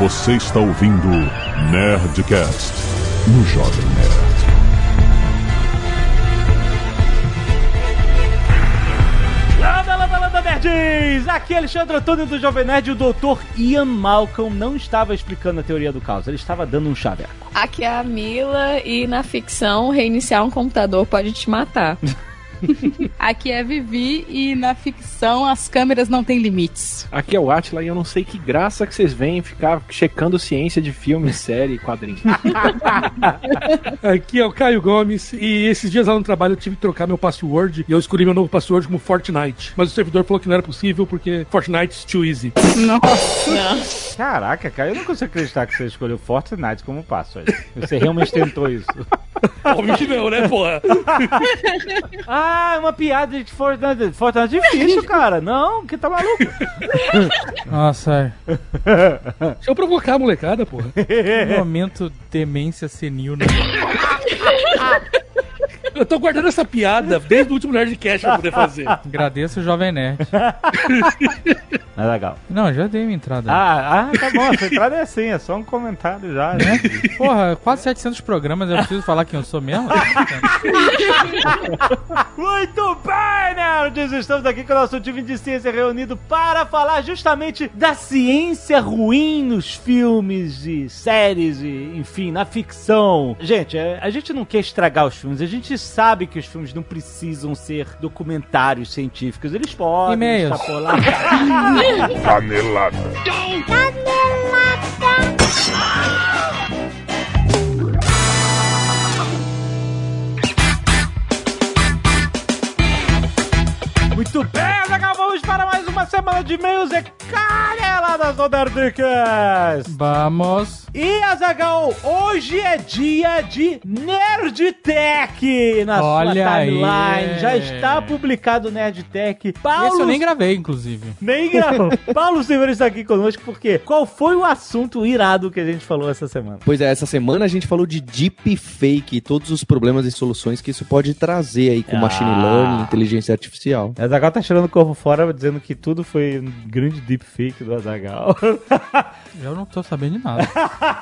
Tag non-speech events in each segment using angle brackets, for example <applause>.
Você está ouvindo Nerdcast no Jovem Nerd. Landa, landa, landa, nerds! Aqui é Alexandre Antônio do Jovem Nerd e o doutor Ian Malcolm não estava explicando a teoria do caos, ele estava dando um chaveco. Aqui é a Mila e na ficção reiniciar um computador pode te matar. <laughs> <laughs> Aqui é Vivi e na ficção as câmeras não têm limites. Aqui é o Atila e eu não sei que graça que vocês veem ficar checando ciência de filme, <laughs> série e quadrinho. <laughs> Aqui é o Caio Gomes e esses dias lá no trabalho eu tive que trocar meu password e eu escolhi meu novo password como Fortnite. Mas o servidor falou que não era possível porque Fortnite's too easy. Nossa. Caraca, cara, eu não consigo acreditar que você escolheu Fortnite como password. Você realmente tentou isso. Obviamente não, né, porra? Ah, uma piada de Fortnite. Fortnite é difícil, cara. Não, que tá maluco. <laughs> Nossa, <laughs> Deixa eu provocar a molecada, porra. que momento demência senil, né? <laughs> Eu tô guardando essa piada desde o último Nerdcast pra poder fazer. <laughs> Agradeço o Jovem Nerd. <laughs> É legal. Não, já dei minha entrada. Ah, ah, tá bom. A sua entrada é assim, é só um comentário já. Né? Porra, quase 700 programas, eu preciso falar quem eu sou mesmo? <laughs> Muito bem, nerds! Estamos aqui com o nosso time de ciência reunido para falar justamente da ciência ruim nos filmes e séries e, enfim, na ficção. Gente, é, a gente não quer estragar os filmes, a gente sabe que os filmes não precisam ser documentários científicos, eles podem E-mails. extrapolar. <laughs> Canelada. Muito bem, Azaghal, vamos para mais uma semana de e-mails e caneladas do Nerdcast! Vamos. E Azagal, hoje é dia de Nerdtech na Olha sua aí. timeline. Já está publicado o Nerdtech. Paulo Esse eu nem gravei, inclusive. nem gravou. <laughs> Paulo Silveira está aqui conosco porque qual foi o assunto irado que a gente falou essa semana? Pois é, essa semana a gente falou de deepfake e todos os problemas e soluções que isso pode trazer aí com Ah. machine learning, inteligência artificial. O Azagal tá tirando o corpo fora dizendo que tudo foi um grande deepfake do Azagal. <laughs> Eu não tô sabendo de nada.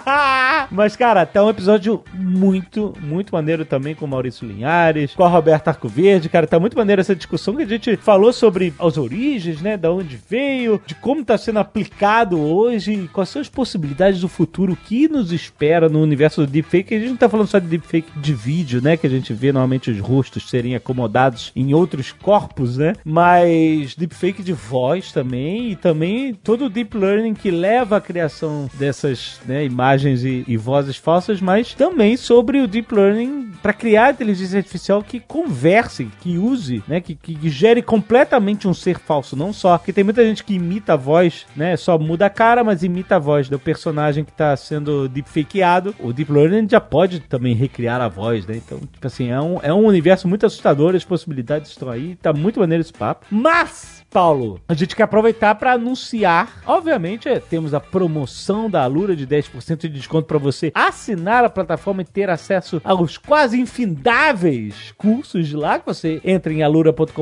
<laughs> Mas, cara, tá um episódio muito, muito maneiro também com o Maurício Linhares, com a Roberta Arcoverde, cara, tá muito maneiro essa discussão que a gente falou sobre as origens, né, da onde veio, de como tá sendo aplicado hoje, quais são as possibilidades do futuro, o que nos espera no universo do deepfake. A gente não tá falando só de deepfake de vídeo, né, que a gente vê normalmente os rostos serem acomodados em outros corpos, né, mas deepfake de voz também, e também todo o deep learning que leva à criação dessas né, imagens e, e vozes falsas, mas também sobre o deep learning para criar inteligência artificial que converse, que use, né, que, que, gere completamente um ser falso, não só, porque tem muita gente que imita a voz, né, só muda a cara, mas imita a voz do personagem que tá sendo deepfakeado. O deep learning já pode também recriar a voz, né? Então, tipo assim, é um, é um universo muito assustador, as possibilidades estão aí, tá muito maneiro esse papo. Mas Paulo, a gente quer aproveitar para anunciar. Obviamente, é, temos a promoção da Alura de 10% de desconto para você assinar a plataforma e ter acesso aos quase infindáveis cursos de lá que você entra em alura.com.br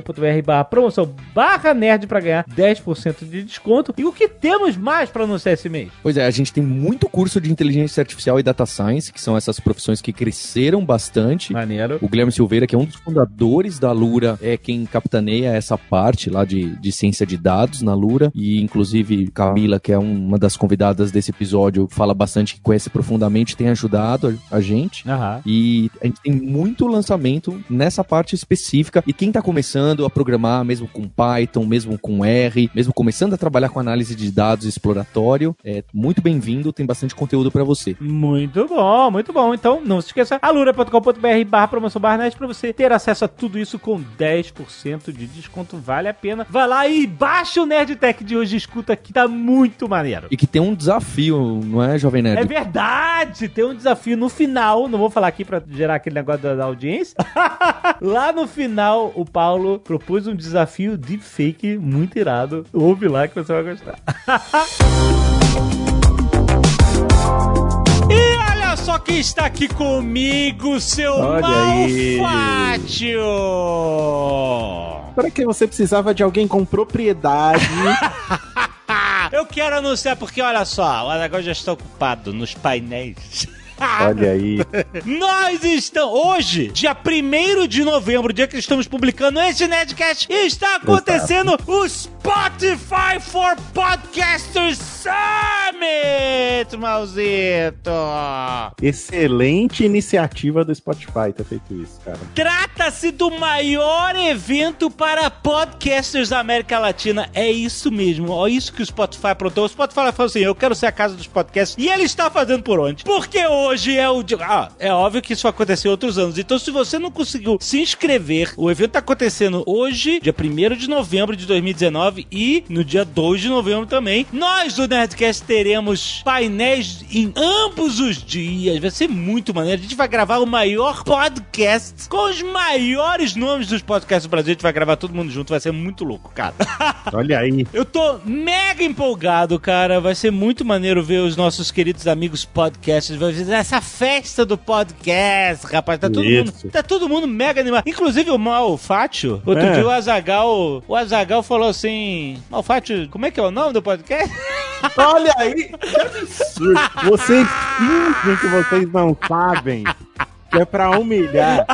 barra promoção barra nerd para ganhar 10% de desconto. E o que temos mais para anunciar esse mês? Pois é, a gente tem muito curso de inteligência artificial e data science, que são essas profissões que cresceram bastante. Maneiro. O Guilherme Silveira, que é um dos fundadores da Lura, é quem capitaneia essa parte lá de, de ciência de dados na Lura. E, inclusive, Camila, que é uma das convidadas desse episódio, fala bastante que conhece profundamente, tem ajudado a, a gente. Aham. E a gente tem muito lançamento nessa parte específica. E quem tá começando a programar, mesmo com Python, mesmo com R, mesmo começando a trabalhar com análise de dados exploratório, é muito bem-vindo, tem bastante conteúdo para você. Muito bom, muito bom. Então, não se esqueça, alura.com.br barra promoção barra net pra você ter acesso a tudo isso com 10% de desconto. Vale a pena. Vai lá e baixa o Nerdtech de hoje escuta que tá muito maneiro. E que tem um desafio, não é, Jovem Nerd? É verdade! Tem um desafio no final, não vou falar aqui pra gerar aquele negócio da, da audiência. <laughs> lá no final, o Paulo propôs um desafio deepfake muito irado. Ouve lá que você vai gostar. <laughs> olha só quem está aqui comigo, seu Olha aí. malfátio! Para que você precisava de alguém com propriedade? <laughs> Eu quero anunciar, porque olha só, o Azaghal já está ocupado nos painéis. Olha aí. Nós estamos. Hoje, dia 1 de novembro, dia que estamos publicando este Nerdcast, está acontecendo o Spotify for Podcasters Summit, Malzito! Excelente iniciativa do Spotify ter feito isso, cara. Trata-se do maior evento para podcasters da América Latina. É isso mesmo. Ó, isso que o Spotify aprontou. O Spotify falou assim: eu quero ser a casa dos podcasts. E ele está fazendo por onde? Porque hoje é o dia. Ah, é óbvio que isso aconteceu em outros anos. Então, se você não conseguiu se inscrever, o evento está acontecendo hoje, dia 1 de novembro de 2019, e no dia 2 de novembro também. Nós do Nerdcast teremos painéis em ambos os dias. Vai ser muito maneiro. A gente vai gravar o maior podcast com os maiores nomes dos podcasts do Brasil. A gente vai gravar todo mundo junto. Vai ser muito louco, cara. <laughs> Olha aí. Eu tô mega empolgado, cara. Vai ser muito maneiro ver os nossos queridos amigos podcasters. Vai fazer essa festa do podcast, rapaz. Tá todo, mundo, tá todo mundo mega animado. Inclusive o Malfátio. Outro É. dia o Azagal, o Azagal falou assim: Malfátio, como é que é o nome do podcast? <laughs> Olha aí. Que absurdo. Vocês fingem que vocês não sabem. Que é pra humilhar.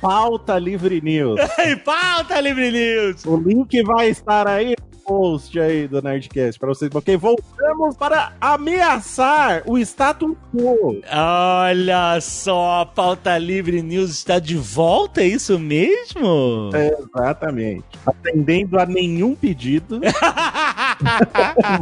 Pauta Livre News. <laughs> Ei, pauta Livre News. O link vai estar aí post aí do Nerdcast pra vocês, porque voltamos para ameaçar o status quo. Olha só, a pauta Livre News está de volta, é isso mesmo? Exatamente. Atendendo a nenhum pedido, <laughs>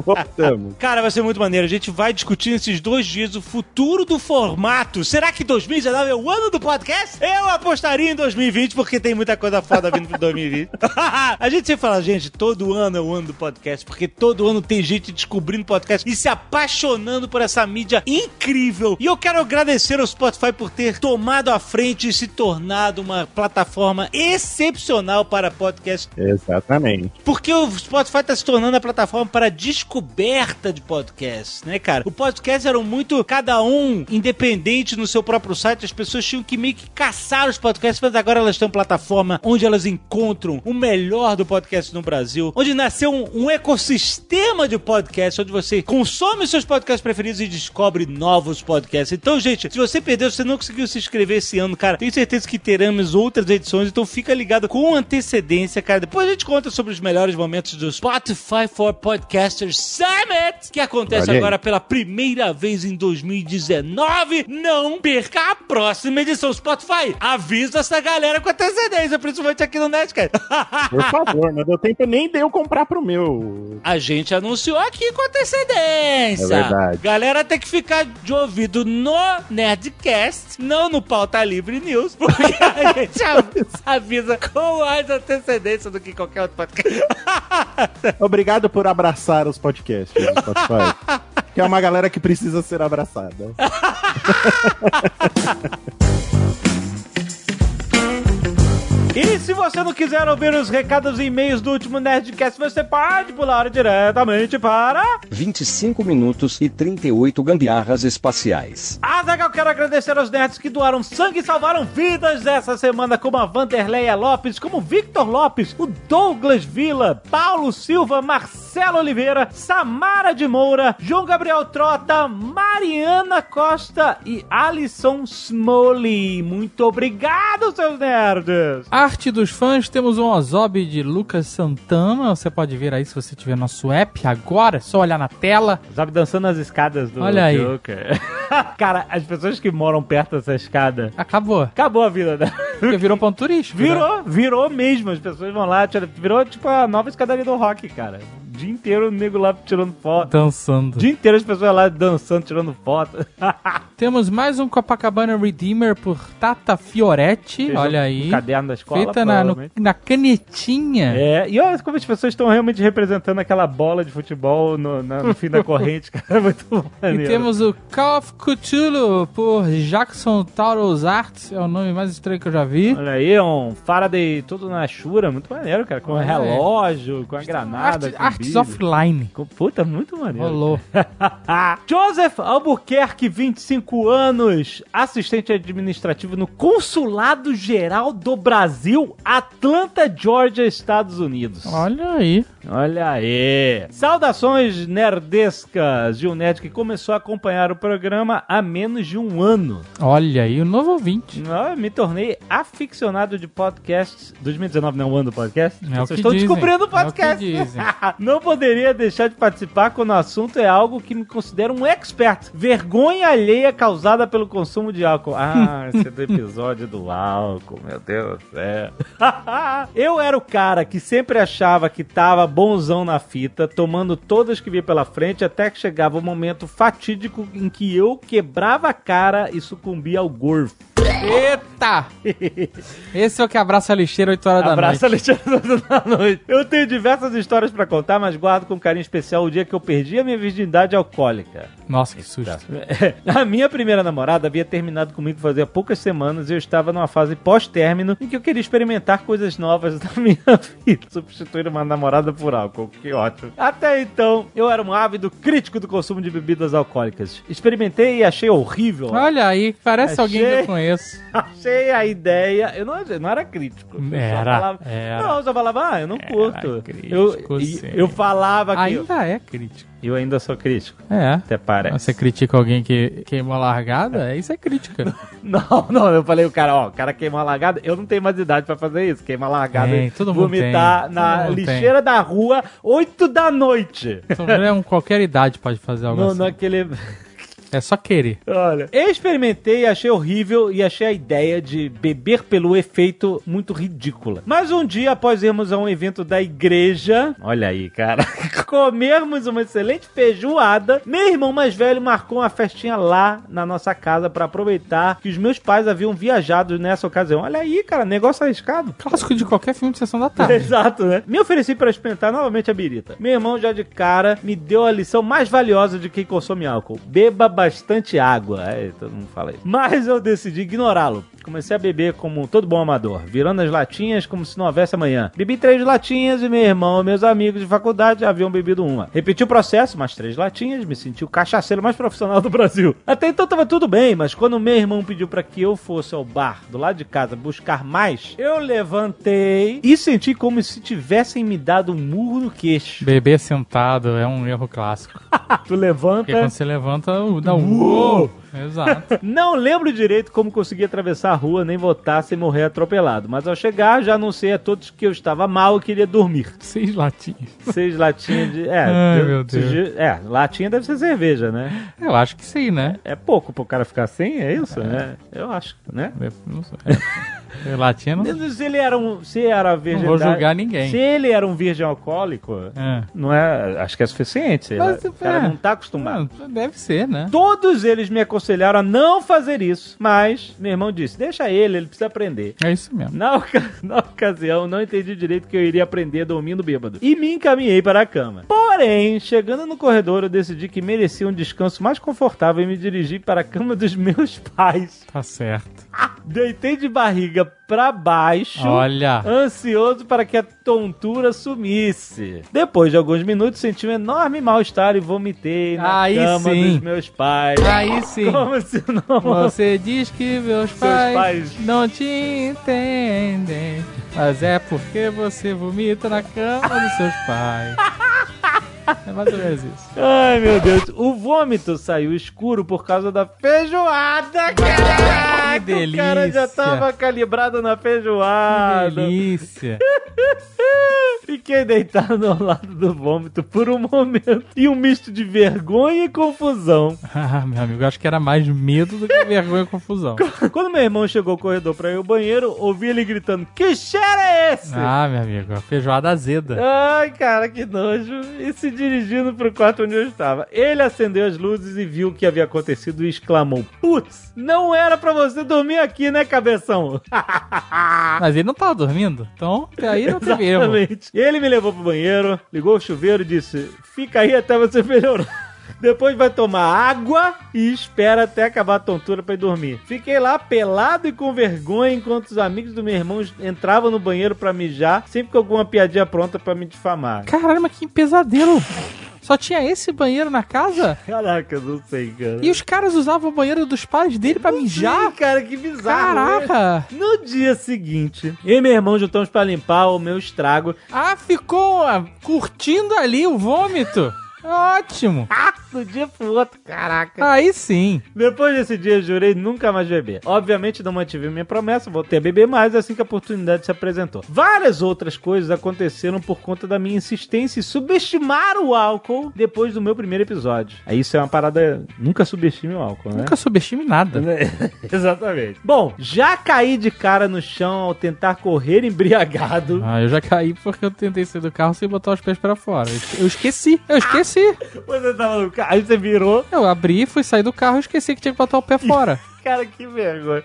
voltamos. Cara, vai ser muito maneiro. A gente vai discutir nesses dois dias o futuro do formato. Será que 2019 é o ano do podcast? Eu apostaria em 2020, porque tem muita coisa foda vindo pro 2020. <laughs> a gente sempre fala, gente, todo ano é o ano do podcast, porque todo ano tem gente descobrindo podcast e se apaixonando por essa mídia incrível. E eu quero agradecer ao Spotify por ter tomado a frente e se tornado uma plataforma excepcional para podcast Exatamente. porque o Spotify tá se tornando a plataforma para descoberta de podcasts, né, cara? O podcast era muito cada um independente no seu próprio site, as pessoas tinham que meio que caçar os podcasts, mas agora elas têm uma plataforma onde elas encontram o melhor do podcast no Brasil, onde nasceu um, um ecossistema de podcasts, onde você consome seus podcasts preferidos e descobre novos podcasts. Então, gente, se você perdeu, se você não conseguiu se inscrever esse ano, cara, tenho certeza que teremos outras edições, então fica ligado com antecedência, cara. Depois a gente conta sobre os melhores momentos do Spotify for Podcasters Summit, que acontece Olha aí. agora pela primeira vez em 2019. Não perca a próxima edição Spotify. Avisa essa galera com antecedência, principalmente aqui no Nerdcast. <laughs> Por favor, não deu tempo nem de eu comprar pro meu. A gente anunciou aqui com antecedência. É verdade. Galera tem que ficar de ouvido no Nerdcast, não no Pauta Livre News, <laughs> porque a gente avisa com mais antecedência do que qualquer outro podcast. <laughs> Obrigado por abraçar os podcasts Spotify. <laughs> que é uma galera que precisa ser abraçada. <laughs> E se você não quiser ouvir os recados e e-mails do último Nerdcast, você pode pular diretamente para... 25 minutos e 38 gambiarras espaciais. Azaghal, quero agradecer aos nerds que doaram sangue e salvaram vidas essa semana, como a Vanderleia Lopes, como o Victor Lopes, o Douglas Villa, Paulo Silva, Marcelo Oliveira, Samara de Moura, João Gabriel Trota, Mariana Costa e Alisson Smoley. Muito obrigado, seus nerds! Arte dos fãs, temos um Ozob de Lucas Santana. Você pode ver aí se você tiver nosso app agora, é só olhar na tela. Sabe, dançando nas escadas do Olha aí. Joker. <laughs> Cara, as pessoas que moram perto dessa escada, Acabou. acabou a vida dela. Porque virou ponto turístico. né? Virou, virou mesmo. As pessoas vão lá, virou tipo a nova escadaria do rock, cara. O dia inteiro o nego lá tirando foto. Dançando. O dia inteiro as pessoas lá dançando, tirando foto. <laughs> Temos mais um Copacabana Redeemer por Tata Fioretti. Olha aí. Um caderno da escola. Feita na, no- na canetinha. É, e olha como as pessoas estão realmente representando aquela bola de futebol no, na- no fim da <laughs> corrente, cara. É <laughs> muito E maneiro. temos o Call of Cthulhu por Jackson Taurus Arts. É o nome mais estranho que eu já vi. Olha aí, um Faraday tudo na chura, muito maneiro, cara. Com Olha aí. relógio, com a granada. Art, com Arts brilho. Offline. Puta, muito maneiro. Rolou. <laughs> Joseph Albuquerque, 25 anos, assistente administrativo no Consulado Geral do Brasil, Atlanta, Georgia, Estados Unidos. Olha aí. Olha aí. Saudações nerdescas de um nerd que começou a acompanhar o programa há menos de um ano. Olha aí, o novo ouvinte. Eu me tornei aficionado de podcasts. 2019 não é o ano do podcast? É o Vocês estão dizem, descobrindo o é o podcast. que dizem. <laughs> não poderia deixar de participar quando o assunto é algo que me considero um expert. Vergonha alheia causada pelo consumo de álcool. Ah, <laughs> esse é do episódio do álcool, meu Deus do céu. <laughs> Eu era o cara que sempre achava que tava bonzão na fita, tomando todas que via pela frente, até que chegava o momento fatídico em que eu quebrava a cara e sucumbia ao gorfo. Eita! <laughs> Esse é o que abraça a lixeira 8 horas Abraço, da noite. Alexandre da noite. Eu tenho diversas histórias pra contar, mas guardo com carinho especial o dia que eu perdi a minha virgindade alcoólica. Nossa, que susto. <laughs> A minha primeira namorada havia terminado comigo fazia poucas semanas e eu estava numa fase pós-término em que eu queria experimentar coisas novas <laughs> da minha vida, substituir uma namorada por álcool. Que ótimo. Até então, eu era um ávido crítico do consumo de bebidas alcoólicas. Experimentei e achei horrível. Olha aí, parece alguém que Achei. eu conheço. <laughs> Achei a ideia. Eu não, eu não era crítico. Eu Era, falava- era. Não, eu só falava, ah, eu não curto. crítico, eu, e- sim. Eu falava que. eu- Ainda é crítico. Eu ainda sou crítico. É. Até parece. Você critica alguém que queimou a largada? Isso é crítica. <laughs> Não, não, eu falei o cara, ó, o cara queima a largada, eu não tenho mais idade pra fazer isso. Queima a largada Tem, e todo mundo vomitar tem, na todo mundo lixeira da rua, 8 da noite. Então, é um, qualquer idade pode fazer algo No, assim. naquele. É só querer. Olha, experimentei, achei horrível e achei a ideia de beber pelo efeito muito ridícula. Mas um dia, após irmos a um evento da igreja, olha aí, cara, <laughs> comermos uma excelente feijoada, meu irmão mais velho marcou uma festinha lá na nossa casa pra aproveitar que os meus pais haviam viajado nessa ocasião. Olha aí, cara, negócio arriscado. Clássico de qualquer filme de sessão da tarde. <laughs> Exato, né? Me ofereci para experimentar novamente a birita. Meu irmão já de cara me deu a lição mais valiosa de quem consome álcool. Beba bastante água. É, todo mundo fala isso. Mas eu decidi ignorá-lo. Comecei a beber como todo bom amador, virando as latinhas como se não houvesse amanhã. Bebi três latinhas e meu irmão e meus amigos de faculdade já haviam bebido uma. Repeti o processo, mais três latinhas, me senti o cachaceiro mais profissional do Brasil. Até então tava tudo bem, mas quando meu irmão pediu para que eu fosse ao bar do lado de casa buscar mais, eu levantei e senti como se tivessem me dado um murro no queixo. Beber sentado é um erro clássico. <laughs> Tu levanta. Porque quando você levanta, dá um uou. Exato. <laughs> Não lembro direito como consegui atravessar a rua nem voltar sem morrer atropelado, mas ao chegar já anunciei a todos que eu estava mal e queria dormir. Seis latinhas. Seis latinhas de. É, Ai, eu- meu Deus. É, latinha deve ser cerveja, né? Eu acho que sim, né? É pouco pro cara ficar sem, é isso, né? Eu acho, né? Eu Não sei. <laughs> É. Latinha não. Se ele era um. Se era virgem. vou julgar ninguém. Se ele era um virgem alcoólico, É. não é. Acho que é suficiente. Mas, o cara é. não tá acostumado. Ah, Deve ser, né? Todos eles me aconselharam a não fazer isso, mas meu irmão disse: deixa ele, ele precisa aprender. É isso mesmo. Na, oca- <laughs> na ocasião, não entendi direito que eu iria aprender dormindo bêbado. E me encaminhei para a cama. Porém, chegando no corredor, eu decidi que merecia um descanso mais confortável e me dirigi para a cama dos <laughs> meus pais. Tá certo. <laughs> Deitei de barriga pra baixo. Olha. Ansioso para que a tontura sumisse. Depois de alguns minutos, senti um enorme mal-estar e vomitei na Aí cama sim. dos meus pais. Aí sim. Como se não... Você diz que meus pais, pais. não te entendem, mas é porque você vomita na cama dos seus pais. É mais ou menos isso. Ai, meu Deus. O vômito saiu escuro por causa da feijoada, caraca! Que O cara já delícia. tava calibrado na Que feijoada. delícia. <laughs> Fiquei deitado ao lado do vômito por um momento. E um misto de vergonha e confusão. <laughs> Ah, meu amigo, acho que era mais medo do que vergonha e confusão. <laughs> Quando meu irmão chegou ao corredor pra ir ao banheiro, ouvi ele gritando: Que cheiro é esse? Ah, meu amigo, a feijoada azeda. Ai, cara, que nojo. E se dirigindo pro quarto onde eu estava. Ele acendeu as luzes e viu o que havia acontecido e exclamou: Putz, não era pra você dormir aqui, né, cabeção? <laughs> Mas ele não tava dormindo, então aí não teve erro. Exatamente. Ele me levou pro banheiro, ligou o chuveiro e disse: Fica aí até você melhorar. Depois vai tomar água e espera até acabar a tontura pra ir dormir. Fiquei lá pelado e com vergonha enquanto os amigos do meu irmão entravam no banheiro pra mijar, sempre com alguma piadinha pronta pra me difamar. Caralho, mas que pesadelo. Só tinha esse banheiro na casa? Caraca, não sei, cara. E os caras usavam o banheiro dos pais dele pra mijar? Ih, cara, que bizarro. né? Caraca! No dia seguinte, eu e meu irmão juntamos pra limpar o meu estrago. Ah, ficou ah, curtindo ali o vômito. Ótimo. Ah, do dia pro outro, caraca. Aí sim. Depois desse dia, eu jurei nunca mais beber. Obviamente, não mantive minha promessa, voltei a beber mais assim que a oportunidade se apresentou. Várias outras coisas aconteceram por conta da minha insistência em subestimar o álcool depois do meu primeiro episódio. Aí isso é uma parada. Nunca subestime o álcool, né? Nunca subestime nada. <laughs> Exatamente. Bom, já caí de cara no chão ao tentar correr embriagado. Ah, eu já caí porque eu tentei sair do carro sem botar os pés pra fora. Eu esqueci, eu esqueci. Você tava no carro, aí você virou. Eu abri, fui sair do carro e esqueci que tinha que botar o pé fora. <laughs> Cara, que vergonha.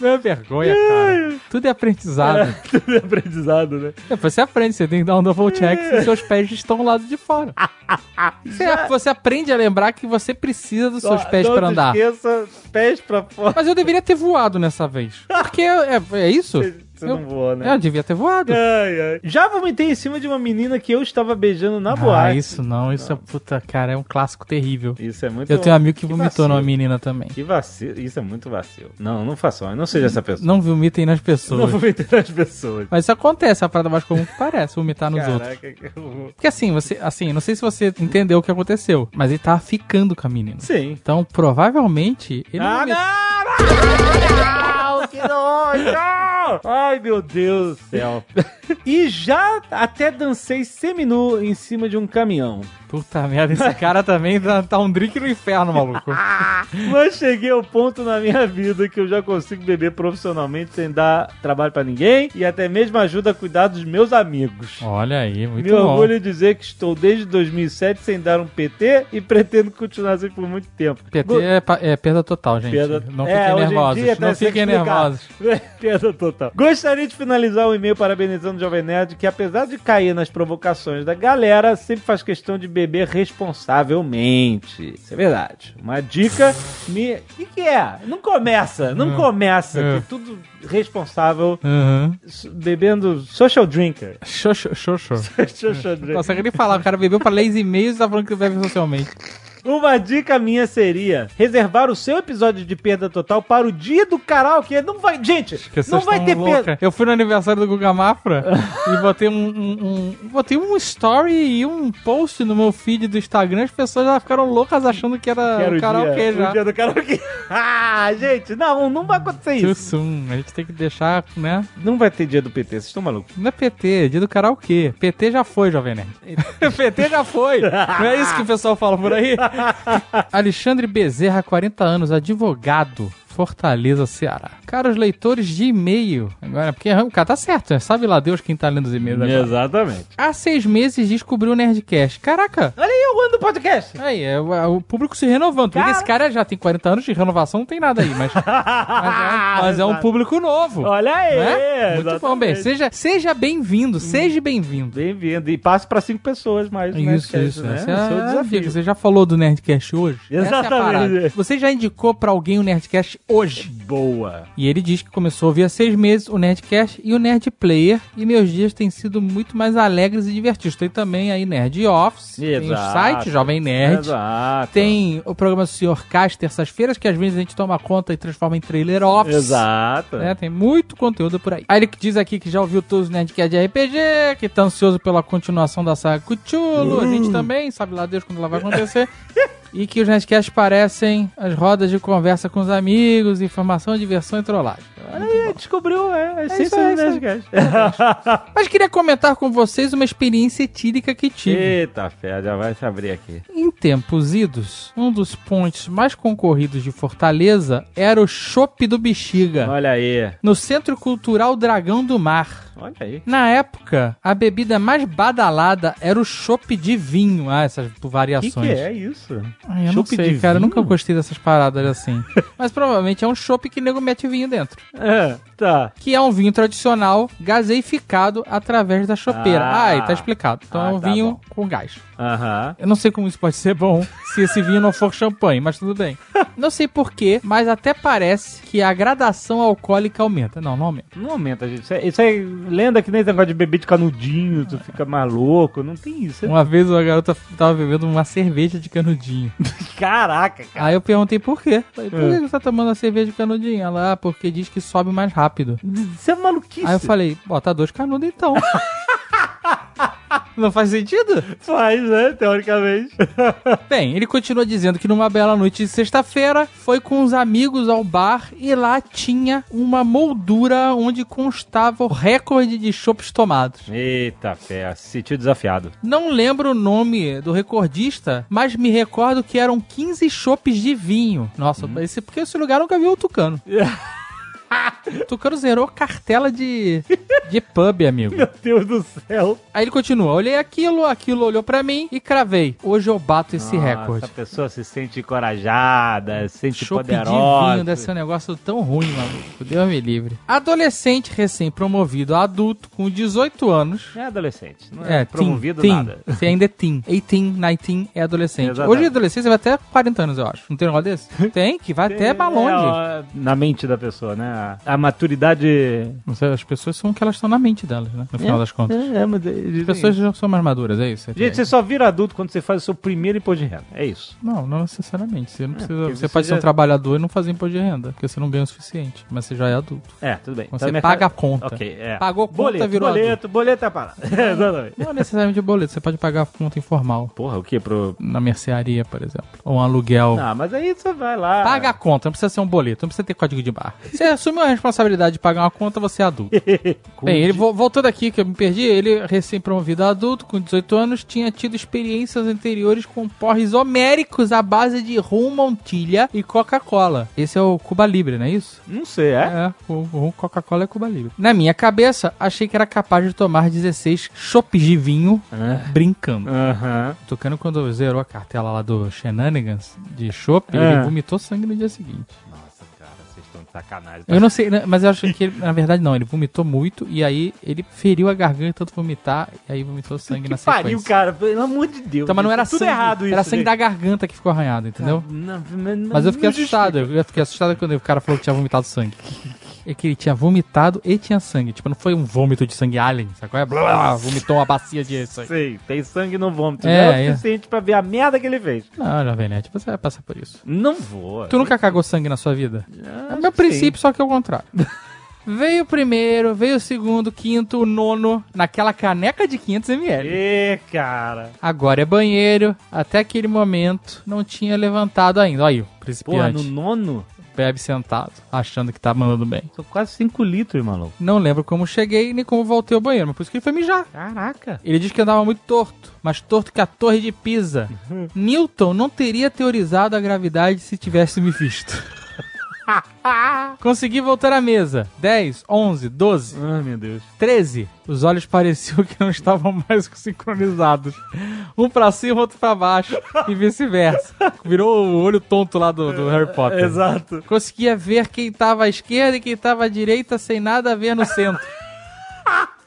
Não é vergonha, cara. Tudo é aprendizado. <laughs> Tudo é aprendizado, né? Depois você aprende, você tem que dar um double check se seus pés estão do lado de fora. <laughs> Você, você aprende a lembrar que você precisa dos seus pés te andar. esqueça, pés pra fora. Mas eu deveria ter voado nessa vez. Porque é, é isso? Você não voa, né? Eu devia ter voado. Ai, ai. Já vomitei em cima de uma menina que eu estava beijando na Ah, boate. isso não, isso é puta, cara, é um clássico terrível. Isso é muito Eu tenho um amigo que, que vomitou vacilo. numa menina também. Que vacilo. Isso é muito vacilo. Não, não façam. Não seja essa pessoa. Não vomitem nas Não pessoas. vomitei nas pessoas. Mas isso acontece, é a parada mais comum que parece, vomitar nos outros. Caraca, que horror. Porque assim, você, assim, não sei se você entendeu o que aconteceu, mas ele tava ficando com a menina. Sim. Então, provavelmente, ele Ah, vomitou- não! Não, que nojo! Ai, meu Deus do céu. <laughs> E já até dancei seminu em cima de um caminhão. Puta merda, esse cara também tá, tá um drink no inferno, maluco. <laughs> Mas cheguei ao ponto na minha vida que eu já consigo beber profissionalmente sem dar trabalho pra ninguém e até mesmo ajuda a cuidar dos meus amigos. Olha aí, muito Me bom. orgulho de dizer que estou desde 2007 sem dar um PT e pretendo continuar assim por muito tempo. PT é, pa- é perda total, gente. Perda- Não É, fiquem nervosos. não fiquem nervosos. <laughs> Perda total. Gostaria de finalizar o e-mail parabenizando o Jovem Nerd, que apesar de cair nas provocações da galera, sempre faz questão de beber responsavelmente. Isso é verdade. Uma dica me. O que, que é? Não começa, não começa. É. Que é tudo responsável. Uhum. Bebendo social drinker. Xoxo, xoxo. <laughs> social drinker. Não consegue nem falar, o cara bebeu pra ler e-mails e tá falando que bebe socialmente. Uma dica minha seria reservar o seu episódio de perda total para o dia do karaokê. Não vai. Gente, Que não vai ter louca. perda. Eu fui no aniversário do Guga Mafra <laughs> e botei um, um- um- Botei um story e um post no meu feed do Instagram. As pessoas já ficaram loucas achando que era Quero o o karaokê dia, já. O dia do karaokê. <laughs> ah, gente, não, não vai acontecer Too isso. soon. A gente tem que deixar, né? Não vai ter dia do PT, vocês estão malucos. Não é PT, é dia do karaokê. PT já foi, Jovem Nerd. PT <laughs> já foi. Não é isso que o pessoal fala por aí? Alexandre Bezerra, 40 anos, advogado. Fortaleza, Ceará. Caros leitores de e-mail. Agora, porque o cara tá certo, né? Sabe lá Deus quem tá lendo os e-mails agora. Exatamente. Há seis meses descobriu o Nerdcast. Caraca! Olha aí o ano do podcast. Aí, é, o é o público se renovando. Cara- esse cara já tem 40 anos de renovação, não tem nada aí, mas, <laughs> mas, é, mas é um Exato. público novo. Olha aí. né? Muito bom, bem. Seja, seja bem-vindo, seja bem-vindo. Bem-vindo. E passe para cinco pessoas mais. Isso, Nerdcast, isso. Né? Essa Esse é o é a desafio. Você já falou do Nerdcast hoje? Essa é a Exatamente. parada. Você já indicou pra alguém o Nerdcast hoje? Boa. E ele diz que começou a ouvir há seis meses o Nerdcast e o Nerd Player. E meus dias têm sido muito mais alegres e divertidos. Tem também aí Nerd Office, tem o Exato. site Jovem Nerd. Exato. Tem o programa. K às terças-feiras, que às vezes a gente toma conta e transforma em trailer office. Exato. né? Tem muito conteúdo por aí. Aí ele diz aqui que já ouviu todos os Nerdcast de RPG, que tá ansioso pela continuação da saga Cthulhu. A gente também, sabe lá Deus quando ela vai acontecer. <laughs> e que os Nerdcasts parecem as rodas de conversa com os amigos, informação, diversão e trollagem. Aí, descobriu é, a isso essência aí, do aí. Nerdcast. <laughs> Mas queria comentar com vocês uma experiência etílica que tive. Eita, fé, já vai se abrir aqui. Em tempos idos, um dos pontos mais concorridos de Fortaleza era o Chopp do Bexiga, Olha aí. no Centro Cultural Dragão do Mar. Olha aí. Na época, a bebida mais badalada era o chopp de vinho. Ah, essas O que, variações. que é isso? Ah, eu não Chopp sei, cara. Eu nunca gostei dessas paradas assim. <laughs> Mas provavelmente é um chopp que nego mete vinho dentro. É, tá. Que é um vinho tradicional gaseificado através da chopeira. Ah. Aí tá explicado. Então Ah, é um tá vinho bom. com gás. Aham. Eu não sei como isso pode ser bom <laughs> se esse vinho não for champanhe, mas tudo bem. <laughs> Não sei porquê, mas até parece que a gradação alcoólica aumenta. Não, não aumenta. Não aumenta, gente. Isso é, isso é lenda que nem esse negócio de beber de canudinho, tu fica maluco. Não tem isso. Uma vez uma garota tava bebendo uma cerveja de canudinho. <laughs> Caraca, cara. Aí eu perguntei por quê. Falei, por que você tá tomando a cerveja de canudinho? Ela, ah, porque diz que sobe mais rápido. Isso é maluquice. Aí eu falei, bota dois canudos então. <laughs> Não faz sentido? Faz, né? Teoricamente. <laughs> Bem, ele continua dizendo que numa bela noite de sexta-feira foi com os amigos ao bar e lá tinha uma moldura onde constava o recorde de chopps tomados. Eita, fé. Se sentiu desafiado. Não lembro o nome do recordista, mas me recordo que eram 15 chopps de vinho. Nossa, esse, porque esse lugar nunca viu o Tucano. <laughs> <laughs> Tucano zerou cartela de, de pub, amigo. Meu Deus do céu. Aí ele continua, olhei aquilo, aquilo olhou pra mim e cravei. Hoje eu bato esse Nossa, recorde. A pessoa se sente encorajada, se sente Chopp de poderosa. vinho ser um negócio tão ruim, maluco. Deus me livre. Adolescente recém-promovido a adulto com 18 anos. É adolescente, não é, É, promovido teen, nada. teen. Você ainda é teen. 18, 19 é adolescente. Exatamente. Hoje adolescente vai até 40 anos, eu acho. Não tem um negócio desse? <laughs> Tem, que vai até pra longe. É, na mente da pessoa, né? A, a maturidade. Sei, As pessoas são o que elas estão na mente delas, né? No final das contas. É, é, mas, As pessoas já são mais maduras, é isso? Gente, você só vira adulto quando você faz o seu primeiro imposto de renda. É isso. Não, não necessariamente. Você, não precisa, porque você você pode ser já- um trabalhador e não fazer imposto de renda, porque você não ganha o suficiente. Mas você já é adulto. É, tudo bem. Você Então, paga a conta. Ok, é. Pagou conta, boleto, virou boleto, boleto é parada. <laughs> <laughs> Exatamente. Não é necessariamente boleto, você pode pagar a conta informal. Porra, o que pro... Na mercearia, por exemplo. Ou um aluguel. Não, mas aí você vai lá. Paga a conta, não precisa ser um boleto, não precisa ter código de barra. Você assume a responsabilidade de pagar uma conta, você é adulto. <laughs> Bem, ele vo- voltando aqui, que eu me perdi, ele recém-promovido a adulto, com 18 anos, tinha tido experiências anteriores com porres homéricos à base de rum, montilha e Coca-Cola. Esse é o Cuba Libre, não é isso? Não sei, é? É, o rum Coca-Cola é Cuba Libre. Na minha cabeça, achei que era capaz de tomar 16 chopes de vinho brincando. Aham. Tocando quando zerou a cartela lá do Shenanigans de chopp, É. ele vomitou sangue no dia seguinte. Sacanagem. Eu não sei, né, mas eu acho que ele, na verdade não, ele vomitou muito e aí ele feriu a garganta tanto vomitar e aí vomitou sangue na Que sequência. pariu, cara. Pelo amor de Deus. Então, mas não era tudo sangue, errado isso. era sangue gente. da garganta que ficou arranhado, entendeu? Não, mas, Mas eu fiquei não assustado, eu fiquei assustado quando o cara falou que tinha vomitado sangue. É que ele tinha vomitado e tinha sangue. Tipo, não foi um vômito de sangue alien, sacou? É blá, blá, vomitou uma bacia de sangue. Sei, tem sangue no vômito. É, não é é. o suficiente pra ver a merda que ele fez. Não, Jovem Nerd, você vai passar por isso. Não vou. Tu nunca cagou sangue na sua vida? É Acho meu princípio, só que é o contrário. <laughs> veio o primeiro, veio o segundo, o quinto, o nono, naquela caneca de 500ml. Ê, cara. Agora é banheiro, até aquele momento não tinha levantado ainda. Olha aí, o principiante. no nono? Bebe sentado, achando que tá mandando bem. São quase 5 litros, maluco. Não lembro como cheguei nem como voltei ao banheiro, mas por isso que ele foi mijar. Caraca. Ele diz que andava muito torto, mais torto que a torre de Pisa. Newton não teria teorizado a gravidade se tivesse me visto. <laughs> <laughs> Consegui voltar à mesa. 10, 11, 12, Ai, meu Deus. 13. Os olhos pareciam que não estavam mais sincronizados. Um pra cima, outro pra baixo e vice-versa. Virou o olho tonto lá do, do Harry Potter. Exato. Conseguia ver quem tava à esquerda e quem tava à direita sem nada a ver no centro.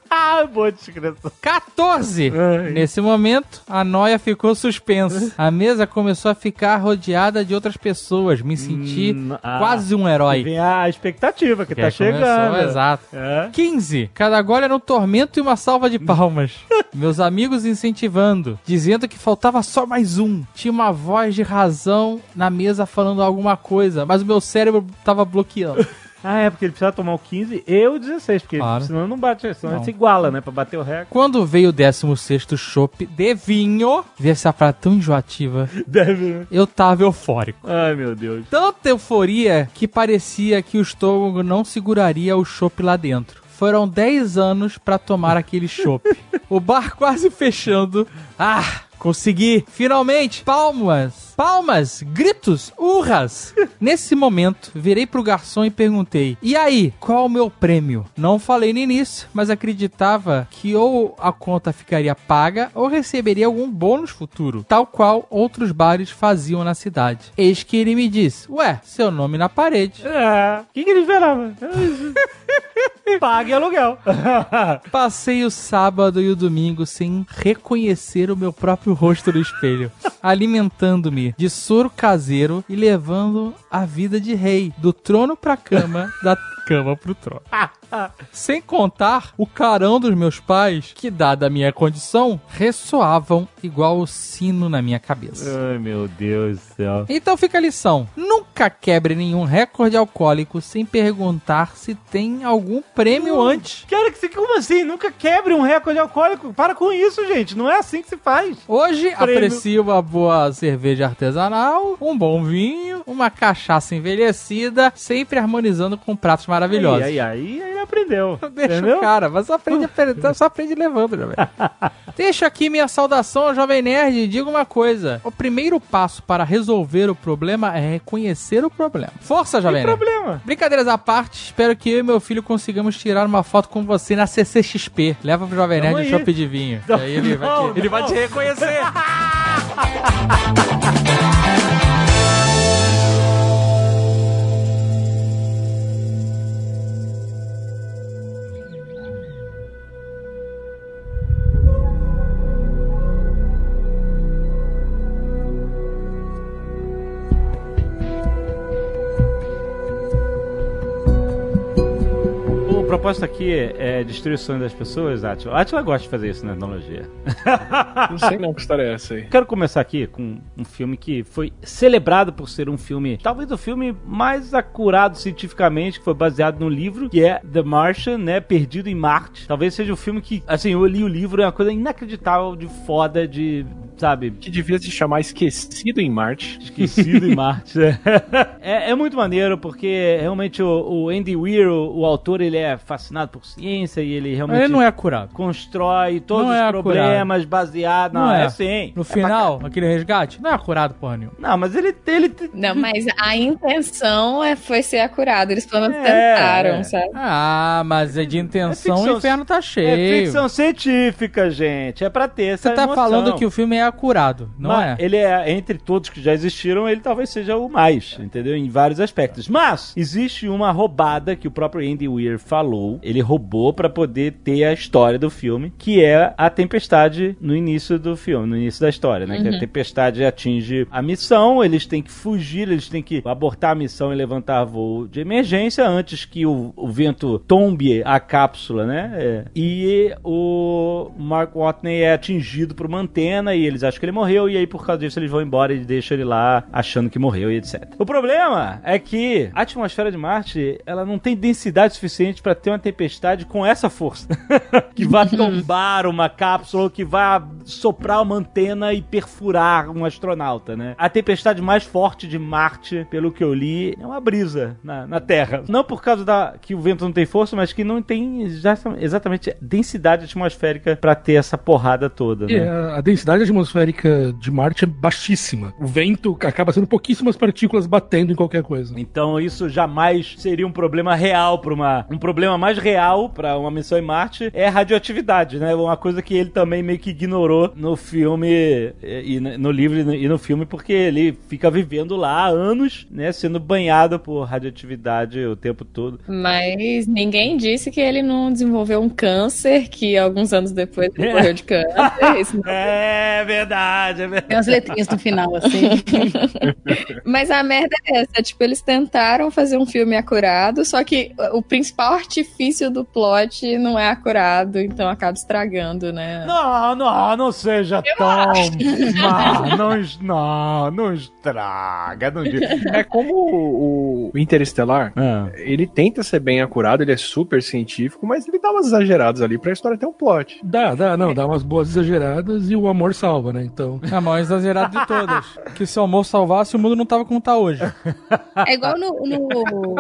Ah, boa descrição. 14! Ai. Nesse momento, a noia ficou suspensa. <laughs> A mesa começou a ficar rodeada de outras pessoas. Me senti Hum, ah. quase um herói. Vem a expectativa que, Que tá aí começou, chegando. Exato. É. 15. Cada gole era um tormento e uma salva de palmas. <laughs> Meus amigos incentivando, dizendo que faltava só mais um. Tinha uma voz de razão na mesa falando alguma coisa, mas o meu cérebro tava bloqueando. <laughs> Ah, é porque ele precisa tomar o 15 e o 16, porque Claro. senão não bate, senão Não. se iguala, né? Pra bater o recorde. Quando veio o 16 chopp de vinho, vi essa frase tão enjoativa. Deve, né? Eu tava eufórico. Ai, meu Deus. Tanta euforia que parecia que o estômago não seguraria o chopp lá dentro. Foram 10 anos pra tomar aquele chopp. <laughs> o bar quase fechando. Ah, consegui! Finalmente! Palmas! Palmas, gritos, urras. <laughs> Nesse momento, virei pro garçom e perguntei: E aí, qual o meu prêmio? Não falei no início, mas acreditava que ou a conta ficaria paga ou receberia algum bônus futuro, tal qual outros bares faziam na cidade. Eis que ele me disse: Ué, seu nome na parede. É. O que, que ele esperava? <laughs> Pague aluguel. <laughs> Passei o sábado e o domingo sem reconhecer o meu próprio rosto no espelho, alimentando-me de soro caseiro e levando a vida de rei, do trono pra cama, da cama pro trono. <laughs> Sem contar o carão dos meus pais, que, dada a minha condição, ressoavam igual o sino na minha cabeça. Ai, meu Deus do céu. Então fica a lição: nunca quebre nenhum recorde alcoólico sem perguntar se tem algum prêmio antes. Cara, que como assim? Nunca quebre um recorde alcoólico. Para com isso, gente. Não é assim que se faz. Hoje Prêmio. aprecio uma boa cerveja artesanal, um bom vinho, uma cachaça envelhecida, sempre harmonizando com pratos maravilhosos. Aí, aí, aí ele aprendeu. <laughs> Deixa entendeu? o cara, mas só aprende, só aprende levando, jovem. <laughs> Deixa aqui minha saudação, jovem nerd, e diga uma coisa. O primeiro passo para resolver o problema é reconhecer o problema. Força, jovem nerd. problema. Brincadeiras à parte, espero que eu e meu filho consigamos tirar uma foto com você na CCXP. Leva pro Jovem Nerd um chopp de vinho. Não, aí ele, vai não, te, ele vai te reconhecer. <laughs> propósito aqui é destruir o sonho das pessoas, Atila. Atila gosta de fazer isso na analogia. <laughs> Não sei não que história é essa aí. Quero começar aqui com um filme que foi celebrado por ser um filme, talvez o filme mais acurado cientificamente, que foi baseado no livro, que é The Martian, né? Perdido em Marte. Talvez seja o filme que, assim, eu li o livro, é uma coisa inacreditável de foda, de, sabe, Que devia se chamar Esquecido em Marte. Esquecido em <laughs> Marte. É, é muito maneiro, porque realmente o, o Andy Weir, o, o autor, ele é fascinado por ciência e ele realmente Ele não é curado. constrói todos Não os é problemas baseado Não Não, é. é sim. No É pra final, aquele resgate, não é curado porra nenhuma. Não, mas ele, ele Não, mas a intenção é, foi ser acurado. Eles pelo menos É, tentaram, é. sabe? Ah, mas é de intenção, ficção- o inferno tá é cheio. ficção científica, gente. É pra ter essa Você tá emoção. falando que o filme é acurado, não Mas é? Ele é, entre todos que já existiram, ele talvez seja o mais, entendeu? Em vários aspectos. Mas, existe uma roubada que o próprio Andy Weir falou. Ele roubou pra poder ter a história do filme, que é a tempestade no início do filme, no início da história, né? Que a tempestade atinge a missão, eles têm que fugir, eles têm que abortar a missão e levantar voo de emergência antes que o, o vento tombe a cápsula, né? É. E o Mark Watney é atingido por uma antena e eles acham que ele morreu, e aí por causa disso eles vão embora e deixam ele lá achando que morreu e etc. O problema é que a atmosfera de Marte ela não tem densidade suficiente para ter uma tempestade com essa força <laughs> que vai tombar uma cápsula que vai soprar uma antena e perfurar um astronauta, né? A tempestade mais forte de Marte, pelo que eu li, é uma brisa na, na Terra. Não por causa da que o vento não tem força, mas que não tem exatamente densidade atmosférica para ter essa porrada toda, né? a, a densidade atmosférica de Marte é baixíssima. O vento acaba sendo pouquíssimas partículas batendo em qualquer coisa. Então isso jamais seria um problema real para uma um problema mais real para uma missão em Marte é radioatividade, né? Uma coisa que ele também meio que ignorou no filme e e no livro e no- e no filme porque ele fica vivendo lá há anos, né, sendo banhado por radioatividade o tempo todo. Mas ninguém disse que ele não desenvolveu um câncer, que alguns anos depois ele É. morreu de câncer. Isso não- <laughs> É verdade, é verdade. Tem umas letrinhas no final, assim. <laughs> Mas a merda é essa, tipo, eles tentaram fazer um filme acurado, só que o principal artifício do plot não é acurado, então acaba estragando, né? Não, não, não seja tão má, não, es- não, não estraga, não. É como o, o Interestelar, Ah. ele tenta ser bem acurado, ele é super científico, mas ele dá umas exageradas ali pra história ter um plot. Dá, dá, não, dá umas boas exageradas e o amor salva. Né? Então. É a maior exagerada de todas. <laughs> Que se o amor salvasse, o mundo não tava como tá hoje. É igual no. No,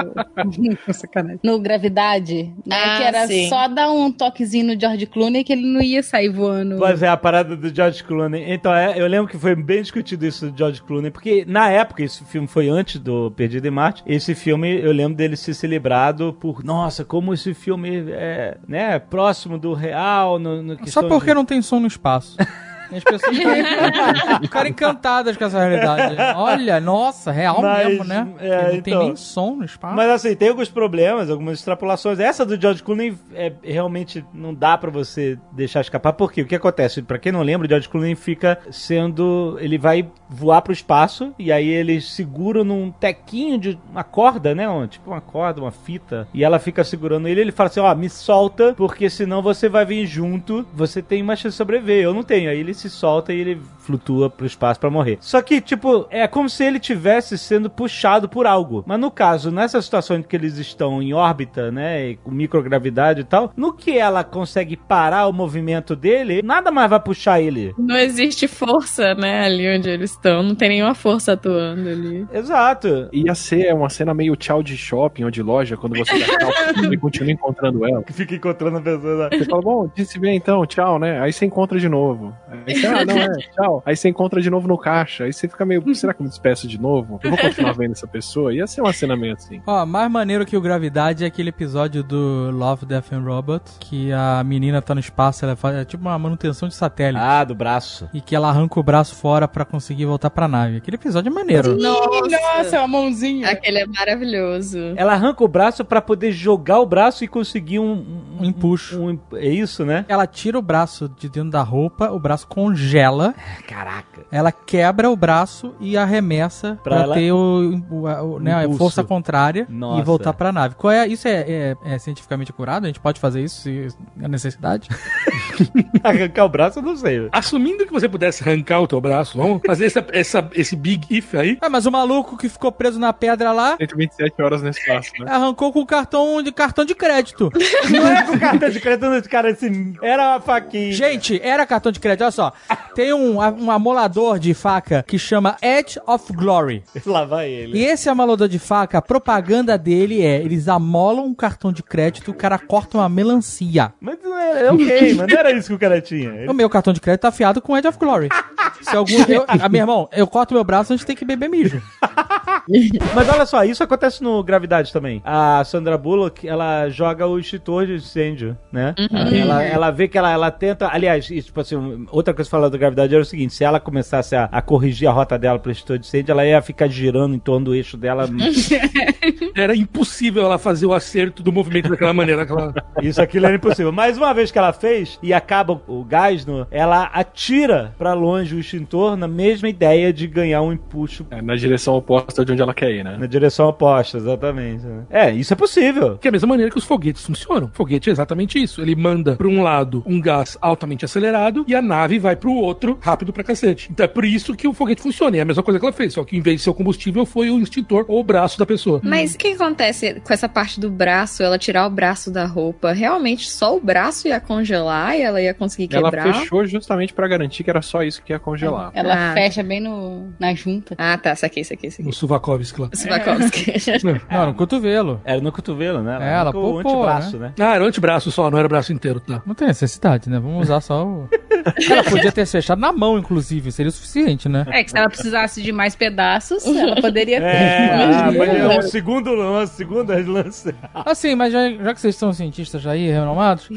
<laughs> Sacanagem. no Gravidade, né? Ah, que era sim. só dar um toquezinho no George Clooney que ele não ia sair voando. Mas é a parada do George Clooney. Então, é, eu lembro que foi bem discutido isso do George Clooney, porque na época, esse filme foi antes do Perdido em Marte, esse filme, eu lembro dele ser celebrado por, nossa, como esse filme é, né, próximo do real, no, no Só porque de- não tem som no espaço. <laughs> As pessoas <laughs> ficaram, encantadas com essa realidade. Olha, nossa, real Mas, mesmo, né? é, não tem então- nem som no espaço. Mas assim, tem alguns problemas, algumas extrapolações. Essa do George Clooney é, realmente não dá pra você deixar escapar. Por quê? O que acontece? Pra quem não lembra, o George Clooney fica sendo. Ele vai voar pro espaço e aí eles seguram num tequinho de uma corda, né? Um- tipo uma corda, uma fita. E ela fica segurando ele. Ele fala assim: Ó, me solta, porque senão você vai vir junto. Você tem uma chance de sobreviver. Eu não tenho. Aí ele se solta e ele flutua pro espaço pra morrer. Só que, tipo, é como se ele tivesse sendo puxado por algo. Mas no caso, nessa situação em que eles estão em órbita, né, e com microgravidade e tal, no que ela consegue parar o movimento dele, nada mais vai puxar ele. Não existe força, né, ali onde eles estão. Não tem nenhuma força atuando ali. Exato. Ia ser uma cena meio tchau de shopping ou de loja, quando você dá tchau e continua encontrando ela. <laughs> Fica encontrando a pessoa. Você fala, bom, disse bem então, tchau, né? Aí você encontra de novo. Aí você, ah, não, é, <laughs> tchau. Aí você encontra de novo no caixa. Aí você fica meio, será que eu me despeço de novo? Eu vou continuar vendo essa pessoa? Ia ser uma cena meio assim. Ó, mais maneiro que o Gravidade é aquele episódio do Love, Death and Robot, que a menina tá no espaço, ela faz é tipo uma manutenção de satélite. Ah, do braço. E que ela arranca o braço fora pra conseguir voltar pra nave. Aquele episódio é maneiro. Nossa, uma mãozinha. Aquele é maravilhoso. Ela arranca o braço pra poder jogar o braço e conseguir um, Um empuxo. um- é isso, né? Ela tira o braço de dentro da roupa, o braço congela, Caraca. ela quebra o braço e arremessa Pra ter o, o- a- o- né, a força contrária Nossa. e voltar pra nave. Qual é, isso é, é- é cientificamente curado? A gente pode fazer isso se é necessidade? <laughs> Arrancar o braço, eu não sei. Assumindo que você pudesse arrancar o teu braço, vamos fazer essa, essa- esse big if aí. Ah, mas o maluco que ficou preso na pedra lá 127 horas no espaço, né? arrancou com cartão de cartão de crédito. Não é com cartão de crédito cara assim. Era uma faquinha. Gente, era cartão de crédito, olha só. Tem um, um amolador de faca que chama Edge of Glory. <laughs> Lá vai ele. E esse amolador de faca, a propaganda dele é: eles amolam um cartão de crédito e o cara corta uma melancia. Mas não era, é ok, mas não era isso que o cara tinha. Ele- O meu cartão de crédito tá afiado com Edge of Glory. <laughs> Se algum. Eu, ah, meu irmão, eu corto meu braço antes de ter que beber mijo. <laughs> Mas olha só, isso acontece no Gravidade também. A Sandra Bullock, ela joga o extintor de incêndio, né? Ela, ela vê que ela, ela tenta. Aliás, isso, tipo assim, outra coisa falando da Gravidade era o seguinte: se ela começasse a, a corrigir a rota dela pro extintor de incêndio, ela ia ficar girando em torno do eixo dela. <laughs> Era impossível ela fazer o acerto do movimento daquela maneira. Aquela... Isso aquilo era impossível. Mas uma vez que ela fez e acaba o gás, no, ela atira pra longe o extintor na mesma ideia de ganhar um empuxo É, na direção oposta de onde ela quer ir, né? na direção oposta, exatamente. né? É, isso é possível. Que é a mesma maneira que os foguetes funcionam. Foguete é exatamente isso. Ele manda para um lado um gás altamente acelerado e a nave vai pro outro rápido pra cacete. Então é por isso que o foguete funciona. E é a mesma coisa que ela fez, só que em vez de ser o combustível foi o extintor ou o braço da pessoa. Mas o que acontece com essa parte do braço, ela tirar o braço da roupa? Realmente só o braço ia congelar e ela ia conseguir Ela quebrar? fechou justamente pra garantir que era só isso que ia congelar. Ela Ah. fecha bem no, na junta. Ah, tá, saquei, saquei, saquei. No Suvakovsky lá. Svakovsky. <laughs> Não, no cotovelo. Era no cotovelo, né? É, ela com o poupou, antebraço, né? Ah, era o antebraço só, não era o braço inteiro, tá? Não tem necessidade, né? Vamos usar só o. <laughs> Ela podia ter fechado na mão, inclusive, seria o suficiente, né? É que se ela precisasse de mais pedaços, ela poderia ter. É, <laughs> ah, mas é um segundo lance, segunda lance. Assim, mas já, já que vocês são cientistas já aí, renomados,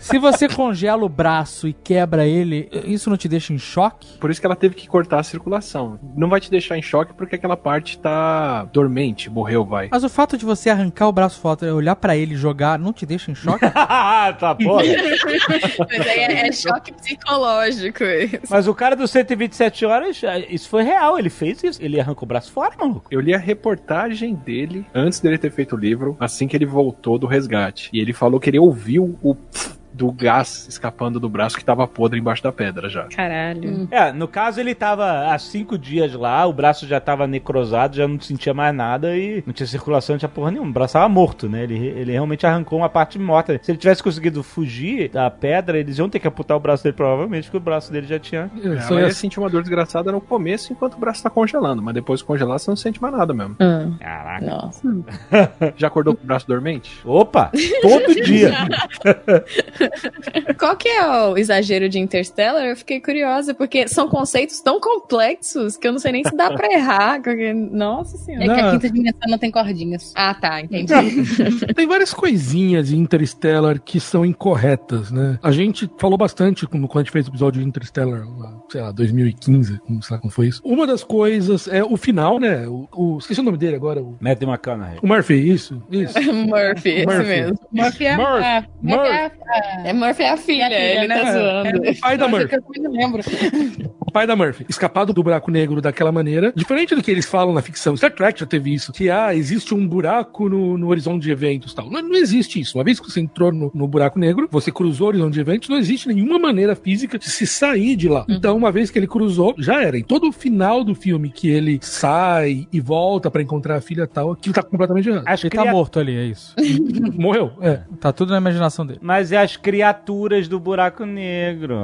se você congela o braço e quebra ele, isso não te deixa em choque? Por isso que ela teve que cortar a circulação. Não vai te deixar em choque porque aquela parte tá dormente, morreu, vai. Mas o fato de você arrancar o braço fora, olhar pra ele e jogar, não te deixa em choque? <laughs> tá, porra. <laughs> Mas aí é, é choque psicológico isso. Mas o cara dos 127 horas, isso foi real, ele fez isso. Ele arrancou o braço fora, maluco. Eu li a reportagem dele antes dele ter feito o livro, assim que ele voltou do resgate. E ele falou que ele ouviu o pf do gás escapando do braço que tava podre embaixo da pedra já. Caralho. É, no caso ele tava há cinco dias lá, o braço já tava necrosado, já não sentia mais nada e não tinha circulação, não tinha porra nenhuma. O braço tava morto, né? Ele, ele realmente arrancou uma parte morta. Se ele tivesse conseguido fugir da pedra, eles iam ter que amputar o braço dele, provavelmente, porque o braço dele já tinha. Eu É, só ia- sentir uma dor desgraçada no começo enquanto o braço tá congelando, mas depois de congelar você não sente mais nada mesmo. Ah, Caraca. nossa. <laughs> Já acordou com o braço dormente? Opa! <laughs> Todo dia! <laughs> Qual que é o exagero de Interstellar? Eu fiquei curiosa, porque são conceitos tão complexos que eu não sei nem se dá pra errar. porque- Nossa É senhora. que a quinta dimensão não tem cordinhas. Ah, tá, entendi. Tem várias coisinhas em Interstellar que são incorretas, né? A gente falou bastante quando, quando a gente fez o episódio de Interstellar, sei lá, 2015, não sei lá como foi isso. Uma das coisas é o final, né? O, o- esqueci o nome dele agora. O, Matthew McConaughey. o Murphy, isso. Isso. <laughs> Murphy, esse Murphy. mesmo. Murphy é, Murphy. é, Murphy. É, é, É Murphy é a filha, Minha filha, ele né? tá zoando. É o pai da acho Murphy. que Eu lembro. O pai da Murphy. Escapado do buraco negro daquela maneira. Diferente do que eles falam na ficção. Star Trek já teve isso. Que, ah, existe um buraco no, no horizonte de eventos e tal. Não, não existe isso. Uma vez que você entrou no, no buraco negro, você cruzou o horizonte de eventos, não existe nenhuma maneira física de se sair de lá. Então, uma vez que ele cruzou, já era. Em todo o final do filme que ele sai e volta pra encontrar a filha e tal, aquilo tá completamente errado. As Ele tá cria- morto ali, é isso. <laughs> Morreu. É. Tá tudo na imaginação dele. Mas é as criaturas do buraco negro.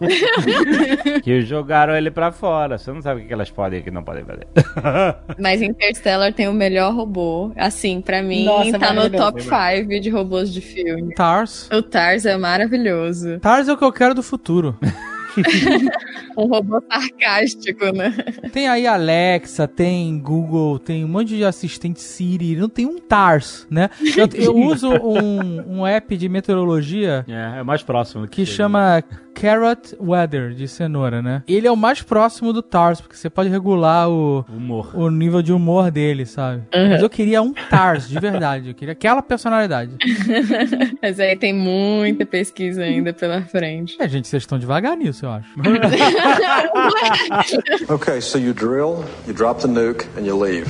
<laughs> que jogaram ele pra fora. Você não sabe o que elas podem e o que não podem fazer. <laughs> Mas Interstellar tem o melhor robô. Assim, pra mim, Nossa, tá no top 5 de robôs de filme. Tars. O Tars é maravilhoso. Tars é o que eu quero do futuro. <laughs> <laughs> Um robô sarcástico, né? Tem aí Alexa, tem Google, tem um monte de assistente Siri, não tem um TARS, né? Eu, eu <laughs> uso um, um app de meteorologia É, é o mais próximo. que chega. chama Carrot Weather, de cenoura, né? Ele é o mais próximo do TARS, porque você pode regular o, Humor. o nível de humor dele, sabe? Mas eu queria um TARS, de verdade. Eu queria aquela personalidade. <laughs> Mas aí tem muita pesquisa ainda pela frente. É, gente, vocês estão devagar nisso, eu acho. <laughs> Okay, so you drill, you drop the nuke, and you leave.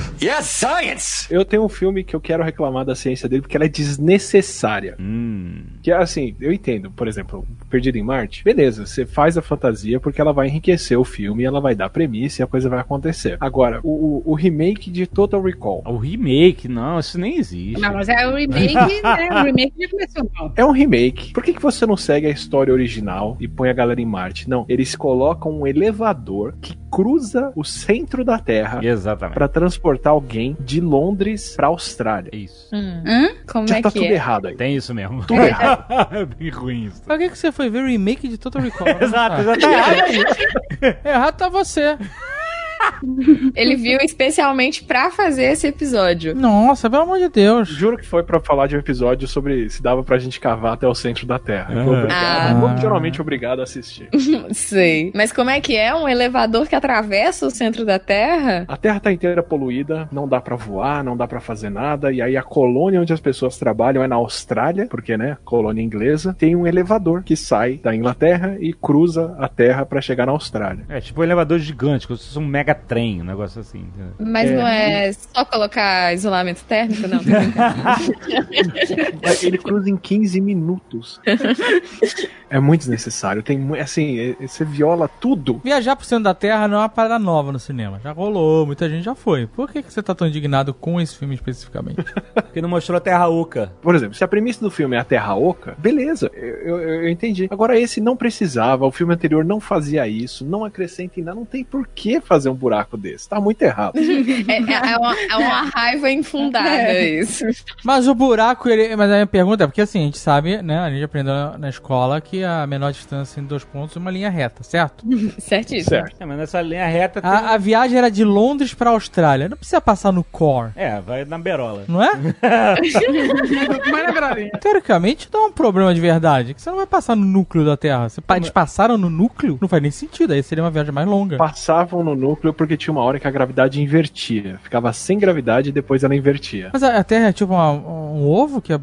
Eu tenho um filme que eu quero reclamar da ciência dele porque ela é desnecessária. Hum. Que é assim, eu entendo, por exemplo, Perdido em Marte, beleza, você faz a fantasia porque ela vai enriquecer o filme, ela vai dar premissa e a coisa vai acontecer. Agora, o, o- o remake de Total Recall O remake, não, isso nem existe. Não, mas é o remake, <laughs> né? O remake já começou mal. é um remake. Por que, que você não segue a história original e põe a galera em Marte? Não, eles colocam um elevador que cruza o centro da Terra Exatamente. pra transportar alguém de Londres pra Austrália. É isso. Hum. Hã? Como Já é tá que tudo é? errado aí. Tem isso mesmo. Tudo <laughs> errado. é bem ruim isso. Pra que, que você foi ver o remake de Total Recall? Exato, já tá errado. Errado tá você. Ele viu especialmente pra fazer esse episódio. Nossa, pelo amor de Deus. Juro que foi pra falar de um episódio sobre se dava pra gente cavar até o centro da Terra. Ah. obrigado, Ah. condicionalmente obrigado a assistir. <laughs> Sei. Mas como é que é? Um elevador que atravessa o centro da Terra? A Terra tá inteira poluída, não dá pra voar, não dá pra fazer nada, e aí a colônia onde as pessoas trabalham é na Austrália, porque né, colônia inglesa, tem um elevador que sai da Inglaterra e cruza a Terra pra chegar na Austrália. É tipo um elevador gigante, como se fosse um mega trem, um negócio assim. entendeu? Mas É. não é só colocar isolamento térmico, não? Ele cruza em 15 minutos. É muito desnecessário. Tem assim, é- você viola tudo. Viajar pro centro da Terra não é uma parada nova no cinema. Já rolou, muita gente já foi. Por que, que você tá tão indignado com esse filme especificamente? Porque não mostrou a Terra Oca. Por exemplo, se a premissa do filme é a Terra Oca, beleza, eu, eu- eu entendi. Agora, esse não precisava, o filme anterior não fazia isso, não acrescenta em nada, não tem por que fazer um buraco desse. Tá muito errado. <laughs> É, é- é uma, é uma <laughs> raiva infundada isso. Mas o buraco, ele. Mas a minha pergunta é porque assim, a gente sabe, né? A gente aprendeu na- escola que a menor distância em dois pontos é uma linha reta, certo? <laughs> Certíssimo. certo. É, mas nessa linha reta tem... A, a viagem era de Londres pra Austrália. Não precisa passar no core, É, vai na berola. não é? Mas na verdade, Teoricamente dá um problema de verdade. Que você não vai passar no núcleo da Terra. Você, eles passaram no núcleo? Não faz nem sentido. Aí seria uma viagem mais longa. Passavam no núcleo porque tinha uma hora que a gravidade invertia. Ficava sem gravidade e depois ela invertia. Mas a, Terra é tipo uma- um ovo que é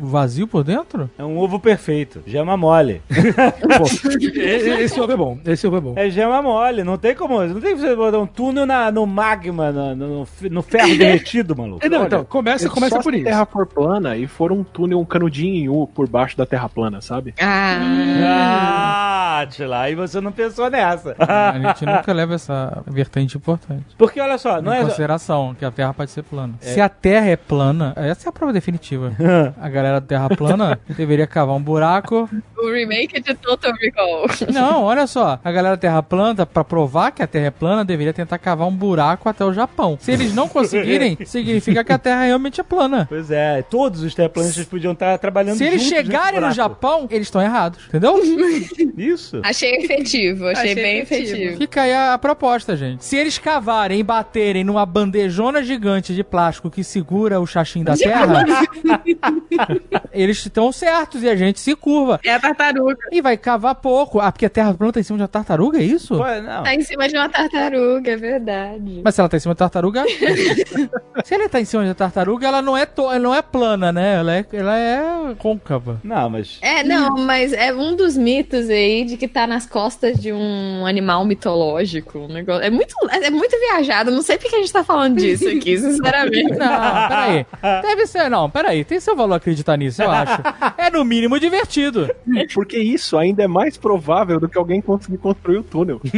vazio por dentro? É um ovo perfeito. Gema mole. <laughs> E- Esse ovo é bom. Esse ovo é bom. É gema mole. Não tem como. Não tem que você botar um túnel na, no magma, no, no, no ferro <laughs> derretido, maluco. É, Não, então, começa, É começa por se a isso. Terra for plana e for um túnel, um canudinho em U por baixo da Terra plana, sabe? Ah, Ah, Tila, aí você não pensou nessa. A gente nunca leva essa vertente importante. Porque olha só, não em é. consideração que a Terra pode ser plana. Se a Terra é plana, essa é a prova definitiva. <laughs> a galera da Terra plana <laughs> deveria cavar um buraco. O remake de Total Recall. <laughs> Não, olha só. A galera da Terra plana, pra provar que a Terra é plana, deveria tentar cavar um buraco até o Japão. Se eles não conseguirem, <laughs> significa que a Terra realmente é plana. Pois é, todos os terraplanistas podiam estar trabalhando Se eles chegarem no. Japão, eles estão errados. Entendeu? <laughs> Isso. Achei efetivo, achei, Achei bem efetivo. efetivo. Fica aí a, a proposta, gente. Se eles cavarem e baterem numa bandejona gigante de plástico que segura o xaxim da Terra, eles estão certos e a gente se curva. É a tartaruga. E vai cavar pouco. Ah, porque a Terra plana tá em cima de uma tartaruga, é isso? Pô, não. Tá em cima de uma tartaruga, é verdade. Mas se ela tá em cima da tartaruga. <laughs> se ela tá em cima da tartaruga, ela não é, to... ela não é plana, né? Ela é, ela é côncava. Não, mas. É, não, mas é um dos mitos aí de que tá nas costas de um animal mitológico. Um negócio. É muito, é muito viajado. Não sei porque a gente tá falando disso aqui, <laughs> sinceramente. Não, peraí. <laughs> Deve ser, não, peraí. Tem seu valor acreditar nisso, eu acho. É no mínimo divertido. <laughs> Porque isso ainda é mais provável do que alguém conseguir construir o túnel. <laughs>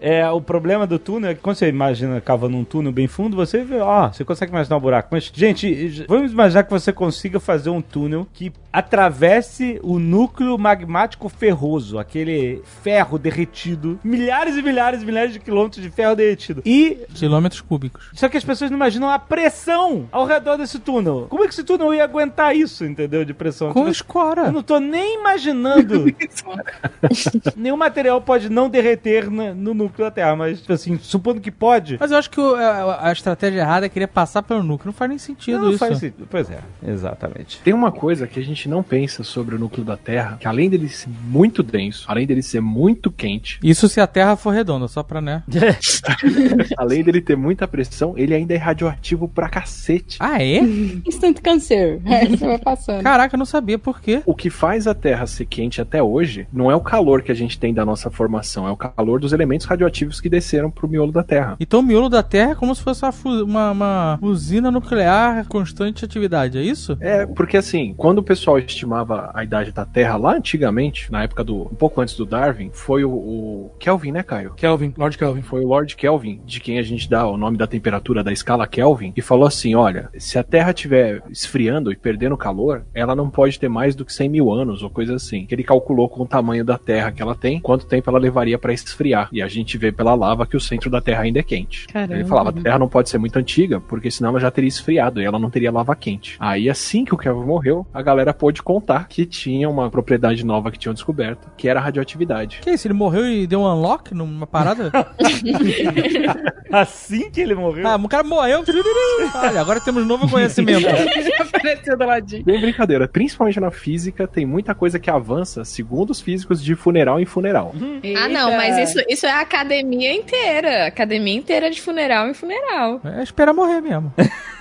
É, o problema do túnel é que quando você imagina cavando um túnel bem fundo, você vê, ó, você consegue imaginar um buraco. Mas, gente, vamos imaginar que você consiga fazer um túnel que atravesse o núcleo magmático ferroso, aquele ferro derretido, milhares e milhares e milhares de quilômetros de ferro derretido. E Quilômetros cúbicos. só que as pessoas não imaginam a pressão ao redor desse túnel. Como é que esse túnel ia aguentar isso, entendeu? De pressão. Com Eu escora. não tô nem imaginando. <laughs> Nenhum material pode não derreter no, no núcleo da Terra, mas, tipo assim, supondo que pode. Mas eu acho que o- a, a estratégia errada é querer passar pelo núcleo. Não faz nem sentido Não isso. faz sentido. Pois é, exatamente. Tem uma coisa que a gente não pensa sobre o núcleo da Terra, que além dele ser muito denso, além dele ser muito quente, Isso se a Terra for redonda, só pra, né? <laughs> além dele ter muita pressão, ele ainda é radioativo pra cacete. Ah, é? Instant câncer. É, você vai passando. Caraca, eu não sabia por quê. O que faz a Terra ser quente até hoje não é o calor que a gente tem da nossa formação, é o calor dos elementos radioativos que desceram pro miolo da Terra. Então o miolo da Terra é como se fosse uma- uma usina nuclear constante atividade, é isso? É, porque assim, quando o pessoal estimava a idade da Terra lá antigamente, na época do. um pouco antes do Darwin, foi o, o Kelvin, né, Caio? Kelvin, Lord Kelvin. Foi o Lord Kelvin, de quem a gente dá o nome da temperatura da escala Kelvin, e falou assim: olha, se a Terra estiver esfriando e perdendo calor, ela não pode ter mais do que 100 mil anos ou coisa assim. Que ele calculou com o tamanho da Terra que ela tem, quanto tempo ela levaria para esfriar. E a gente vê pela lava que o centro da Terra ainda é quente. Caramba. Ele falava: a Terra não pode ser muito antiga, porque senão ela já teria esfriado e ela não teria lava quente. Aí, assim que o Kelvin morreu, a galera pôde contar que tinha uma propriedade nova que tinham descoberto, que era a radioatividade. Que isso? Ele morreu e deu um unlock numa parada? <laughs> Assim que ele morreu. ah, o cara morreu. Olha, agora temos novo conhecimento. <laughs> Apareceu do ladinho. Bem brincadeira, principalmente na física, tem muita coisa que avança, segundo os físicos, de funeral em funeral. Ah, não, mas isso, isso é a academia inteira. Academia inteira de funeral em funeral. É esperar morrer mesmo. <laughs>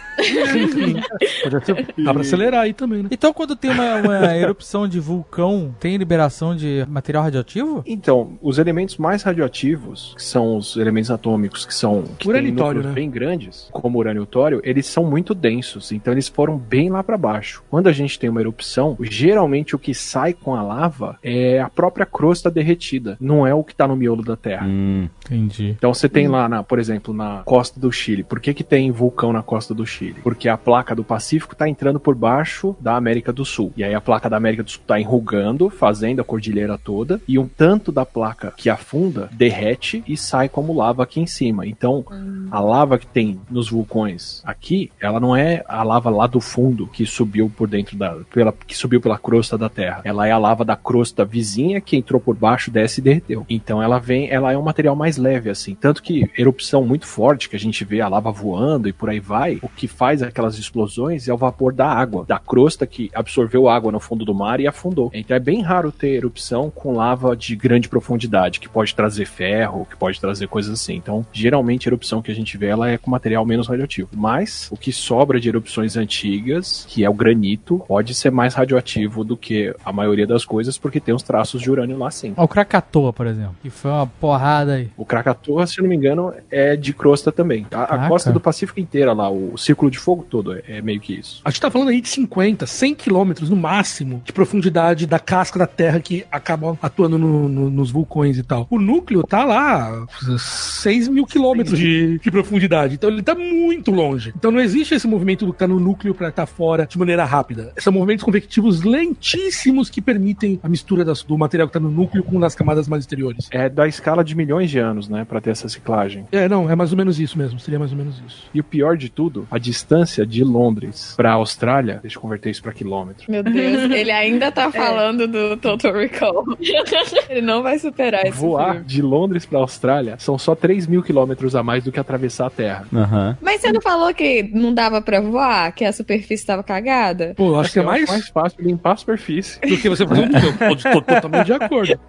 Dá pra acelerar aí também, né? Então, quando tem uma, uma erupção de vulcão, tem liberação de material radioativo? Então, os elementos mais radioativos, que são os elementos atômicos que são que Urânio núcleos né? bem grandes, como o urânio e tório, eles são muito densos, então eles foram bem lá para baixo. Quando a gente tem uma erupção, geralmente o que sai com a lava é a própria crosta derretida, não é o que tá no miolo da Terra. Entendi. Então você tem lá, na, por exemplo, na costa do Chile. Por que, que tem vulcão na costa do Chile? Porque a placa do Pacífico está entrando por baixo da América do Sul. E aí a placa da América do Sul está enrugando, fazendo a cordilheira toda. E um tanto da placa que afunda derrete e sai como lava aqui em cima. Então a lava que tem nos vulcões aqui, ela não é a lava lá do fundo que subiu por dentro da. Pela, que subiu pela crosta da Terra. Ela é a lava da crosta vizinha que entrou por baixo, desce e derreteu. Então ela vem, ela é um material mais leve, assim. Tanto que erupção muito forte, que a gente vê a lava voando e por aí vai, o que faz aquelas explosões é o vapor da água, da crosta que absorveu água no fundo do mar e afundou. Então é bem raro ter erupção com lava de grande profundidade, que pode trazer ferro, que pode trazer coisas assim. Então, geralmente a erupção que a gente vê, ela é com material menos radioativo. Mas o que sobra de erupções antigas, que é o granito, pode ser mais radioativo do que a maioria das coisas, porque tem os traços de urânio lá sim. O Krakatoa, por exemplo, que foi uma porrada aí. O Krakatoa, se eu não me engano, é de crosta também. A, a costa do Pacífico inteira lá, o círculo de fogo todo é, é meio que isso. A gente tá falando aí de 50, 100 quilômetros no máximo de profundidade da casca da Terra que acaba atuando no- no- nos vulcões e tal. O núcleo tá lá 6 mil quilômetros de, de profundidade. Então ele tá muito longe. Então não existe esse movimento do que tá no núcleo pra estar fora de maneira rápida. São movimentos convectivos lentíssimos que permitem a mistura das- do material que tá no núcleo com as camadas mais exteriores. É da escala de milhões de anos, né, Pra ter essa ciclagem. É, não, é mais ou menos isso mesmo. Seria mais ou menos isso. E o pior de tudo, a distância de Londres pra Austrália, deixa eu converter isso pra quilômetro. Meu Deus, <laughs> ele ainda tá falando do Total Recall. <laughs> ele não vai superar esse Voar filme. de Londres pra Austrália são só 3 mil quilômetros a mais do que atravessar a Terra. Aham. Mas você não falou que não dava pra voar? Que a superfície tava cagada? Pô, eu acho que é Eu mais, mais fácil limpar a superfície. <laughs> do que você fazer um eu tô, tô totalmente de acordo.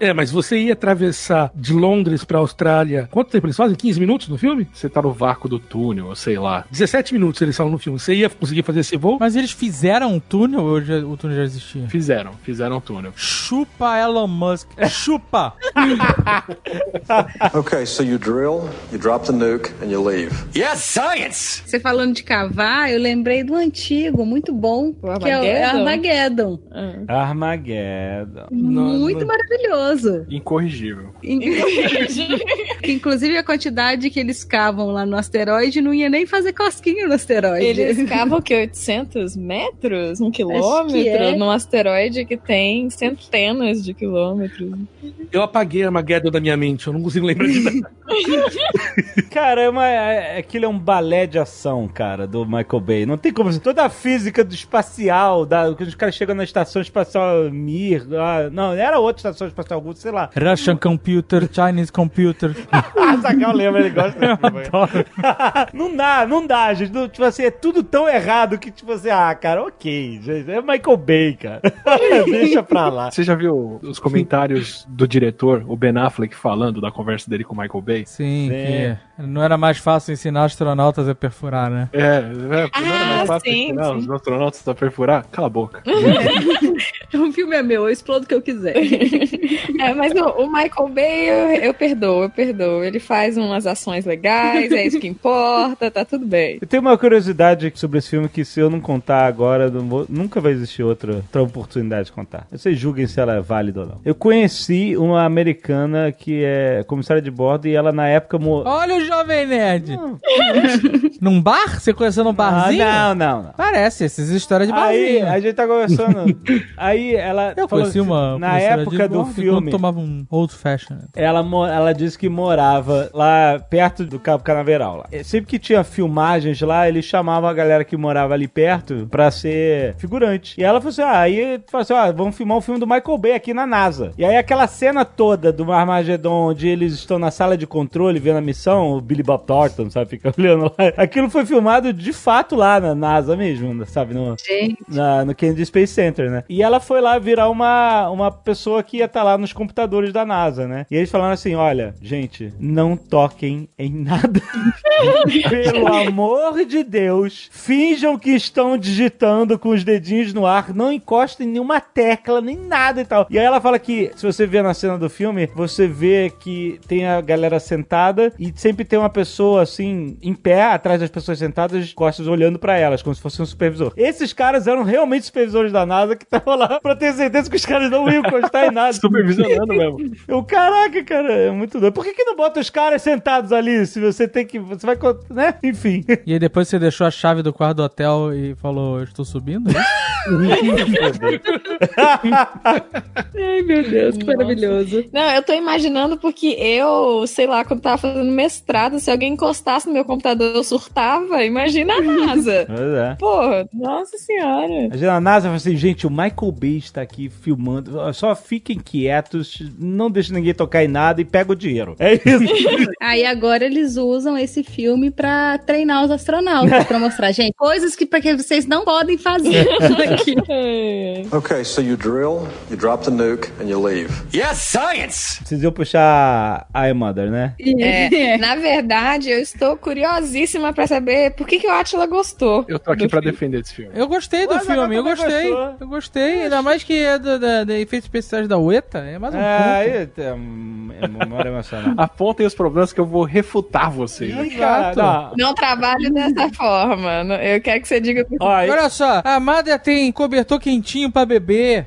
É, mas você ia atravessar de Londres pra Austrália. Quanto tempo eles fazem? 15 minutos no filme? Você tá no vácuo do túnel, sei lá. 17 minutos eles falam no filme. Você ia conseguir fazer esse voo? Mas eles fizeram um túnel ou já- o túnel já existia? Fizeram, fizeram um túnel. Chupa Elon Musk. Chupa! <laughs> Okay, so you drill, you drop the nuke, and you leave. Você falando de cavar, eu lembrei do antigo, muito bom, que é o Armageddon. Ah. Armageddon. muito maravilhoso. Incorrigível. Que, <laughs> Inclusive a quantidade que eles cavam lá no asteroide não ia nem fazer cosquinha no asteroide. Eles <laughs> cavam o quê? 800 metros? Um quilômetro? é. Num asteroide que tem centenas de quilômetros. Eu apaguei a Armageddon da minha mente. Eu não consigo lembrar de nada. <laughs> Cara, é uma, é, aquilo é um balé de ação, cara, do Michael Bay. Não tem como. Toda a física do espacial, da, que os caras chegam na estação espacial Mir. ah, não, era outra estação espacial russa, sei lá. Russian computer, Chinese computer. <laughs> Ah, Zagal lembra, ele gosta desse filme. Não dá, não dá, gente. Não, tipo assim, é tudo tão errado que, tipo assim, ah, cara, ok. É Michael Bay, cara. <laughs> Deixa pra lá. Você já viu os comentários do diretor, o Ben Affleck, falando da conversa dele com o Michael Bay? Sim, que não era mais fácil ensinar astronautas a perfurar, né? É, é não era Ah, mais fácil sim, ensinar sim. os astronautas a perfurar? Cala a boca. <laughs> O <laughs> filme é meu, eu explodo o que eu quiser. <laughs> É, mas o, o Michael Bay, eu, eu perdoo, eu perdoo. Ele faz umas ações legais, é isso que importa, tá tudo bem. Eu tenho uma curiosidade sobre esse filme que se eu não contar agora, não vou- nunca vai existir outra, outra oportunidade de contar. Vocês julguem se ela é válida ou não. Eu conheci uma americana que é comissária de bordo e ela na época... Mo... Olha o Jovem Nerd! <laughs> num bar? Você conheceu num Ah, barzinho? não, não, não. Parece, essas histórias de Aí, barzinho. a gente tá conversando. aí ela Eu falou conheci uma na época de do filme, Quando tomava um old fashion. ela, mo- ela disse que morava lá perto do Cabo Canaveral. Lá. Sempre que tinha filmagens lá, eles chamavam a galera que morava ali perto pra ser figurante. E ela falou assim: ah, aí falou assim, ah, vamos filmar um filme do Michael Bay aqui na NASA. E aí aquela cena toda do Armagedon, onde eles estão na sala de controle vendo a missão, o Billy Bob Thornton, sabe, fica <laughs> olhando lá. Aquilo foi filmado de fato lá na NASA mesmo, sabe, no, Gente, na- no Kennedy Space Center, né? E ela foi lá virar uma, uma pessoa que ia estar lá nos computadores da NASA, né? E eles falaram assim: olha, gente, não toquem em nada. <laughs> Pelo amor de Deus, finjam que estão digitando com os dedinhos no ar, não encostem em nenhuma tecla, nem nada e tal. E aí ela fala que, se você vê na cena do filme, você vê que tem a galera sentada e sempre tem uma pessoa assim, em pé, atrás das pessoas sentadas, costas olhando pra elas, como se fosse um supervisor. Esses caras eram realmente supervisores da NASA que estavam lá pra ter certeza que os caras não iam encostar em <laughs> nada. Supervisionando mesmo. Eu, caraca, cara, é muito doido. Por que, que não bota os caras sentados ali? Se você tem que. Você vai. Né? Enfim. E aí depois você deixou a chave do quarto do hotel e falou, eu estou subindo? é <laughs> ai meu Deus, que maravilhoso. Não, eu tô imaginando porque eu, sei lá, quando tava fazendo mestrado, se alguém encostasse no meu computador, eu surtava. Imagina a NASA. Pois é. Pô, nossa senhora. Imagina a NASA falou assim, gente, o Michael Bay está aqui filmando. Só fiquem quietos, não deixem ninguém tocar em nada e pega o dinheiro. É isso. <laughs> Aí agora eles usam esse filme pra treinar os astronautas, pra mostrar, gente, coisas que, que vocês não podem fazer. <laughs> Okay, so you drill, you drop the nuke, and you leave. Yes, science! Vocês iam puxar I Mother, né? É, na verdade, eu estou curiosíssima pra saber por que, que o Atila gostou. Eu tô aqui filme. defender esse filme. Eu gostei do Mas filme, eu gostei. gostou. Eu gostei, ainda mais que é do, da, da efeitos especiais da UETA, é mais um É, ponto. é, é memória emocional. <laughs> Apontem os problemas que eu vou refutar vocês. Cara, não. Não trabalho dessa forma. Não- Eu quero que você diga. Ó, aí- Olha só, a Mother tem cobertor quentinho pra beber.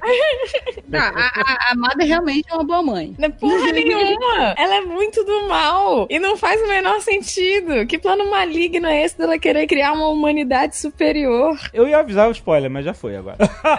Ah, a, a, a Mada realmente é uma boa mãe. Não é porra <laughs> nenhuma. Ela é muito do mal. E não faz o menor sentido. Que plano maligno é esse dela querer criar uma humanidade superior? eu ia avisar o spoiler, mas já foi agora. <laughs>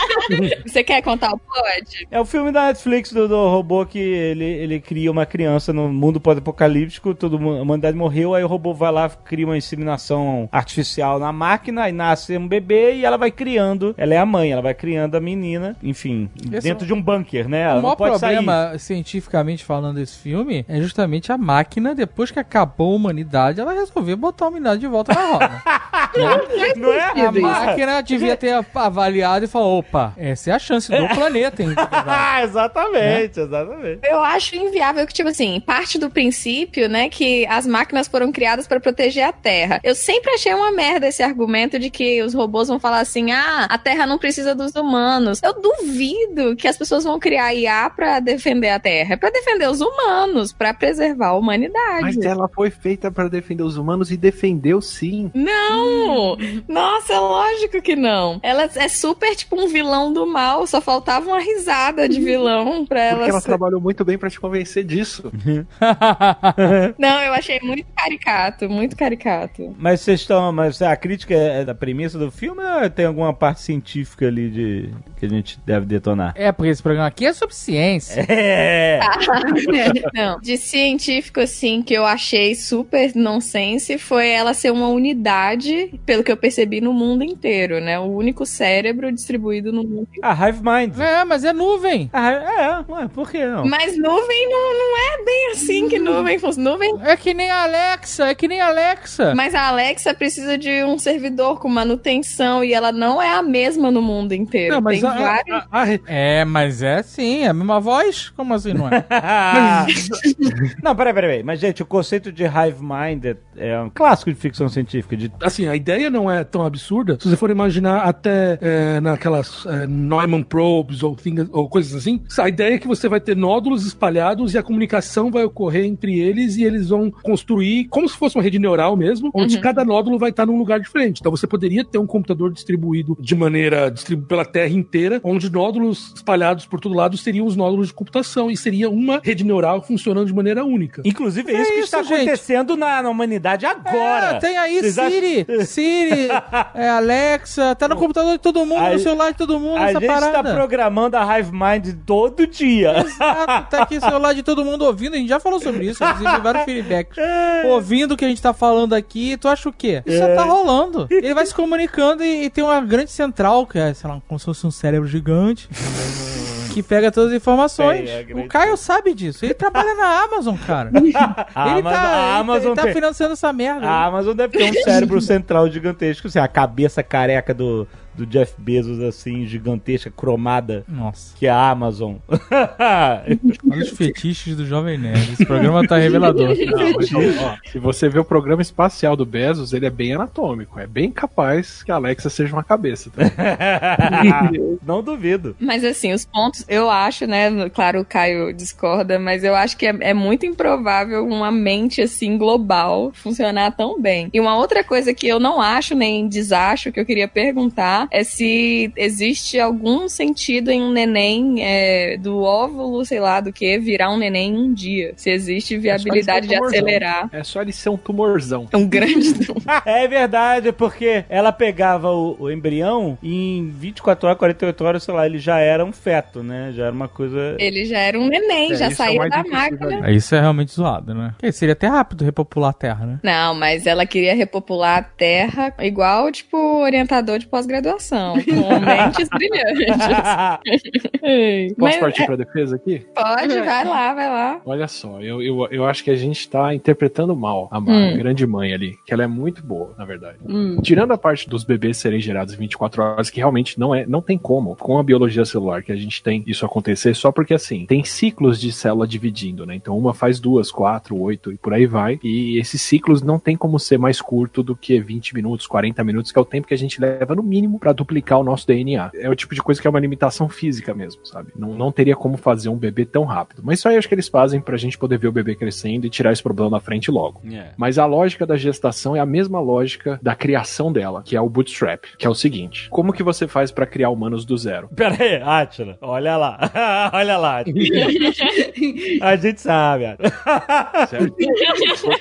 <laughs> Você quer contar o plot? É o filme da Netflix do, do robô que ele, ele cria uma criança no mundo pós-apocalíptico, todo mu- a humanidade morreu, aí o robô vai lá, cria uma inseminação artificial na máquina, e nasce um bebê e ela vai criando, ela é a mãe, ela vai criando a menina, enfim, Esse dentro é de um bunker, né? Ela o não maior pode sair. problema, cientificamente falando, desse filme é justamente a máquina, depois que acabou a humanidade, ela resolveu botar a humanidade de volta na roda. <laughs> Não é? a máquina devia ter avaliado e falou: opa, essa é a chance do planeta, hein? <laughs> Ah, exatamente, exatamente. Eu acho inviável que, tipo assim, parte do princípio, né, que as máquinas foram criadas pra proteger a Terra. Eu sempre achei uma merda esse argumento de que os robôs vão falar assim: ah, a Terra não precisa dos humanos. Eu duvido que as pessoas vão criar IA pra defender a Terra. É pra defender os humanos, pra preservar a humanidade. Mas ela foi feita pra defender os humanos e defendeu sim. Não! Nossa, é lógico que não. Ela é super tipo um vilão do mal, só faltava uma risada de vilão pra ela. Porque ela ser- trabalhou muito bem pra te convencer disso. <laughs> Não, eu achei muito caricato, muito caricato. Mas vocês estão. Mas a crítica é da premissa do filme ou tem alguma parte científica ali de que a gente deve detonar? É, porque esse programa aqui é sobre ciência. É! <laughs> Não, de científico, assim, que eu achei super nonsense foi ela ser uma unidade, pelo que eu percebi, no mundo inteiro, né? O único cérebro distribuído no mundo inteiro. A Hive Mind. É, mas é nuvem. Ah, é, ué, por que não? Mas nuvem não, não é bem assim que nuvem funciona. Nuvem. É que nem a Alexa, é que nem a Alexa. Mas a Alexa precisa de um servidor com manutenção e ela não é a mesma no mundo inteiro. Não, mas Tem a, vários. a- a- É, mas é sim, é a mesma voz? Como assim não é? <laughs> <laughs> não, peraí, peraí, peraí. Mas, gente, o conceito de Hive Mind é, é um clássico de ficção científica. De... assim, a ideia não é tão absurda. Se você for imaginar até é, naquelas é, Neumann probes ou, things- ou coisas assim, a ideia é que você vai ter nódulos espalhados e a comunicação vai ocorrer entre eles e eles vão construir como se fosse uma rede neural mesmo, onde Uhum. cada nódulo vai estar num lugar diferente. Então você poderia ter um computador distribuído de maneira distribuída pela Terra inteira, onde nódulos espalhados por todo lado seriam os nódulos de computação e seria uma rede neural funcionando de maneira única. Inclusive, é isso É que isso, está gente. acontecendo na, na humanidade agora. É, tem aí Vocês Siri, Siri, <laughs> é, Alexa, tá no computador de todo mundo, A- no celular de todo mundo, A essa gente está parada. programando a Hive Mind todo dia. Exato, tá aqui o celular de todo mundo ouvindo, a gente já falou sobre isso, inclusive vários feedbacks. Ouvindo o que a gente tá falando aqui, tu acha o quê? Isso já tá rolando. Ele vai se comunicando e, e tem uma grande central, que é, sei lá, como se fosse um cérebro gigante. Que pega todas as informações. É o Caio sabe disso. Ele trabalha na Amazon, cara. <laughs> A ele Amazon- tá, a ele tá- Amazon ele tá financiando essa merda. A Amazon deve ter um cérebro central gigantesco, assim, a cabeça careca do, do Jeff Bezos, assim, gigantesca, cromada, Nossa. que é a Amazon. <laughs> Olha os fetiches do Jovem Nerd. Esse programa tá revelador. <laughs> Não, mas, ó, se você vê o programa espacial do Bezos, ele é bem anatômico. É bem capaz que a Alexa seja uma cabeça. Tá? <laughs> Não duvido. Mas assim, os pontos, eu acho, né? Claro, o Caio discorda, mas eu acho que é, é muito improvável uma mente assim global funcionar tão bem. E uma outra coisa que eu não acho nem desacho que eu queria perguntar é se existe algum sentido em um neném é, do óvulo, sei lá, do que virar um neném em um dia. Se existe viabilidade de tumorzão. acelerar. É só ele ser um tumorzão. É um grande <laughs> É verdade, porque ela pegava o, o embrião e em 24 horas, 48 horas, sei lá, ele já era um feto, né? Já era uma coisa. Ele já era um neném, É, já é saía da máquina. Isso é realmente zoado, né? Porque seria até rápido repopular a Terra, né? Não, mas ela queria repopular a Terra igual, tipo, orientador de pós-graduação, com <laughs> mentes brilhantes. <laughs> Posso mas- partir pra defesa aqui? Pode, vai lá, vai lá. Olha só, eu, eu, eu acho que a gente tá interpretando mal a, Hum. a grande mãe ali, que ela é muito boa, na verdade. Hum. Tirando a parte dos bebês serem gerados em 24 horas, que realmente não é, não tem como, com a biologia celular que a gente tem isso acontecer, só porque assim, tem ciclos de célula dividindo, né? Então uma faz duas, quatro, oito e por aí vai. E esses ciclos não tem como ser mais curto do que 20 minutos, 40 minutos, que é o tempo que a gente leva no mínimo pra duplicar o nosso DNA. É o tipo de coisa que é uma limitação física mesmo, sabe? Não, não teria como fazer um bebê tão rápido. Mas isso aí acho que eles fazem pra gente poder ver o bebê crescendo e tirar esse problema da frente logo. É. Mas a lógica da gestação é a mesma lógica da criação dela, que é o bootstrap, que é o seguinte: como que você faz pra criar humanos do zero? <laughs> Pera aí, Atila, olha lá. <laughs> olha lá. <laughs> A gente sabe. Certo?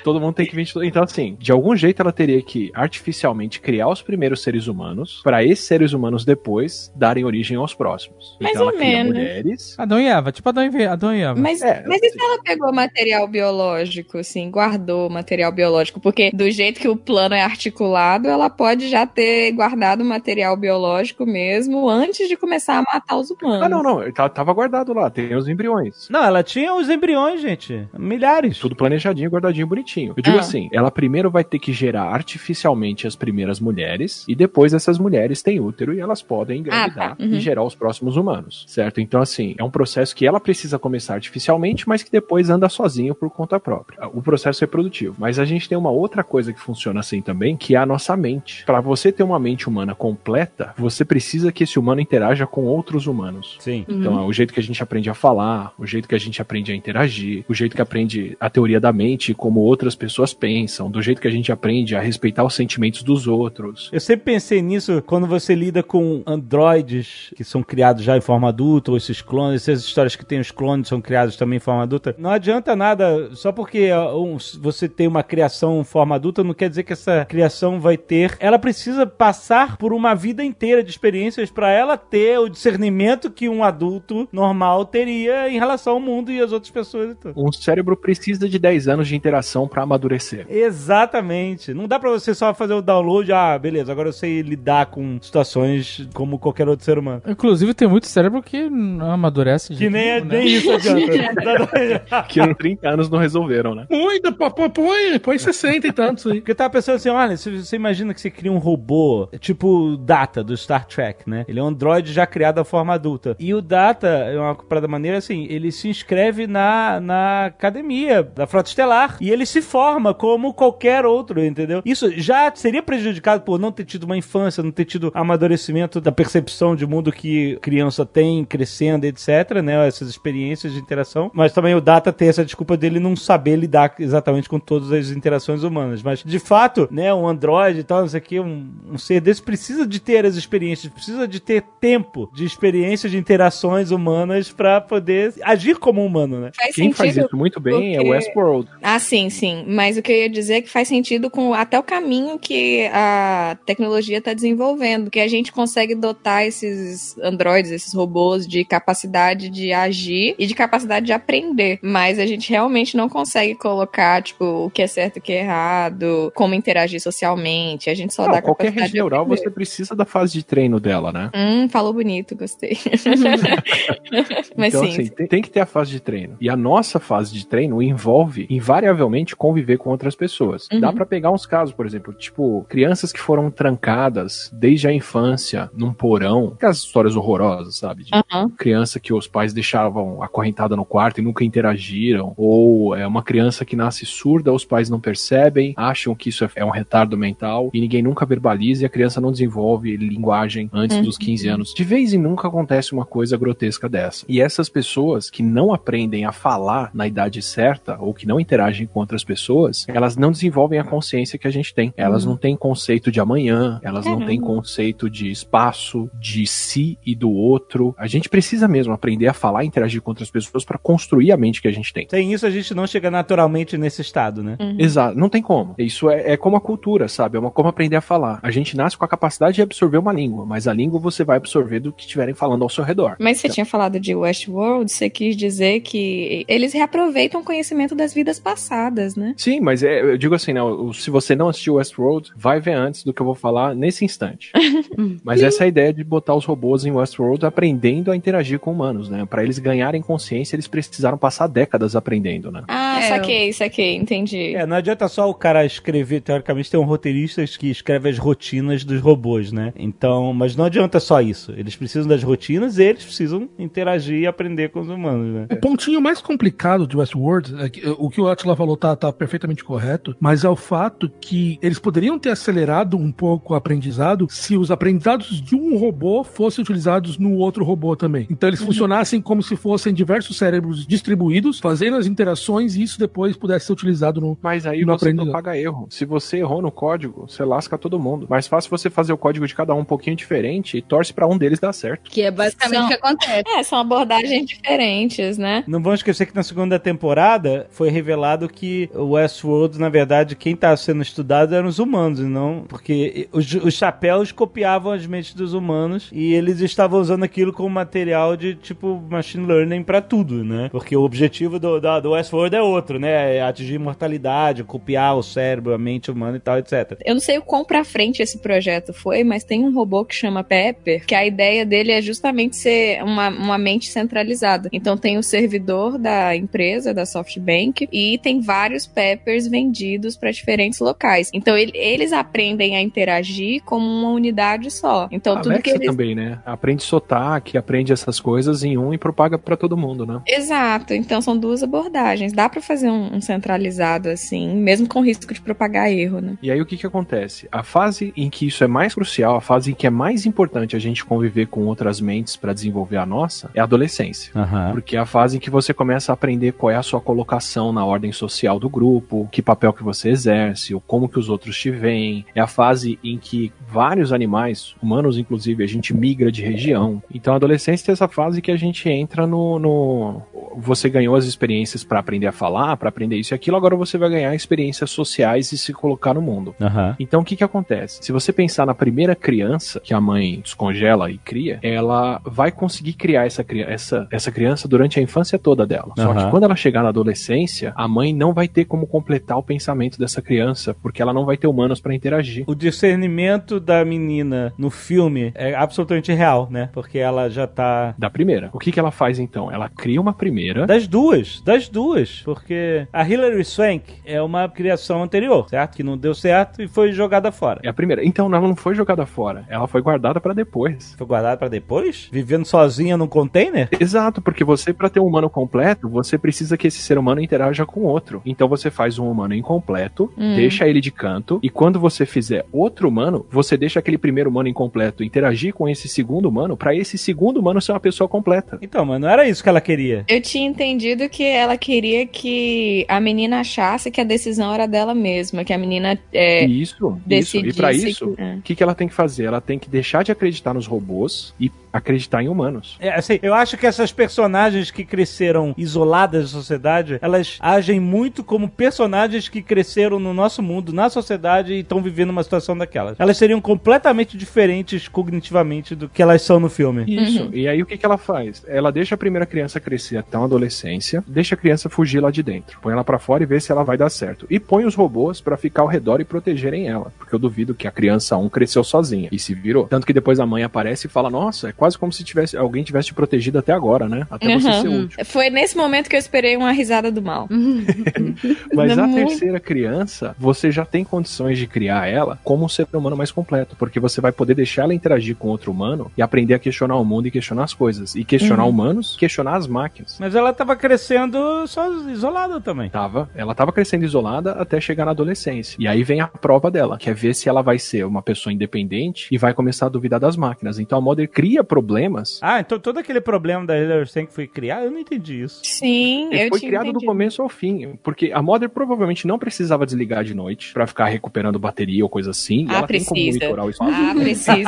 Todo mundo tem que vir. Então, assim, de algum jeito ela teria que artificialmente criar os primeiros seres humanos, para seres humanos depois darem origem aos próximos. Mais então ou menos. mulheres. Adão e Eva, tipo Adão e Adão e Eva. Mas, mas e se ela pegou material biológico, assim, guardou material biológico? Porque do jeito que o plano é articulado, ela pode já ter guardado material biológico mesmo antes de começar a matar os humanos. Ah, não, não. tá- Tava guardado lá, tem os embriões. Não, ela tinha os embriões, gente. Milhares. Tudo planejadinho, guardadinho, bonitinho. Eu digo Ah. assim, ela primeiro vai ter que gerar artificialmente as primeiras mulheres, e depois essas mulheres têm útero e elas podem engravidar Ah, tá. Uhum. e gerar os próximos humanos, certo? Então, assim, é um processo que ela precisa começar artificialmente, mas que depois anda sozinho por conta própria. O processo é produtivo. Mas a gente tem uma outra coisa que funciona assim também, que é a nossa mente. Para você ter uma mente humana completa, você precisa que esse humano interaja com outros humanos. Sim. Então, Uhum. é o jeito que a gente aprende a falar, o jeito que a gente aprende a interagir, o jeito que aprende a teoria da mente, como outras pessoas pensam, do jeito que a gente aprende a respeitar os sentimentos dos outros. Eu sempre pensei nisso quando você lida com androides que são criados já em forma adulta, ou esses clones, essas histórias que tem os clones são criados também em forma adulta. Não adianta nada, só porque um, você tem uma criação em forma adulta, não quer dizer que essa criação vai ter. Ela precisa passar por uma vida inteira de experiências para ela ter o discernimento que um adulto normal teria em relação ao mundo e às outras pessoas. Um cérebro precisa de 10 anos de interação para amadurecer. Exatamente. Não dá pra você só fazer o download, ah, beleza, agora eu sei lidar com situações como qualquer outro ser humano. Inclusive, tem muito cérebro que não amadurece. Que nem, é- né? nem isso <laughs> adianta. Que em 30 anos não resolveram, né? Muita, pô, põe, põe 60 e tantos aí. Porque eu tava pensando assim, olha, se você imagina que você cria um robô, tipo o Data do Star Trek, né? Ele é um androide já criado à forma adulta. E o Data, é uma parada maneira assim, ele se inscreve na, na academia da Frota Estelar e ele se forma como qualquer outro, entendeu? Isso já seria prejudicado por não ter tido uma infância, não ter tido amadurecimento da percepção de mundo que criança tem crescendo, etc, né? Essas experiências de interação. Mas também o Data tem essa desculpa dele não saber lidar exatamente com todas as interações humanas. Mas, de fato, né, um androide e tal, não sei o que, um, um ser desse precisa de ter as experiências, precisa de ter tempo de experiências de interações humanas pra poder agir como um humano, né? Faz Quem faz isso muito bem é o porque- Westworld. Ah, sim, sim. Mas o que eu ia dizer é que faz sentido com até o caminho que a tecnologia está desenvolvendo, que a gente consegue dotar esses androides, esses robôs, de capacidade de agir e de capacidade de aprender. Mas a gente realmente não consegue colocar, tipo, o que é certo e o que é errado, como interagir socialmente. A gente só Não, dá qualquer capacidade rede de neural você precisa da fase de treino dela, né? Hum, falou bonito, gostei. <laughs> Mas então, sim. assim, tem, tem que ter a fase de treino. E a nossa fase de treino envolve, invariavelmente, conviver com outras pessoas. Uhum. Dá pra pegar uns casos, por exemplo, tipo, crianças que foram trancadas desde a infância num porão. Aquelas histórias horrorosas, sabe? De Aham. criança que os pais deixavam acorrentada no quarto e nunca interagiram. Ou é uma criança que nasce surda, os pais não percebem, acham que isso é- é um retardo mental e ninguém nunca verbaliza e a criança não desenvolve linguagem antes Uhum. dos 15 anos. De vez em nunca acontece uma coisa grotesca dessa. E essas pessoas que não aprendem a falar na idade certa ou que não interagem com outras pessoas, elas não desenvolvem a consciência que a gente tem. Elas Uhum. não têm conceito de amanhã, elas não têm Caramba. Conceito de espaço, de si e do outro. A gente precisa mesmo aprender a falar e interagir com outras pessoas para construir a mente que a gente tem. Sem isso, a gente não chega naturalmente nesse estado, né? Uhum. Exato, não tem como. Isso é, é como a cultura, sabe? É uma, como aprender a falar. A gente nasce com a capacidade de absorver uma língua, mas a língua você vai absorver do que estiverem falando ao seu redor. Mas você tinha falado de Westworld, você quis dizer que eles reaproveitam o conhecimento das vidas passadas, né? Sim, mas é, eu digo assim, né? Se você não assistiu Westworld, vai ver antes do que eu vou falar nesse instante. <laughs> <laughs> Mas essa é a ideia de botar os robôs em Westworld aprendendo a interagir com humanos, né? Pra eles ganharem consciência, eles precisaram passar décadas aprendendo, né? Ah, É, saquei, saquei, entendi. É, não adianta só o cara escrever, teoricamente tem um roteirista que escreve as rotinas dos robôs, né? Então, mas não adianta só isso. Eles precisam das rotinas e eles precisam interagir e aprender com os humanos, né? O pontinho mais complicado de Westworld, é que, o que o Atila falou tá, tá perfeitamente correto, mas é o fato que eles poderiam ter acelerado um pouco o aprendizado se os aprendizados de um robô fossem utilizados no outro robô também. Então eles funcionassem como se fossem diversos cérebros distribuídos, fazendo as interações e isso depois pudesse ser utilizado no. Mas aí No você não aprendizado. paga erro. Se você errou no código, você lasca todo mundo. Mais fácil você fazer o código de cada um um pouquinho diferente e torce pra um deles dar certo. Que é basicamente São- o que acontece. É, são abordagens diferentes, né? Não vamos esquecer que na segunda temporada foi revelado que o Westworld, na verdade, quem tá sendo estudado eram os humanos, não. Porque os, os chapéus copiavam as mentes dos humanos e eles estavam usando aquilo como material de tipo machine learning pra tudo, né? Porque o objetivo do, da- do Westworld é outro, né? É atingir imortalidade, copiar o cérebro, a mente humana e tal, etc. Eu não sei o quão pra frente esse projeto foi, mas tem um robô que chama Pepper, que a ideia dele é justamente ser uma, uma mente centralizada. Então tem o servidor da empresa, da SoftBank, e tem vários Peppers vendidos para diferentes locais. Então ele- eles aprendem a interagir como uma unidade só. Então a tudo que Alexa eles também, né? Aprende sotaque, aprende essas coisas em um e propaga pra todo mundo, né? Exato, então são duas abordagens. Dá pra fazer um, um centralizado assim, mesmo com risco de propagar erro, né? E aí o que que acontece? A fase em que isso é mais crucial, a fase em que é mais importante a gente conviver com outras mentes pra desenvolver a nossa, é a adolescência. Aham. Porque é a fase em que você começa a aprender qual é a sua colocação na ordem social do grupo, que papel que você exerce, ou como que os outros te veem. É a fase em que vários animais, humanos inclusive, a gente migra de região. Então a adolescência é essa fase que a gente entra no. no- você ganhou as experiências pra aprender a falar, pra aprender isso e aquilo, agora você vai ganhar experiências sociais e se colocar no mundo. Aham. Então o que que acontece? Se você pensar na primeira criança que a mãe descongela e cria, ela vai conseguir criar essa, essa, essa criança durante a infância toda dela. Só Aham. que quando ela chegar na adolescência, a mãe não vai ter como completar o pensamento dessa criança, porque ela não vai ter humanos pra interagir. O discernimento da menina no filme é absolutamente real, né? Porque ela já tá. Da primeira. O que que ela faz então? Ela cria uma primeira. Das duas, das duas. Porque a Hilary Swank é uma criação anterior, certo? Que não deu certo e foi jogada fora. É a primeira. Então ela não foi jogada fora, ela foi guardada pra depois. Foi guardada pra depois? Vivendo sozinha num container? Exato, porque você, pra ter um humano completo, você precisa que esse ser humano interaja com outro. Então você faz um humano incompleto, Hum. deixa ele de canto, e quando você fizer outro humano, você deixa aquele primeiro humano incompleto interagir com esse segundo humano, pra esse segundo humano ser uma pessoa completa. Então, mas não era isso que ela queria. Eu tinha entendido que ela queria que a menina achasse que a decisão era dela mesma, que a menina é, isso, isso. E pra decidisse isso, que- é. o que, que ela tem que fazer? Ela tem que deixar de acreditar nos robôs e acreditar em humanos. É, assim, eu acho que essas personagens que cresceram isoladas da sociedade, elas agem muito como personagens que cresceram no nosso mundo, na sociedade e estão vivendo uma situação daquelas. Elas seriam completamente diferentes cognitivamente do que elas são no filme. Isso. E aí o que, que ela faz? Ela deixa a primeira criança crescer até uma adolescência, deixa a criança fugir lá de dentro, põe ela pra fora e vê se ela vai dar certo. E põe os robôs pra ficar ao redor e protegerem ela, porque eu duvido que a criança 1 cresceu sozinha e se virou. Tanto que depois a mãe aparece e fala: "Nossa, é quase como se tivesse alguém tivesse te protegido até agora, né? Até você Uhum. ser útil". Foi nesse momento que eu esperei uma risada do mal. <laughs> Mas a Não. terceira criança, você já tem condições de criar ela como um ser humano mais completo, porque você vai poder deixar ela interagir com outro humano e aprender a questionar o mundo e questionar as coisas. E questionar Uhum. humanos, questionar as máquinas. Mas ela tava crescendo só isolada também. Tava, ela tava crescendo isolada até chegar na adolescência. E aí vem a prova dela, que é ver se ela vai ser uma pessoa independente e vai começar a duvidar das máquinas. Então a Mother cria problemas. Ah, então todo aquele problema da Hilary Swank foi criado? Eu não entendi isso. Sim, Ele eu foi tinha criado do entendido. começo ao fim, porque a Mother provavelmente não precisava desligar de noite pra ficar recuperando bateria ou coisa assim. Ah, ela tem como precisa. monitorar o espaço. Ah, precisa.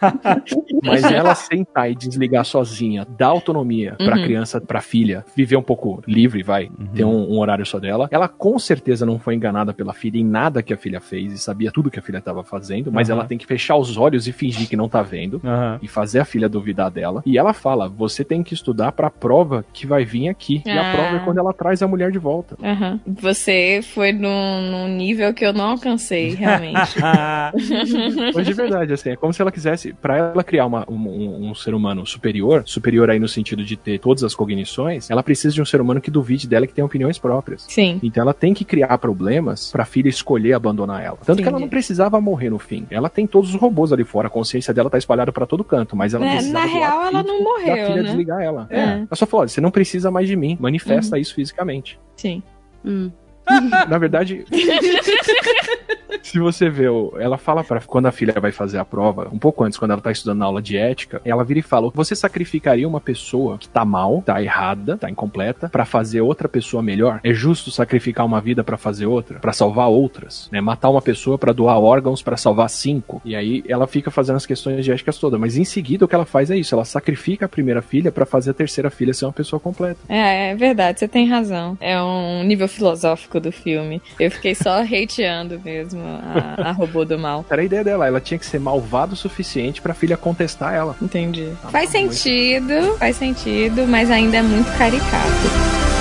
<laughs> Mas ela sentar e desligar sozinha, dar autonomia pra Uhum. criança, pra pra filha viver um pouco livre, vai, ter um, um horário só dela. Ela com certeza não foi enganada pela filha em nada que a filha fez e sabia tudo que a filha estava fazendo, mas Aham. ela tem que fechar os olhos e fingir que não tá vendo Aham. e fazer a filha duvidar dela. E ela fala: "Você tem que estudar pra prova que vai vir aqui". E a Ah. prova é quando ela traz a mulher de volta. Você foi num, num nível que eu não alcancei, realmente. <laughs> Mas de verdade, assim, é como se ela quisesse, pra ela criar uma- um, um- um ser humano superior, superior aí no sentido de ter todas as cognições, ela precisa de um ser humano que duvide dela e que tenha opiniões próprias. Sim. Então ela tem que criar problemas pra filha escolher abandonar ela. Tanto que ela não precisava morrer no fim. Ela tem todos os robôs ali fora, a consciência dela tá espalhada pra todo canto, mas ela É, precisava na real, ela não da morreu, filha né? desligar ela. É. Ela só falou: olha, você não precisa mais de mim, manifesta Uhum. isso fisicamente. Sim. <laughs> Na verdade, <laughs> se você vê, ela fala para quando a filha vai fazer a prova, um pouco antes, quando ela tá estudando na aula de ética, ela vira e fala: Você sacrificaria uma pessoa que tá mal, tá errada, tá incompleta, pra fazer outra pessoa melhor? É justo sacrificar uma vida pra fazer outra? Pra salvar outras? Né? Matar uma pessoa pra doar órgãos pra salvar cinco? E aí ela fica fazendo as questões de éticas todas, mas em seguida o que ela faz é isso: ela sacrifica a primeira filha pra fazer a terceira filha ser uma pessoa completa. É, é verdade, você tem razão. É um nível filosófico do filme. Eu fiquei só <laughs> hateando mesmo a, a robô do mal. Era a ideia dela, ela tinha que ser malvada o suficiente pra filha contestar ela. Entendi. Tá Faz muito. sentido, faz sentido, mas ainda é muito caricato.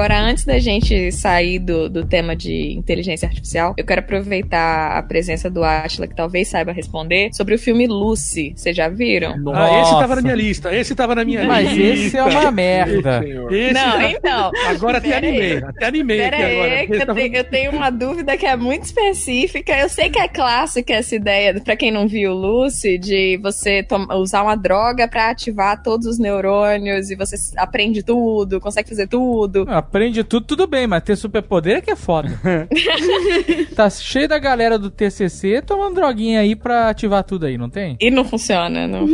Agora, antes da gente sair do, do tema de inteligência artificial, eu quero aproveitar a presença do Atila, que talvez saiba responder, sobre o filme Lucy. Vocês já viram? Ah, esse Nossa. tava na minha lista, esse tava na minha Mas lista. esse é uma merda. Esse Não, tá- então. Agora até animei, até animei Pera aqui agora. aí, que Esse eu, tava- tenho, eu tenho uma dúvida que é muito específica. Eu sei que é clássica essa ideia, pra quem não viu Lucy, de você usar uma droga pra ativar todos os neurônios e você aprende tudo, consegue fazer tudo. Aprende tudo, tudo bem, mas ter superpoder é que é foda. <laughs> tá cheio da galera do TCC tomando droguinha aí pra ativar tudo aí, não tem? E não funciona, não.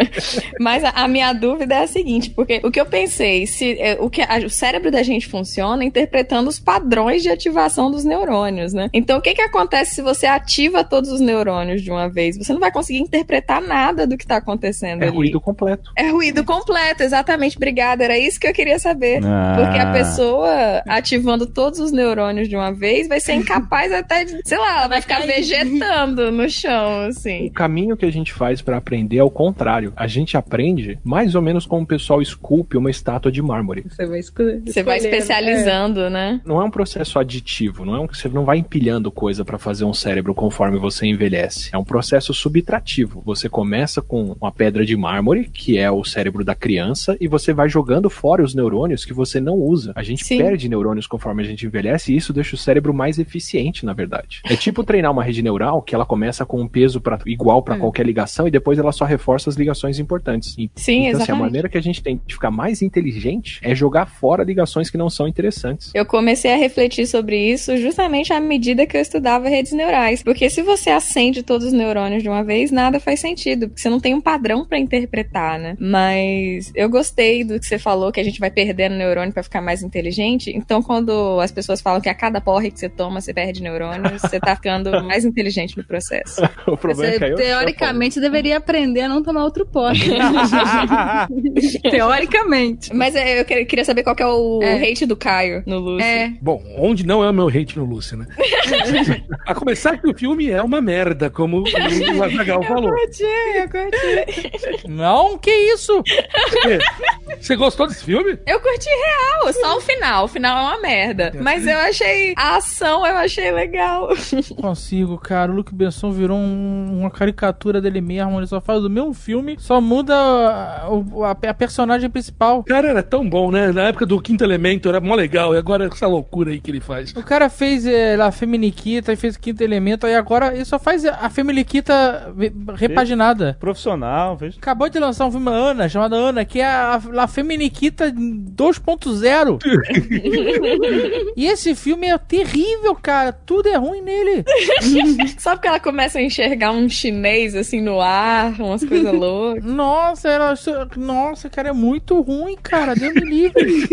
<laughs> Mas a, a minha dúvida é a seguinte, porque o que eu pensei, se é, o, que a- o cérebro da gente funciona interpretando os padrões de ativação dos neurônios, né? Então o que que acontece se você ativa todos os neurônios de uma vez? Você não vai conseguir interpretar nada do que tá acontecendo É ali. ruído completo. É ruído completo, exatamente. Obrigada, era isso que eu queria saber. Ah. Porque a pessoa ativando todos os neurônios de uma vez vai ser incapaz <laughs> até de, sei lá, ela vai ficar vegetando no chão, assim. O caminho que a gente faz pra aprender é o contrário. A gente aprende mais ou menos como o pessoal esculpe uma estátua de mármore. Você vai escolher. Você vai especializando, né? Não é um processo aditivo, não é um você não vai empilhando coisa pra fazer um cérebro conforme você envelhece. É um processo subtrativo. Você começa com uma pedra de mármore, que é o cérebro da criança, e você vai jogando fora os neurônios que você não usa. A gente Sim. perde neurônios conforme a gente envelhece e isso deixa o cérebro mais eficiente, na verdade. É tipo treinar uma rede neural que ela começa com um peso pra, igual pra qualquer ligação e depois ela só reforça as ligações importantes. E- Sim, então, assim, a exatamente. maneira que a gente tem de ficar mais inteligente é jogar fora ligações que não são interessantes. Eu comecei a refletir sobre isso justamente à medida que eu estudava redes neurais. Porque se você acende todos os neurônios de uma vez, nada faz sentido. Porque você não tem um padrão pra interpretar, né? Mas eu gostei do que você falou, que a gente vai perdendo neurônio pra ficar mais inteligente. Então, quando as pessoas falam que a cada porre que você toma, você perde neurônios, você tá ficando <laughs> mais inteligente no processo. <laughs> o problema Você, é que eu teoricamente, deveria aprender a não tomar outro pote. <laughs> teoricamente. Mas é, eu que- queria saber qual que é o É. hate do Caio no Lucy. É. Bom, onde não é o meu hate no Lucy, né? a começar que o filme é uma merda, como o Azagal falou. curti, eu curti. Não, que isso? Você gostou desse filme? Eu curti real, só o final. O final é uma merda. Mas eu achei. A ação eu achei legal. Não <laughs> consigo, cara. O Luke Besson virou um- uma caricatura dele mesmo. Ele só faz o mesmo filme, só muda a, a- a personagem principal. Cara era tão bom, né? Na época do Quinto Elemento era mó legal, e agora essa loucura aí que ele faz. O cara fez é, a Feminiquita e fez o Quinto Elemento, aí agora ele só faz a Feminiquita repaginada. Profissional, veja. Acabou de lançar um filme Ana, chamado Ana, que é a, a Feminiquita 2.0. <laughs> e esse filme é terrível, cara. Tudo é ruim nele. <laughs> Só porque ela começa a enxergar um chinês assim no ar, umas coisas <laughs> loucas. Nossa, ela, nossa, cara, é muito ruim, cara. Deus me livre.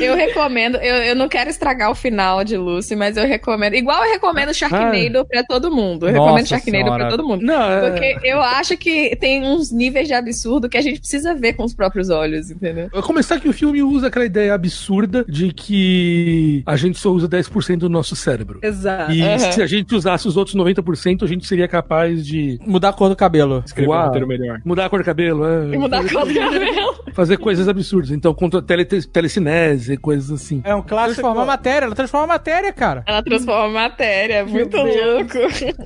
Eu recomendo, eu, eu não quero estragar o final de Lucy, mas eu recomendo. Igual eu recomendo Sharknado pra todo mundo. Eu Nossa recomendo Sharknado senhora. pra todo mundo. Não, é- Porque eu acho que tem uns níveis de absurdo que a gente precisa ver com os próprios olhos, entendeu? Vai começar que o filme usa aquela ideia absurda de que a gente só usa 10% do nosso cérebro. Exato. E Aham. se a gente usasse os outros 90%, a gente seria capaz de Mudar a cor do cabelo. Escrever um Uau. roteiro melhor. mudar a cor do cabelo, é, E mudar a cor do cabelo. fazer coisas absurdas. Então, contra tele, telecinese, coisas assim. É um clássico. Transformar a matéria, ela transforma a matéria, cara. Ela transforma a matéria, é muito louco.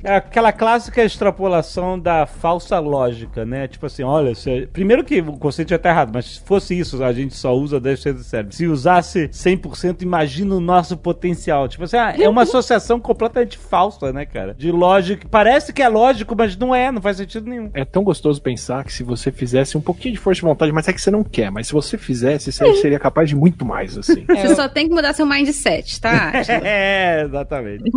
É aquela clássica extrapolação da falsa lógica, né? Tipo assim, olha, se- primeiro que o conceito já tá errado, mas fosse isso, a gente só usa 10% do cérebro. Se usasse 100%, imagina o nosso potencial. Tipo assim, ah, é uma associação completamente falsa, né, cara? De lógica. Parece que é lógico, mas não é, não faz sentido nenhum. É tão gostoso pensar que se você fizesse um pouquinho de força de vontade, mas é que você não quer, mas se você fizesse, você seria capaz de muito mais, assim. <laughs> Você só tem que mudar seu mindset, tá? <laughs> É, exatamente.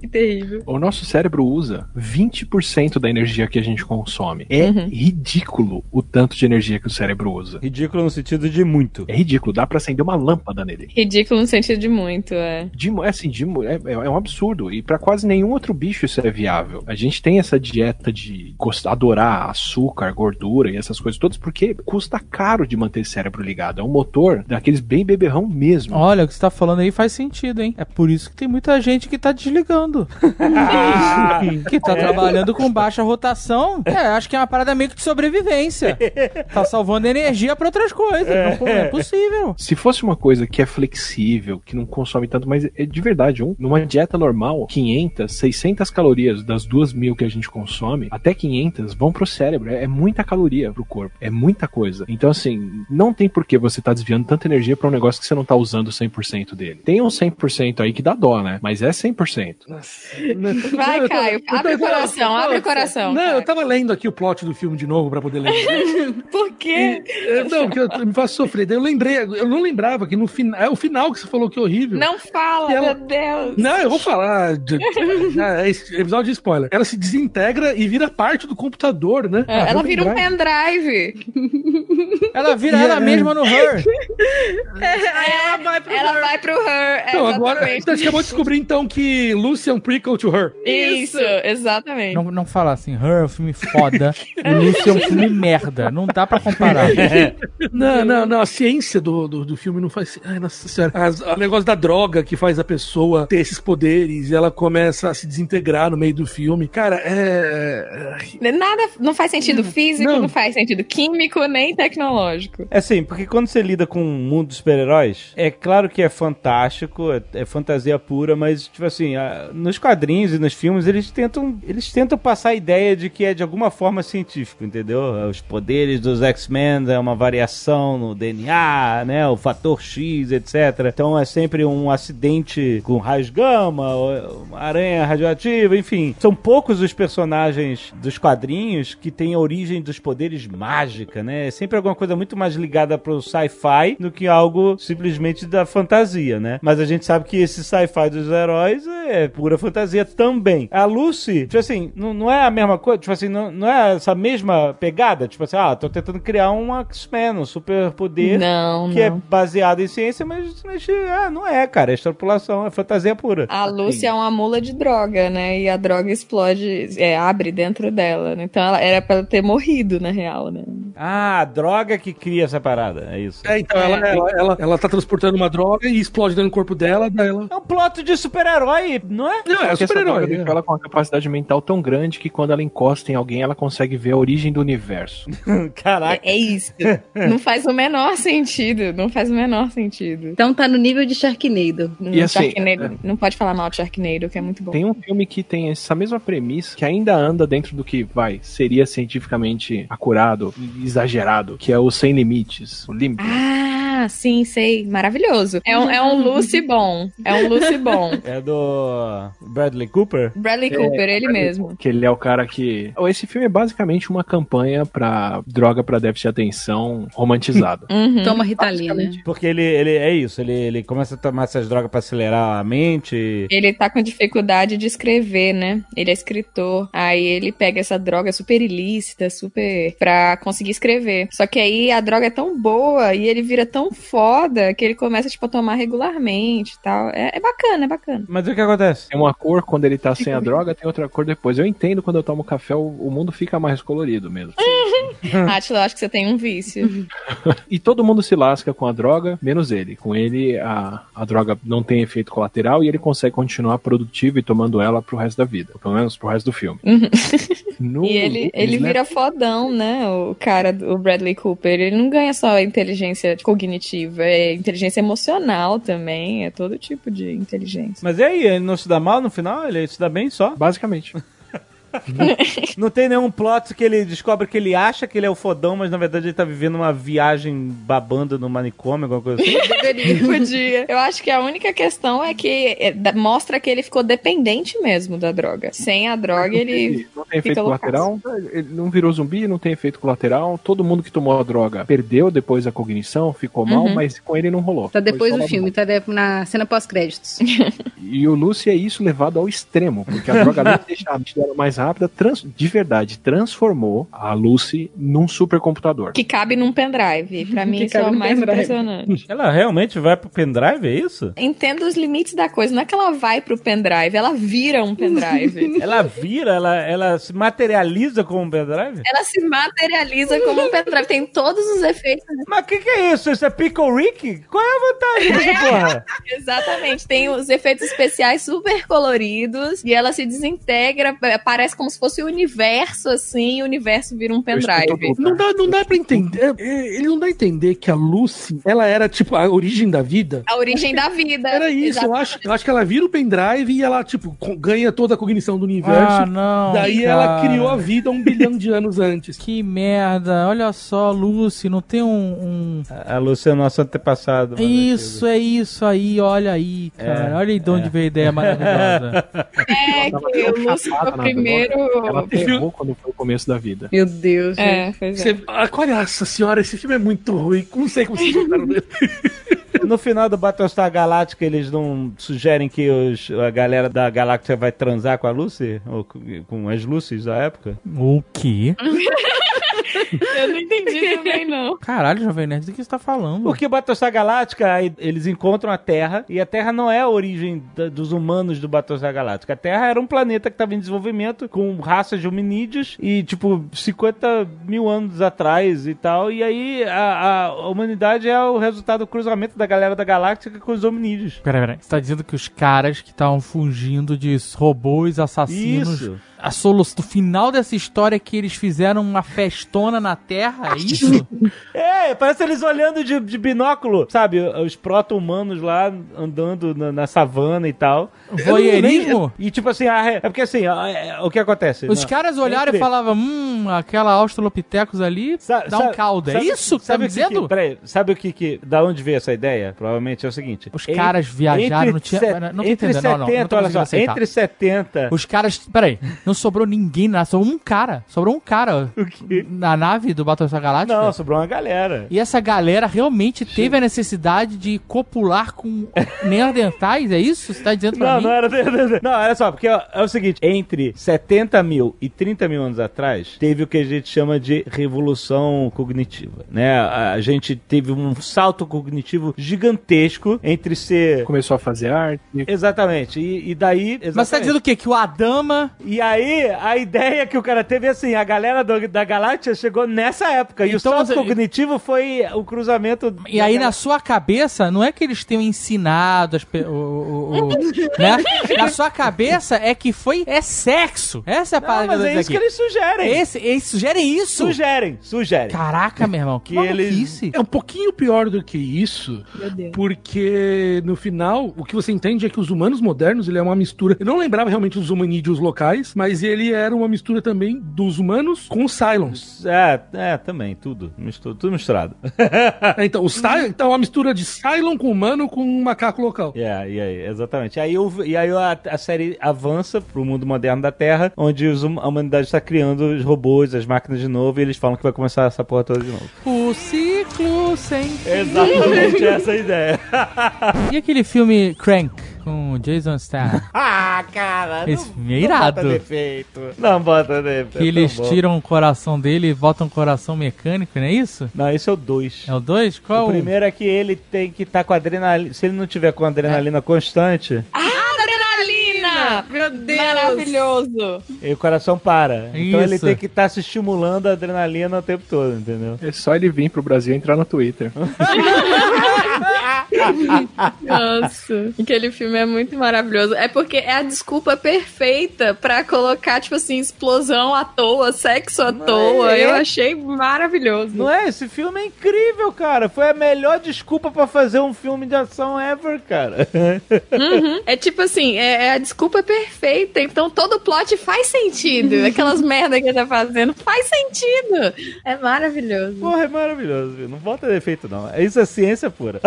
que <laughs> terrível. O nosso cérebro usa 20% da energia que a gente consome. É ridículo o tanto de energia que o cérebro usa. Ridículo no sentido de muito. É ridículo, dá pra acender uma lâmpada nele. Ridículo no sentido de muito, é. De, é assim, de, mo- é, é um absurdo. E pra quase nenhum outro bicho isso é viável. A gente tem essa dieta de gost- adorar açúcar, gordura e essas coisas todas, porque custa caro de manter esse cérebro ligado. É um motor daqueles bem beberrão mesmo. Olha, o que você tá falando aí faz sentido, hein? É por isso que tem muita gente que tá desligando. <laughs> que tá trabalhando com baixa rotação. É, acho que é uma parada meio que de sobrevivência. Tá salvando energia pra outras coisas. Não, não é possível. Se fosse uma coisa que é flexível, que não consome tanto, mas é de verdade, um, numa dieta normal, 500, 600 calorias das 2 mil que a gente consome, até 500 vão pro cérebro. É, é muita caloria pro corpo. É muita coisa. Então, assim, não tem por que você tá desviando tanta energia pra um negócio que você não tá usando 100% dele. Tem uns 100% aí que dá dó, né? Mas é 100%. Vai, Eu tava- Caio, abre o coração, abre o coração. Não, eu tava lendo aqui o plot do filme de novo pra poder ler. <laughs> Por quê? É, Não, que eu, me faz sofrer. Daí eu lembrei, eu não lembrava que no final. É o final que você falou que é horrível. Não fala, E ela- meu Deus. Não, eu vou falar. de- <laughs> Ah, é episódio de spoiler. Ela se desintegra e vira parte do computador, né? É, ela vira um pendrive. Ela vira ela mesma no Her. <laughs> ela vai pro ela vai pro her. Não, agora exatamente. você acabou de descobrir então que Lucy é um prequel to her. Isso, exatamente. Não, não fala assim, Her é um filme foda, o Lucy é um filme merda. Não dá pra comparar. <laughs> Não, não, não. A ciência do, do, do filme não faz. Ai, nossa senhora. As- o negócio da droga que faz a pessoa ter esses poderes e ela começa a se desintegrar no meio do filme. Cara, é. Nada, não faz sentido físico, Não. não. faz sentido químico, nem tecnológico. É assim, porque quando você lida com mundo dos super-heróis, é claro que é fantástico, é, é fantasia pura, mas, tipo assim, a- nos quadrinhos e nos filmes, eles tentam, eles tentam passar a ideia de que é de alguma forma científico, entendeu? Os poderes dos X-Men é uma variação no DNA, né? O fator X, etc. Então é sempre um acidente com raios gama, aranha radioativa, enfim. São poucos os personagens dos quadrinhos que têm a origem dos poderes mágica, né? É sempre alguma coisa muito mais ligada pro sci-fi do que algo simplesmente da fantasia, né? Mas a gente sabe que esse sci-fi dos heróis é pura fantasia também. A Lucy, tipo assim, não, não é a mesma coisa, tipo assim, não, não é essa mesma pegada, tipo assim, ah, tô tentando criar um X-Men, um super poder Não, que é não. baseado em ciência, mas, mas ah, não é, cara, é extrapolação, é fantasia pura. A Lucy é uma mula de droga, né? E a droga explode, é, abre dentro dela. né? Então ela era pra ela ter morrido, na real, né? Ah, a droga que cria essa parada, é isso. É, então ela, ela, ela, ela tá transportando uma droga e explode dentro do corpo dela, daí ela. É um plot de super-herói, não é? Não, é super-herói. deixa ela com uma capacidade mental tão grande que quando ela encosta em alguém, ela consegue ver a origem do universo. <laughs> Caraca. É, é isso. não faz o menor sentido. Não faz o menor sentido. Então tá no nível de Sharknado. No E assim, Sharknado- Não pode falar mal de Sharknado, que é muito bom. Tem um filme que tem essa mesma premissa, que ainda anda dentro do que, vai, seria cientificamente acurado e exagerado, que é o Sem Limites, o Limite. Ah, Ah, sim, sei. Maravilhoso. É um, é um Lucy bom. É um Lucy bom. <laughs> É do Bradley Cooper? Bradley Cooper, ele mesmo. Que ele é o cara que. Oh, Esse filme é basicamente uma campanha pra droga pra déficit de atenção romantizada. <laughs> Uhum. Toma Ritalina. Porque ele, ele é isso, ele, ele começa a tomar essas drogas pra acelerar a mente. Ele tá com dificuldade de escrever, né? Ele é escritor. Aí ele pega essa droga super ilícita, super. pra conseguir escrever. Só que aí a droga é tão boa e ele vira tão foda que ele começa, tipo, a tomar regularmente e tal. É, é bacana, é bacana. Mas o que acontece? Tem uma cor quando ele tá sem a droga, tem outra cor depois. Eu entendo quando eu tomo café, o, o mundo fica mais colorido mesmo. <laughs> Atila, eu acho que você tem um vício. E todo mundo se lasca com a droga, menos ele. Com ele, a, a droga não tem efeito colateral e ele consegue continuar produtivo e tomando ela pro resto da vida. Pelo menos pro resto do filme. <laughs> No- E ele, ele Snap- vira fodão, né? O cara, do- o Bradley Cooper. Ele não ganha só inteligência cognitiva, é inteligência emocional também. É todo tipo de inteligência. Mas e aí, ele não se dá mal no final? Ele se dá bem só? Basicamente. <laughs> Não tem nenhum plot que ele descobre que ele acha que ele é o fodão, mas na verdade ele tá vivendo uma viagem babando no manicômio, alguma coisa assim. <laughs> Podia. Eu acho que a única questão é que é, mostra que ele ficou dependente mesmo da droga. Sem a droga, ele. Não tem efeito colateral, ele não virou zumbi, não tem efeito colateral. Todo mundo que tomou a droga perdeu depois a cognição, ficou mal, Uhum. mas com ele não rolou. Tá depois do filme, tá de- na cena pós-créditos. <laughs> E o Lucy é isso levado ao extremo, porque a droga além de deixar a mente dela mais rápida, trans- de verdade, transformou a Lucy num supercomputador. Que cabe num pendrive. Pra mim, <laughs> isso é o mais pendrive. impressionante. Ela realmente vai pro pendrive, é isso? Entendo os limites da coisa. Não é que ela vai pro pendrive, ela vira um pendrive. <laughs> Ela vira, ela, ela se materializa como um pendrive? ela se materializa como um pendrive. Tem todos os efeitos. Mas o que, que é isso? Isso é Pickle Rick? Qual é a vantagem dessa <laughs> porra? Exatamente. Tem os efeitos especiais super coloridos e ela se desintegra. é, Parece como se fosse o universo, assim, e o universo vira um pendrive. Não dá, não dá pra entender. é, Ele não dá a entender que a Lucy, ela era tipo a origem da vida. A origem da vida. Era isso, eu acho, eu acho que ela vira o pendrive e ela, tipo, ganha toda a cognição do universo. Ah, não. Daí cara. ela criou a vida um bilhão de anos antes. Que merda. Olha só, Lucy, não tem um. um- A Lúcia é nosso antepassado. mano. Isso, é isso aí, olha aí, cara. olha aí de onde veio a ideia maravilhosa. <laughs> É, que o Lúcio foi o primeiro. Ela errou quando foi o começo da vida. Meu Deus. É, pois é. Você, ah, nossa senhora, esse filme é muito ruim. Não sei como vocês gostaram dele. <laughs> No final do Battlestar Galactica, eles não sugerem que os, a galera da galáxia vai transar com a Lucy? Ou com, as Lucies da época? o quê? <laughs> Eu não entendi <laughs> também, não. Caralho, Jovem Nerd, do que você tá falando? Porque Battlestar Galactica, aí eles encontram a Terra, e a Terra não é a origem da- dos humanos do Battlestar Galactica. A Terra era um planeta que estava em desenvolvimento, com raças de hominídeos, e tipo, 50 mil anos atrás e tal. E aí a, a humanidade é o resultado do cruzamento da galera da galáctica com os hominídeos. Peraí, peraí. Você tá dizendo que os caras que estavam fugindo de robôs assassinos. Isso. A solução do final dessa história é que eles fizeram uma festona na Terra, é isso? <laughs> É, parece eles olhando de, de binóculo, sabe? Os proto-humanos lá andando na, na savana e tal. Voyeurismo? E tipo assim, a- é porque assim, a- é- o que acontece? Os Na- caras olharam entre- e falavam, hum, aquela Australopithecus ali Sa- dá um caldo. É isso que tá sabe me o que dizendo? Que, peraí, sabe o que que... Da onde veio essa ideia? Provavelmente é o seguinte. Os caras viajaram, não tinha- não tô entre entendendo, não, não, 70, não tô olha só, aceitar. entre 70... Os caras. Peraí, não sobrou ninguém na. Sobrou um cara. Sobrou um cara na nave do Battlestar Galáctica. Não, sobrou uma galera. E essa galera realmente teve a necessidade de copular com <laughs> neandertais? É isso? Você tá dizendo pra Não, mim? não era. Não, olha só, porque ó, é o seguinte: entre 70 mil e 30 mil anos atrás, teve o que a gente chama de revolução cognitiva, né? A a gente teve um salto cognitivo gigantesco entre ser. Começou a fazer arte. Exatamente. E, e daí. Mas você tá exatamente. dizendo o quê? Que o Adama. E aí, a ideia que o cara teve é assim: a galera do- da galáxia chegou nessa época. E o Então, salto você- cognitivo foi o cruzamento. E aí, na sua cabeça, não é que eles tenham ensinado as pe- o, o- o- <laughs> né? Na sua cabeça é que foi. É sexo. Essa é a Não, palavra mas que eu é isso que aqui. eles sugerem. Esse, eles sugerem isso? Sugerem, sugerem. Caraca, meu irmão. <laughs> Que Que eles-. É um pouquinho pior do que isso, Meu Deus. porque no final o que você entende é que os humanos modernos ele é uma mistura. Eu não lembrava realmente dos hominídeos locais, mas ele era uma mistura também dos humanos com os Cylons. É, é, também, tudo. Mistura, tudo misturado. É, então, o Cy- então, uma mistura de Cylon com humano com um macaco local. É, e aí, exatamente. Aí, o- e aí a, a série avança pro mundo moderno da Terra, onde os hum- a humanidade está criando os robôs, as máquinas de novo, e eles falam que vai começar essa porra toda de novo. O ciclo sem Exatamente essa é a ideia. <laughs> E aquele filme Crank com o Jason Statham? <laughs> ah, cara, Esse não, filme é não irado. bota defeito. Não bota defeito. Que eles é tão bom. tiram o coração dele e botam um coração mecânico, não é isso? Não, esse é o 2. É o 2? Qual? O primeiro é que ele tem que estar com adrenalina. Se ele não tiver com adrenalina É. constante, Adrenalina! Meu Deus! Maravilhoso! aí o coração para. Então ele Isso. tem que estar se estimulando a adrenalina o tempo todo, entendeu? É só ele vir pro Brasil e entrar no Twitter. <laughs> Nossa, aquele filme é muito maravilhoso. É porque é a desculpa perfeita pra colocar, tipo assim, explosão à toa, sexo à toa. é. Eu achei maravilhoso. Não é? Esse filme é incrível, cara. Foi a melhor desculpa pra fazer um filme de ação ever, cara. Uhum. É tipo assim, é, é a desculpa perfeita. Então todo o plot faz sentido. <laughs> Aquelas merda que ele tá fazendo faz sentido. É maravilhoso. Porra, é maravilhoso, viu? Não bota defeito, não. Isso é ciência pura.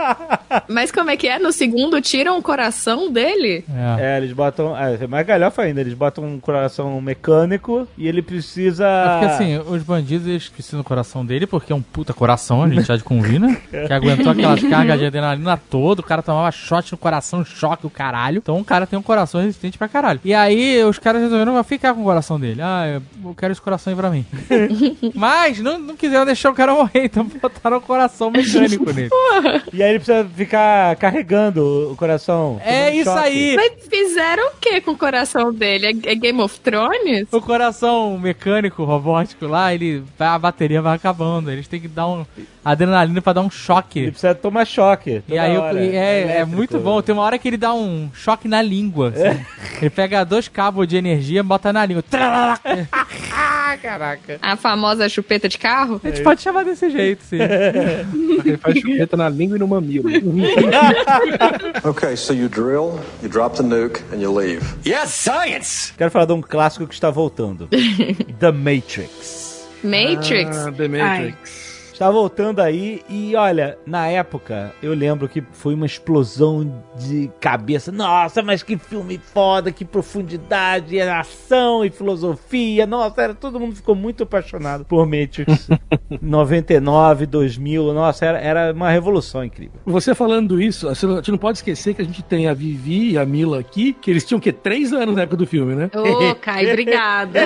<laughs> Mas como é que é? No segundo tiram o coração dele? É. É, eles botam. É, é mais galhofa ainda. Eles botam um coração mecânico e ele precisa. É porque assim, os bandidos eles precisam do coração dele, porque é um puta coração, a gente já de convir, né? Que aguentou aquelas <laughs> cargas de adrenalina toda, o cara tomava shot no coração, choque o caralho. Então o cara tem um coração resistente pra caralho. E aí os caras resolveram ficar com o coração dele. Ah, eu quero esse coração aí pra mim. <laughs> Mas não, não quiseram deixar o cara morrer, então <laughs> botaram o coração mecânico nele. <laughs> E aí ele precisa ficar carregando o coração. É isso choque. aí! Mas fizeram o que com o coração dele? É, é Game of Thrones? O coração mecânico, robótico lá, ele a bateria vai acabando. Eles têm que dar um adrenalina pra dar um Ele choque. precisa tomar choque. E aí hora. é, é elétrico. muito bom. Tem uma hora que ele dá um choque na língua. assim. Ele pega dois cabos de energia e bota na língua. Ah, <laughs> caraca. A famosa chupeta de carro? A gente pode chamar desse jeito, sim. <laughs> Ele faz chupeta na língua e no mamilo. <laughs> Okay, so you drill, you drop the nuke, and you leave. Quero falar de um clássico que está voltando: The Matrix. Matrix? Ah, The Matrix. Está voltando aí e olha, na época eu lembro que foi uma explosão de cabeça. Nossa, mas que filme foda, que profundidade, ação e filosofia. Nossa, era, todo mundo ficou muito apaixonado por Matrix. <laughs> 99, 2000, nossa, era, era uma revolução incrível. Você falando isso, a gente não pode esquecer que a gente tem a Vivi e a Mila aqui, que eles tinham o quê? Três anos na época do filme, né? Ô, Caio, obrigada.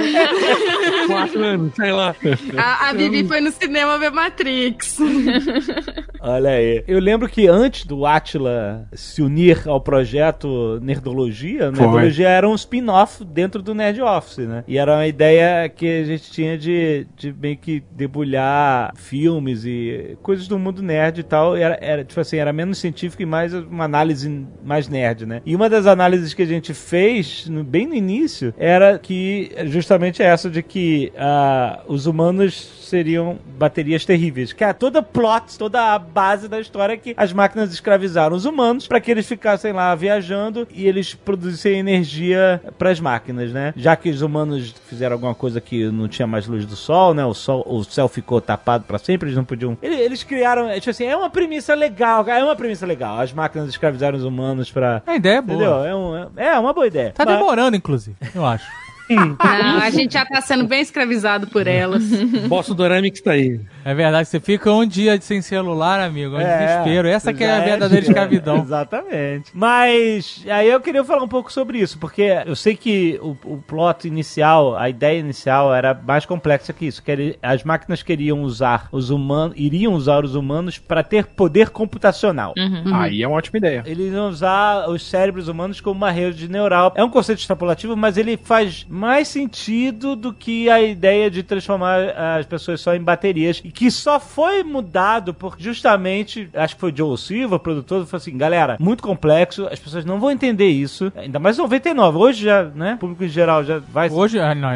<laughs> Quatro anos, sei lá. A, a Bibi foi no cinema ver Matrix. <laughs> Olha aí. Eu lembro que antes do Atila se unir ao projeto Nerdologia, Foi. Nerdologia era um spin-off dentro do Nerd Office, né? E era uma ideia que a gente tinha de, de meio que debulhar filmes e coisas do mundo nerd e tal. E Era, era, tipo assim, era menos científico e mais uma análise mais nerd, né? E uma das análises que a gente fez, no- bem no início, era que justamente essa de que ah, os humanos seriam baterias terríveis. Que é toda plot, toda a base da história que as máquinas escravizaram os humanos para que eles ficassem lá viajando e eles produzissem energia para as máquinas, né? Já que os humanos fizeram alguma coisa que não tinha mais luz do sol, né? O sol, o céu ficou tapado para sempre, eles não podiam. Eles, eles criaram, tipo assim, é uma premissa legal, é uma premissa legal. As máquinas escravizaram os humanos para A ideia é boa. Entendeu? É, um, é, é uma boa ideia. Tá Mas- demorando, inclusive, eu acho. <laughs> Não, a gente já tá sendo bem escravizado por elas. Boss Doramics tá aí. É verdade, você fica um dia sem celular, amigo. É um É, desespero. Essa que é a já verdadeira de- escravidão. <laughs> Exatamente. Mas aí eu queria falar um pouco sobre isso, porque eu sei que o, o plot inicial, a ideia inicial era mais complexa que isso. Que ele- as máquinas queriam usar os humanos, iriam usar os humanos para ter poder computacional. Aí é uma ótima ideia. Eles iam usar os cérebros humanos como uma rede neural. É um conceito extrapolativo, mas ele faz mais sentido do que a ideia de transformar as pessoas só em baterias. E que só foi mudado por justamente, acho que foi Joe Silva, produtor, falou assim: galera, muito complexo, as pessoas não vão entender isso. Ainda mais em 99. Hoje já, né? O público em geral já vai. Hoje, ah, não,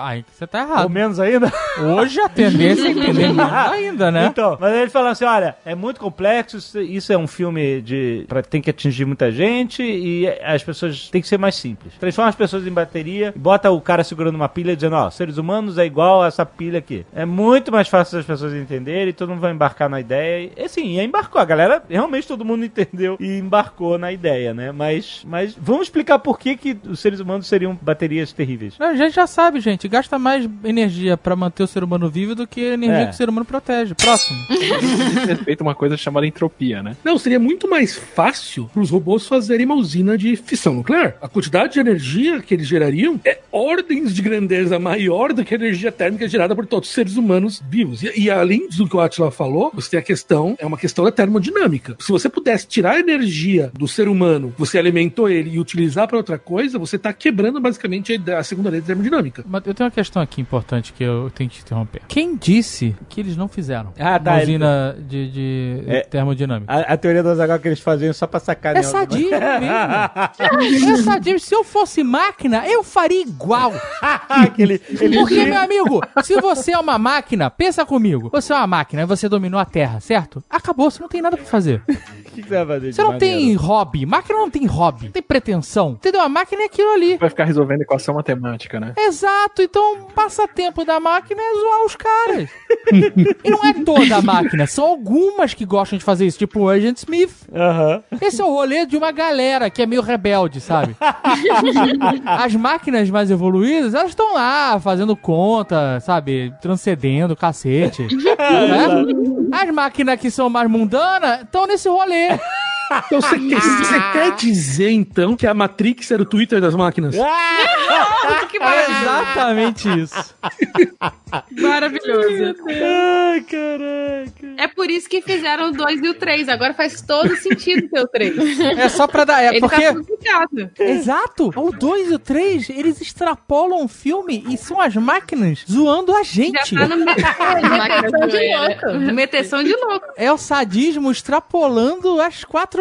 aí você tá Ou errado. menos ainda. Hoje a tendência é entender <laughs> menos ainda, né? Então, mas ele falou assim: olha, é muito complexo, isso- é um filme de. Pra, tem que atingir muita gente e as pessoas têm que ser mais simples. Transforma as pessoas em bateria, bota bota o cara segurando uma pilha dizendo, ó, seres humanos é igual a essa pilha aqui. É muito mais fácil das pessoas entenderem, todo mundo vai embarcar na ideia. E assim, e embarcou. A galera, realmente todo mundo entendeu e embarcou na ideia, né? Mas, mas vamos explicar por que, que os seres humanos seriam baterias terríveis. Não, a gente já sabe, gente. Gasta mais energia pra manter o ser humano vivo do que a energia É. que o ser humano protege. Próximo. <laughs> Respeito a uma coisa chamada entropia, né? Não, seria muito mais fácil para os robôs fazerem uma usina de fissão nuclear. A quantidade de energia que eles gerariam é ordens de grandeza maior do que a energia térmica gerada por todos os seres humanos vivos. E, e além do que o Atila falou, você tem a questão, é uma questão da termodinâmica. Se você pudesse tirar a energia do ser humano, você alimentou ele e utilizar para outra coisa, você está quebrando basicamente a, a segunda lei da termodinâmica. Mas eu tenho uma questão aqui importante que eu tenho que te interromper. Quem disse que eles não fizeram? Ah, tá, Uma ele- usina de, de É. termodinâmica. A, a teoria do Azaghal que eles faziam só pra sacar É sadismo mesmo. <laughs> É sadismo. Se eu fosse máquina, eu faria igual. <laughs> Aquele, ele Porque, meu amigo, se você é uma máquina, pensa comigo. Você é uma máquina e você dominou a Terra, certo? Acabou, você não tem nada pra fazer. <laughs> O que, que você vai fazer Você não maneiro? tem hobby. Máquina não tem hobby. Não tem pretensão. Entendeu? A máquina é aquilo ali. Vai ficar resolvendo equação matemática, né? Exato, então o passatempo da máquina é zoar os caras. <laughs> e não é toda a máquina, são algumas que gostam de fazer isso, tipo o Agent Smith. Esse é o rolê de uma galera que é meio rebelde, sabe? As máquinas mais evoluídas, elas estão lá fazendo conta, sabe? Transcendendo cacete. <laughs> né? As máquinas que são mais mundanas estão nesse rolê. Então você quer, você quer dizer então que a Matrix era o Twitter das máquinas? que É maravilhoso. exatamente isso. <laughs> Maravilhoso. Ai, caraca. É por isso que fizeram o 2 e o 3. Agora faz todo sentido ter o 3. É só pra dar. É Ele porque. tá complicado. Exato! O 2 e o 3, eles extrapolam o filme e são as máquinas zoando a gente. Já tá no <laughs> meteção de louco. Meteção de louco. É o sadismo extrapolando as quatro.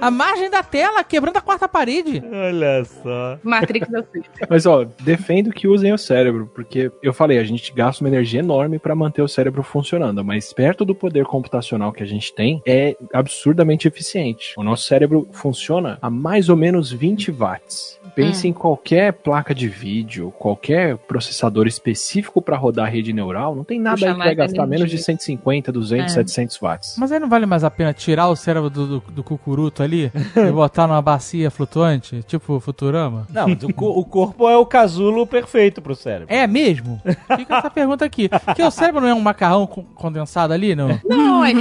A margem da tela, quebrando a quarta parede. Olha só. Matrix o 3. <laughs> Mas ó, defendo que usem o cérebro, porque eu falei, a gente gasta uma energia enorme pra manter o cérebro funcionando, mas perto do poder computacional que a gente tem, é absurdamente eficiente. O nosso cérebro funciona a mais ou menos 20 watts. Pense em qualquer placa de vídeo, qualquer processador específico pra rodar a rede neural, não tem nada Puxa aí que vai gastar energia. menos de 150, 200, É. 700 watts. Mas aí não vale mais a pena tirar o cérebro do, do, do cucuruto ali <laughs> e botar numa bacia flutuante, tipo Futurama? Não, mas o, co- o corpo é o casulo perfeito pro cérebro. É mesmo? Fica essa pergunta aqui. Porque o cérebro não é um macarrão con- condensado ali, não? Não, é.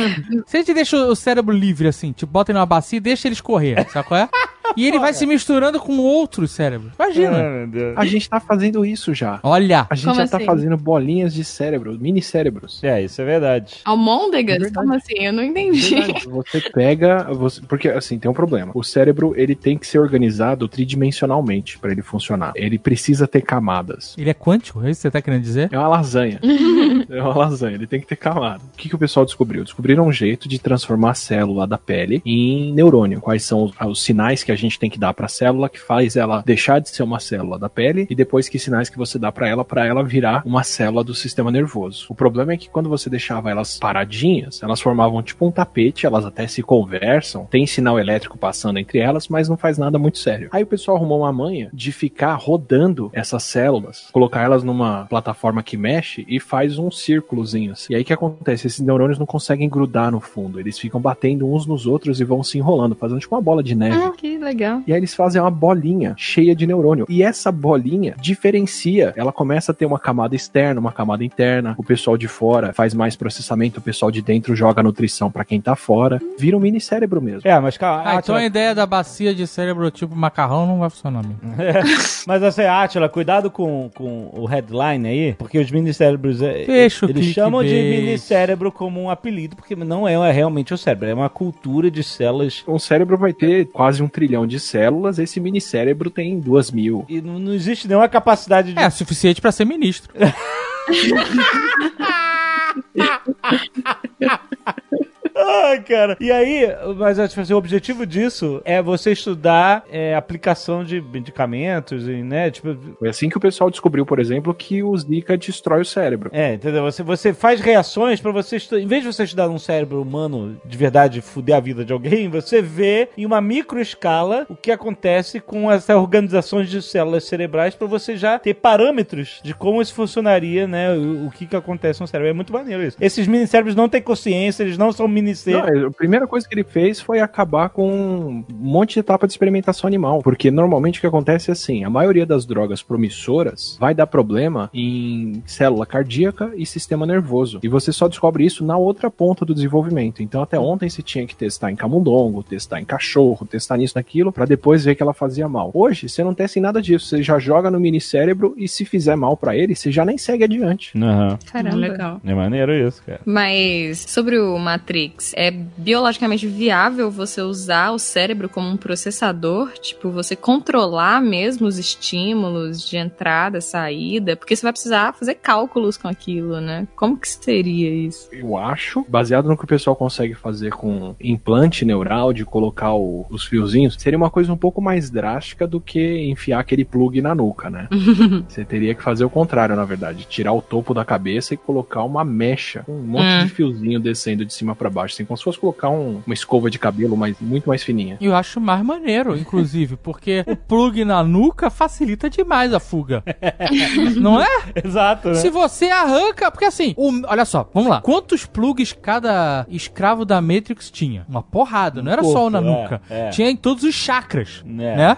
Se a gente deixa o cérebro livre assim, tipo, bota ele numa bacia e deixa ele escorrer, sabe qual é? E ele vai se misturando com outros cérebros. Imagina. Deus. A gente tá fazendo isso já. Olha. A gente Como já tá assim? fazendo bolinhas de cérebro, mini cérebros. É, isso é verdade. Almôndegas? Como assim? Eu não entendi. Verdade. Você pega, você- porque assim tem um problema. O cérebro ele tem que ser organizado tridimensionalmente para ele funcionar. Ele precisa ter camadas. Ele é quântico? É isso que você tá querendo dizer? É uma lasanha. <laughs> é uma lasanha. Ele tem que ter camada. O que, que o pessoal descobriu? Descobriram um jeito de transformar a célula da pele em neurônio. Quais são os, os sinais que a gente tem que dar para a célula que faz ela deixar de ser uma célula da pele e depois que sinais que você dá para ela para ela virar uma célula do sistema nervoso. O problema é que quando você deixava elas paradinhas, elas formavam tipo um tapete, elas até se conversam, tem sinal elétrico passando entre elas, mas não faz nada muito sério. Aí o pessoal arrumou uma manha de ficar rodando essas células, colocar elas numa plataforma que mexe e faz um círculozinho. assim. E aí o que acontece? Esses neurônios não conseguem grudar no fundo, eles ficam batendo uns nos outros e vão se enrolando, fazendo tipo uma bola de neve. Ah, que legal. E aí eles fazem uma bolinha cheia de neurônio. E essa bolinha diferencia. Ela começa a ter uma camada externa, uma camada interna. O pessoal de fora faz mais processamento, o pessoal de dentro joga nutrição pra quem tá fora. Vira um mini cérebro mesmo. É, mas calma. Ah, então a ideia da bacia de cérebro tipo macarrão não vai funcionar mesmo. <laughs> Mas assim, Átila, cuidado com, com o headline aí, porque os minicérebros. é- Deixa o Eles chamam de minicérebro como um apelido, porque não é, é realmente o cérebro, é uma cultura de células. Um cérebro vai ter quase um trilhão de células, esse mini cérebro tem duas mil. E não, não existe nenhuma capacidade de. É suficiente pra ser ministro. <laughs> <laughs> Ai, cara. E aí, mas tipo assim, o objetivo disso é você estudar é, aplicação de medicamentos, e, né? Tipo, Foi assim que o pessoal descobriu, por exemplo, que o Zika destrói o cérebro. é, entendeu? Você, você faz reações pra você estudar. Em vez de você estudar um cérebro humano de verdade fuder a vida de alguém, você vê em uma micro escala o que acontece com essas organizações de células cerebrais pra você já ter parâmetros de como isso funcionaria, né? O, o que que acontece no cérebro. É muito maneiro isso. Esses mini cérebros não têm consciência, eles não são mini Não, cérebros. é, a primeira coisa que ele fez foi acabar com um monte de etapa de experimentação animal. Porque normalmente o que acontece é assim: a maioria das drogas promissoras vai dar problema em célula cardíaca e sistema nervoso. E você só descobre isso na outra ponta do desenvolvimento. Então, até ontem você tinha que testar em camundongo, testar em cachorro, testar nisso, naquilo, pra depois ver que ela fazia mal. Hoje, você não testa em nada disso. Você já joga no mini cérebro e se fizer mal pra ele, você já nem segue adiante. Aham. Caramba. Legal. É maneiro isso, cara. Mas sobre o Matrix, é biologicamente viável você usar o cérebro como um processador? Tipo, você controlar mesmo os estímulos de entrada, saída? Porque você vai precisar fazer cálculos com aquilo, né? Como que seria isso? Eu acho, baseado no que o pessoal consegue fazer com implante neural, de colocar o- os fiozinhos, seria uma coisa um pouco mais drástica do que enfiar aquele plug na nuca, né? <laughs> Você teria que fazer o contrário, na verdade. Tirar o topo da cabeça e colocar uma mecha, um monte Hum. de fiozinho descendo de cima pra baixo, assim, como se fosse colocar um- uma escova de cabelo mais, muito mais fininha. E eu acho mais maneiro, inclusive, porque o plug na nuca facilita demais a fuga. <laughs> Não é? Exato, né? Se você arranca. Porque assim, o- olha só, vamos lá. Quantos plugs cada escravo da Matrix tinha? Uma porrada, não era só o na é, nuca. é. Tinha em todos os chakras. É, Né?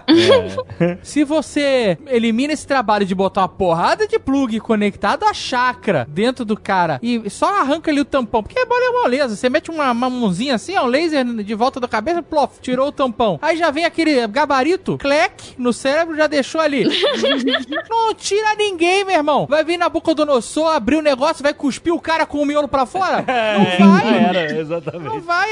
é. <laughs> Se você elimina esse trabalho de botar uma porrada de plug conectado a chakra dentro do cara e só arranca ali o tampão, porque é bola é moleza. Você mete uma, uma mãozinha assim, ó, um laser de volta da cabeça, plof, tirou o tampão. Aí já vem aquele gabarito, clec, no cérebro, já deixou ali. <laughs> Não tira ninguém, meu irmão. Vai vir na boca do nosso, abrir o negócio, vai cuspir o cara com o miolo pra fora? <laughs> Não vai. Era, exatamente. Não vai,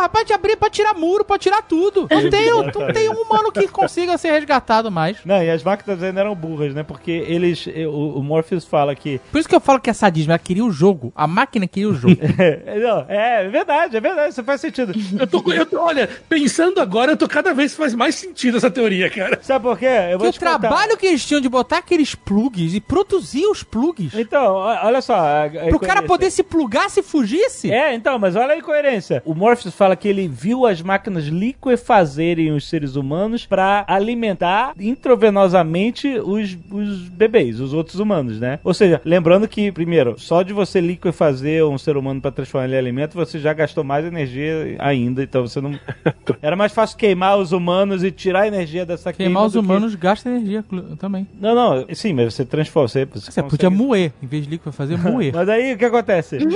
rapaz, te abrir pra tirar muro, pra tirar tudo. Não tem, não tem um humano que consiga ser resgatado mais. Não, e as máquinas ainda eram burras, né? Porque eles. O, o Morpheus fala que. Por isso que eu falo que é sadismo, ela queria o jogo. A máquina queria o jogo. <laughs> É, não, é verdade, é verdade, isso faz sentido. Eu tô, eu tô- olha, pensando agora, eu tô cada vez faz mais sentido essa teoria, cara. Sabe por quê? Eu que o trabalho que eles tinham de botar aqueles plugs e produzir os plugs. Então, olha só. Pro cara poder se plugar se fugisse. É, então, mas olha a incoerência. O Morpheus fala que ele viu as máquinas liquefazerem os seres humanos pra alimentar intravenosamente os, os bebês, os outros humanos, né? Ou seja, lembrando que, primeiro, só de você liquefazer um ser humano pra transformar ele em alimento, você já gastou mais energia ainda, então você não... <laughs> Era mais fácil queimar os humanos e tirar a energia dessa Queimar queima os do que- humanos gasta energia também. Não, não, sim, mas você transforma, você, você, Você podia moer, em vez de líquido fazer moer. <laughs> mas aí o que acontece? <laughs>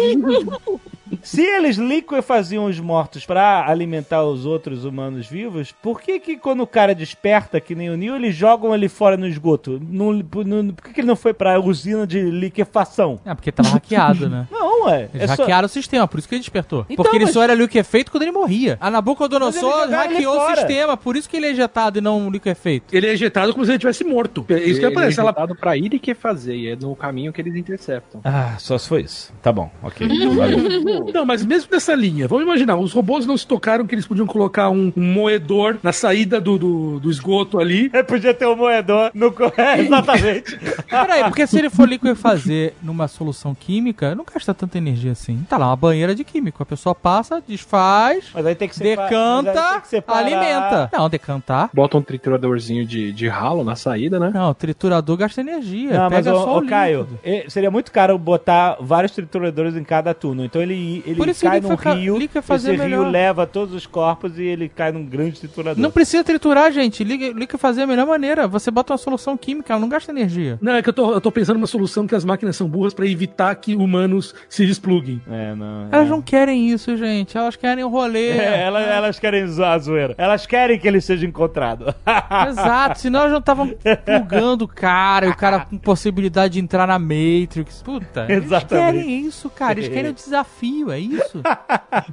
Se eles liquefaziam os mortos pra alimentar os outros humanos vivos, por que que quando o cara desperta, que nem o Neo, eles jogam ele fora no esgoto? Não- não- por que, que ele não foi pra usina de liquefação? É, porque tava hackeado, né? Não, ué. Eles é só- hackearam o sistema, por isso que ele despertou. Então, porque ele mas- só era liquefeito quando ele morria. A Nabucodonosor jogaram ele hackeou o sistema, por isso que ele é ejetado e não liquefeito. Ele é ejetado como se ele tivesse morto. É isso que Ele aparece. é Ela... injetado pra ir e que fazer, e é no caminho que eles interceptam. Ah, só se foi isso. Tá bom, ok. <laughs> Não, mas mesmo nessa linha, vamos imaginar, os robôs não se tocaram que eles podiam colocar um, um moedor na saída do, do, do esgoto ali. É, Podia ter um moedor no... <laughs> É, exatamente. Peraí, porque se ele for liquefazer numa solução química, não gasta tanta energia assim. Tá lá, uma banheira de químico. A pessoa passa, desfaz, Mas aí tem que separar- mas decanta, tem que alimenta. Não, decantar. Bota um trituradorzinho de, de ralo na saída, né? Não, triturador gasta energia. Não, mas, pega ô, só ô, o Caio, eh, seria muito caro botar vários trituradores em cada túnel. Então ele, ele Por isso cai ele num foi ca- rio, liquefazer esse rio melhor. leva todos os corpos e ele cai num grande triturador. Não precisa triturar, gente. Liga, liquefazer é a melhor maneira. Você bota uma solução química, ela não gasta energia. Não, é que eu tô, eu tô pensando numa solução que as máquinas são burras pra evitar que humanos se despluguem. É, não. Elas não querem isso, gente. Elas querem o rolê. É, elas, elas querem a zoeira. Elas querem que ele seja encontrado. <laughs> Exato, senão elas não estavam plugando o cara, e o cara com possibilidade de entrar na Matrix. Puta, eles Exatamente. querem isso, cara. Eles querem o desafio, é isso.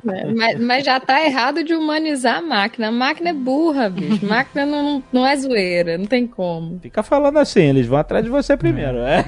É, mas, mas já tá errado de humanizar a máquina. A máquina é burra, bicho. A máquina não, não, não é zoeira, não tem como. Fica falando assim, eles vão atrás de você primeiro. É.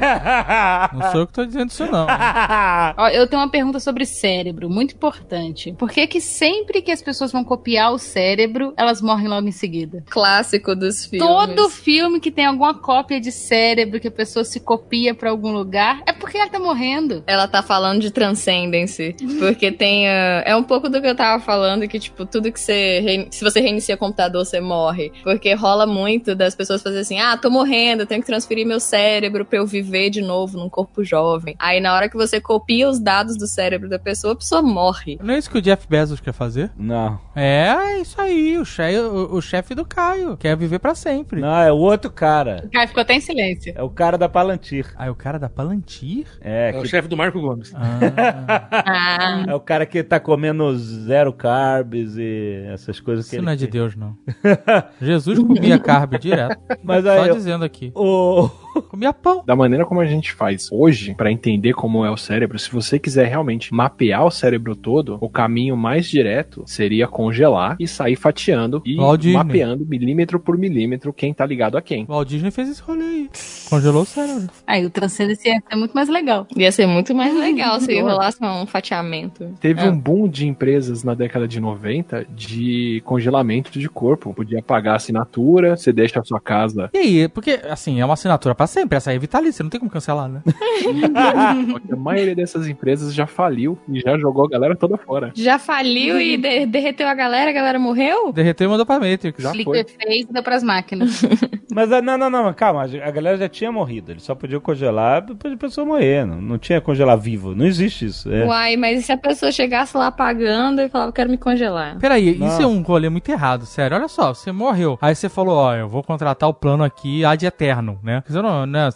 Não sou eu que tô dizendo isso, não. <laughs> Ó, eu tenho uma pergunta sobre cérebro, muito importante. Por que que sempre que as pessoas vão copiar o cérebro, elas morrem logo em seguida? Clássico dos filmes. Todo filme que tem alguma cópia de cérebro que a pessoa se copia pra algum lugar, é porque ela tá morrendo. Ela tá falando de Transcendence, porque tem. ah, é um pouco do que eu tava falando, que, tipo, tudo que você. rein- Se você reinicia o computador, você morre. Porque rola muito das pessoas fazerem assim: ah, tô morrendo, tenho que transferir meu cérebro pra eu viver de novo num corpo jovem. Aí, na hora que você copia os dados do cérebro da pessoa, a pessoa morre. Não é isso que o Jeff Bezos quer fazer? Não. É, é isso aí, o chefe, o, o chefe do Caio. Quer viver pra sempre. Não, é o outro cara. O cara ficou até em silêncio. É o cara da Palantir. Ah, é o cara da Palantir? É, É o que- chefe do Marco Gomes. Ah. é o cara que tá comendo zero carbs e essas coisas que Isso ele não é de quer. Deus, não. <laughs> Jesus comia carne direto. Mas aí, Só eu- dizendo aqui. o... Comia pão. Da maneira como a gente faz hoje, pra entender como é o cérebro, se você quiser realmente mapear o cérebro todo, o caminho mais direto seria congelar e sair fatiando e mapeando milímetro por milímetro quem tá ligado a quem. O Walt Disney fez esse rolê aí. Congelou o cérebro. Aí o Transcendence ia ser muito mais legal. Ia ser muito mais legal se rolasse um fatiamento. Teve É. um boom de empresas na década de 90 de congelamento de corpo. Podia pagar a assinatura, você deixa a sua casa. E aí, porque, assim, é uma assinatura pra sempre. Essa aí é vitalícia, não tem como cancelar, né? <laughs> A maioria dessas empresas já faliu e já jogou a galera toda fora. Já faliu e de- derreteu a galera, a galera morreu? Derreteu e mandou pra Matrix. Já Clique foi. fez e deu pras máquinas. <laughs> Mas ah, não, não, não, calma, a galera já tinha morrido. Eles só podiam congelar depois de pessoa morrer. Não, não tinha congelar vivo. Não existe isso. É. Uai, mas e se a pessoa chegasse lá pagando e falava, quero me congelar? Peraí, Não. isso é um rolê muito errado, sério. Olha só, você morreu. Aí você falou, ó, eu vou contratar o plano aqui ad eterno, né? Você não, né,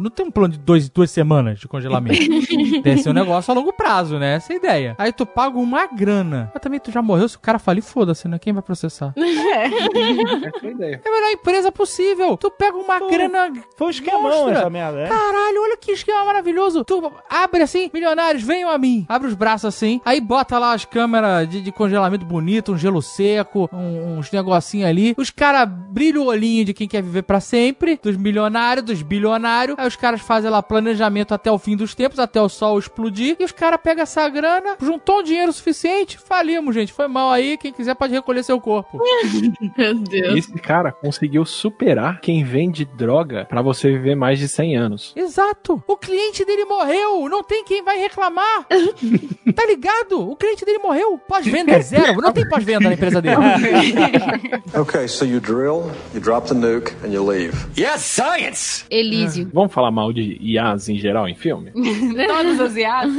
não tem um plano de dois, duas semanas de congelamento. <laughs> tem que ser um negócio a longo prazo, né? Essa é a ideia. Aí tu paga uma grana. Mas também tu já morreu, se o cara falir, foda-se, né? Quem vai processar? <laughs> Essa é a ideia. É a melhor empresa possível. Tu pega uma grana. Foi um esquemão essa merda, é? Caralho, olha que esquema maravilhoso. Tu abre assim, milionários, venham a mim. Abre os braços assim, aí bota lá as câmeras de, de congelamento bonito, um gelo seco, um- uns negocinhos ali. Os caras brilham o olhinho de quem quer viver pra sempre, dos milionários, dos bilionários. Aí os caras fazem lá planejamento até o fim dos tempos, até o sol explodir. E os caras pegam essa grana, juntou um dinheiro suficiente, falimos, gente. Foi mal aí, quem quiser pode recolher seu corpo. <laughs> Meu Deus. Esse cara conseguiu superar quem vende droga pra você viver mais de 100 anos. Exato. O cliente dele morreu. Não tem quem vai reclamar. <laughs> tá ligado? O cliente dele morreu. Pós-venda é zero. Não tem pós-venda na empresa dele. <laughs> Okay, so you drill, you drop the nuke, and you leave. Yes, science! Elísio. Vamos falar mal de IAs em geral em filme? Todos os IAs.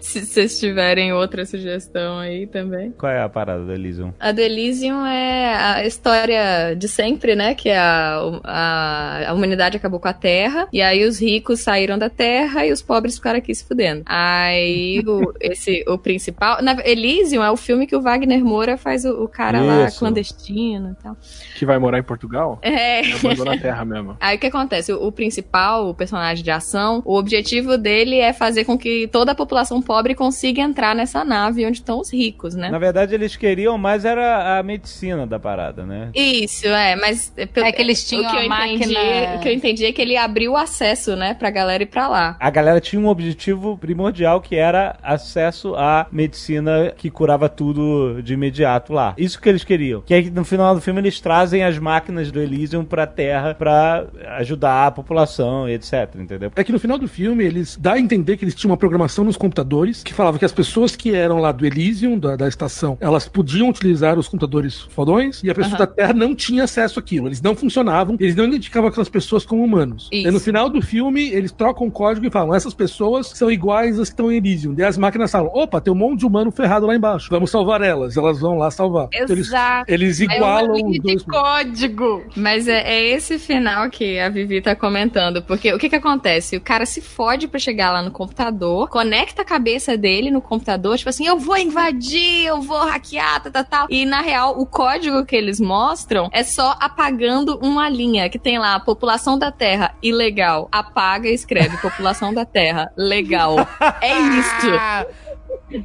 Se vocês tiverem outra sugestão aí também. Qual é a parada do Elysium? A do Elysium é a história de sempre, né? Que a, a, a humanidade acabou com a Terra. E aí os ricos saíram da Terra e os pobres ficaram aqui se fudendo. Aí o, <laughs> esse, o principal... Na, Elysium é o filme que o Wagner Moura faz o, o cara lá Isso. clandestino e tal. Que vai morar em Portugal? É. Abandonou a terra mesmo. Aí o que acontece? O, o principal, o personagem de ação, o objetivo dele é fazer com que toda a população pobre consiga entrar nessa nave onde estão os ricos, né? Na verdade, eles queriam mais era a medicina da parada, né? Isso, é, mas É que eles tinham o que eu a máquina- entendi, o que eu entendi é que ele abriu o acesso, né, pra galera ir pra lá. A galera tinha um objetivo primordial que era acesso à medicina que curava tudo de imediato lá. Isso que eles queriam. Que aí no final do filme eles trazem as máquinas do Elysium pra Terra pra ajudar a população e etc, entendeu? É que no final do filme eles dá a entender que eles tinham uma programação nos computadores que falava que as pessoas que eram lá do Elysium, da, da estação, elas podiam utilizar os computadores fodões e a pessoa Aham. da Terra não tinha acesso àquilo. Eles não funcionavam, eles não identificavam aquelas pessoas como humanos. Isso. E no final do filme eles trocam o código e falam: essas pessoas são iguais às que estão em Elysium. Daí as máquinas falam: opa, tem um monte de humano ferrado lá embaixo. Vamos salvar elas. Elas vão lá salvar. Então, eles, Exato. eles É igualam os linha dois. de código. Mas é, é esse final que a Vivi tá comentando, porque o que que acontece? O cara se fode pra chegar lá no computador, conecta a cabeça dele no computador, tipo assim, eu vou invadir, eu vou hackear, tal, tal, tal. E na real, o código que eles mostram é só apagando uma linha que tem lá, população da Terra, ilegal. Apaga e escreve, população da Terra, legal. <laughs> É isto. <laughs>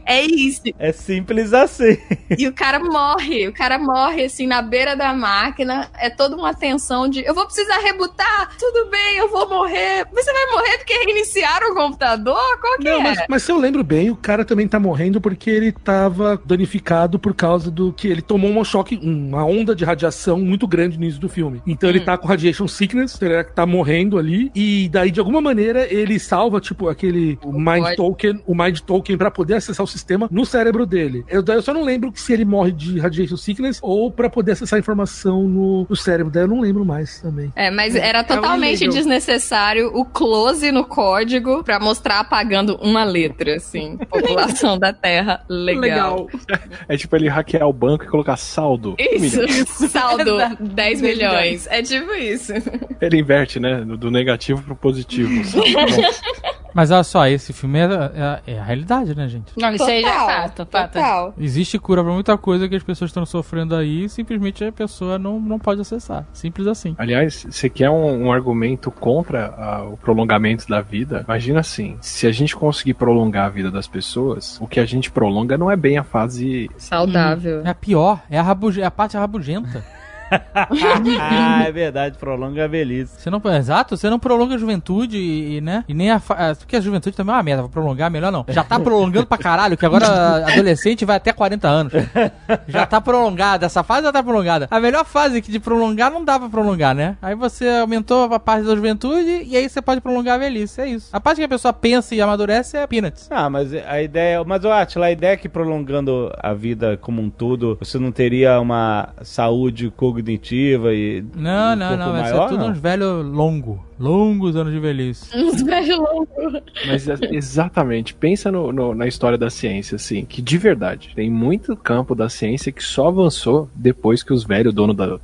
É isso. É simples assim. E o cara morre. O cara morre, assim, na beira da máquina. É toda uma tensão de eu vou precisar rebutar. Tudo bem, eu vou morrer. Você vai morrer porque reiniciaram o computador? Qual que Não, é? mas, mas se eu lembro bem, o cara também tá morrendo porque ele tava danificado por causa do que ele tomou um choque, uma onda de radiação muito grande no início do filme. Então ele tá com radiation sickness, ele tá morrendo ali, e daí de alguma maneira ele salva, tipo, aquele o mind pode. token, o mind token pra poder acessar o sistema no cérebro dele. Eu, eu só não lembro se ele morre de radiation sickness ou pra poder acessar a informação no, no cérebro. Daí eu não lembro mais também. É, mas era totalmente nível. desnecessário o close no código pra mostrar apagando uma letra, assim. <laughs> População da Terra, legal. É tipo ele hackear o banco e colocar saldo. Isso, Milhões. <laughs> saldo Exato. 10 milhões. É tipo isso. Ele inverte, né? Do do negativo pro positivo. <laughs> Saldo. Mas olha só, esse filme é, é- é a realidade, né, gente? Não, isso aí já é Total, fato. fato. Total. Existe cura pra muita coisa que as pessoas estão sofrendo aí e simplesmente a pessoa não, não pode acessar. Simples assim. Aliás, você quer um, um argumento contra ah, o prolongamento da vida? Imagina assim: se a gente conseguir prolongar a vida das pessoas, o que a gente prolonga não é bem a fase. Saudável. É a pior, é a, rabuge- é a parte rabugenta. <laughs> ah, é verdade, prolonga a velhice. Você não, exato, você não prolonga a juventude e, né? E nem a. ah, Porque a juventude também é uma merda, vou prolongar, melhor não. Já tá prolongando pra caralho, que agora <laughs> adolescente vai até 40 anos. Já tá prolongada, essa fase já tá prolongada. A melhor fase que de prolongar não dá pra prolongar, né? Aí você aumentou a parte da juventude e aí você pode prolongar a velhice, é isso. A parte que a pessoa pensa e amadurece é peanuts. Ah, mas a ideia. Mas, ô Atila, a ideia é que prolongando a vida como um todo, você não teria uma saúde cognitiva e. Não, um não, não, vai maior, ser tudo não? uns velhos longo. Longos anos de velhice. <laughs> Uns velhos loucos. Mas é- exatamente, pensa no- no- na história da ciência, assim, que de verdade, tem muito campo da ciência que só avançou depois que os velhos donos da-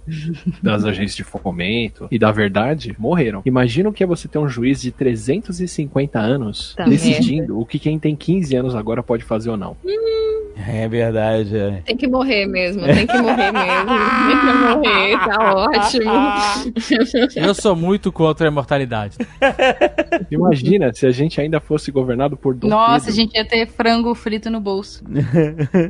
das agências de fomento e da verdade morreram. Imagina o que é você ter um juiz de 350 anos Tá decidindo o que quem tem 15 anos agora pode fazer ou não. É verdade, é. Tem que morrer mesmo, tem que morrer mesmo. Tem que morrer, tá ótimo. Eu sou muito contra a imortalidade. <laughs> Imagina se a gente ainda fosse governado por Dom Nossa, a Pedro. gente ia ter frango frito no bolso.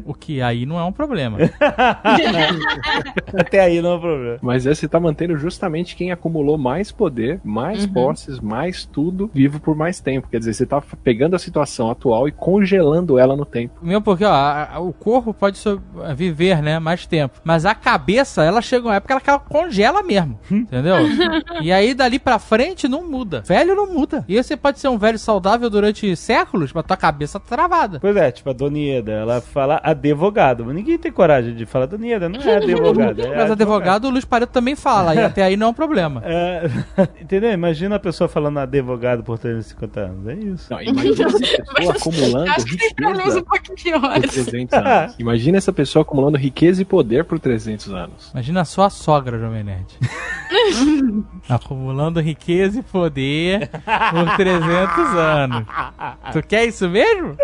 O que aí não é um problema. <laughs> Até aí não é problema. Mas é você tá mantendo justamente quem acumulou mais poder, mais posses, mais tudo, vivo por mais tempo. Quer dizer, você tá pegando a situação atual e congelando ela no tempo. Mesmo porque, ó, a- a- o corpo pode so- viver, né, mais tempo. Mas a cabeça, ela chega uma época que ela congela mesmo. <laughs> Entendeu? e aí, dali pra frente, não muda. Velho não muda. E você pode ser um velho saudável durante séculos, mas tua cabeça tá travada. Pois é, tipo a Donieda, ela fala advogado, mas ninguém tem coragem de falar Donieda, não é <laughs> advogado. É mas advogado, o Luiz Pareto também fala, e até aí não é um problema. <laughs> É, <laughs> entendeu? Imagina a pessoa falando advogado por 350 anos. É isso. Não, imagina essa pessoa acumulando Acho que tem problemas um riqueza pouquinho por piores. 300 anos. Imagina essa pessoa acumulando riqueza e poder por 300 anos. Imagina a sua sogra, Jovem Nerd. Acumulando riqueza e poder por 300 anos. Tu quer isso mesmo?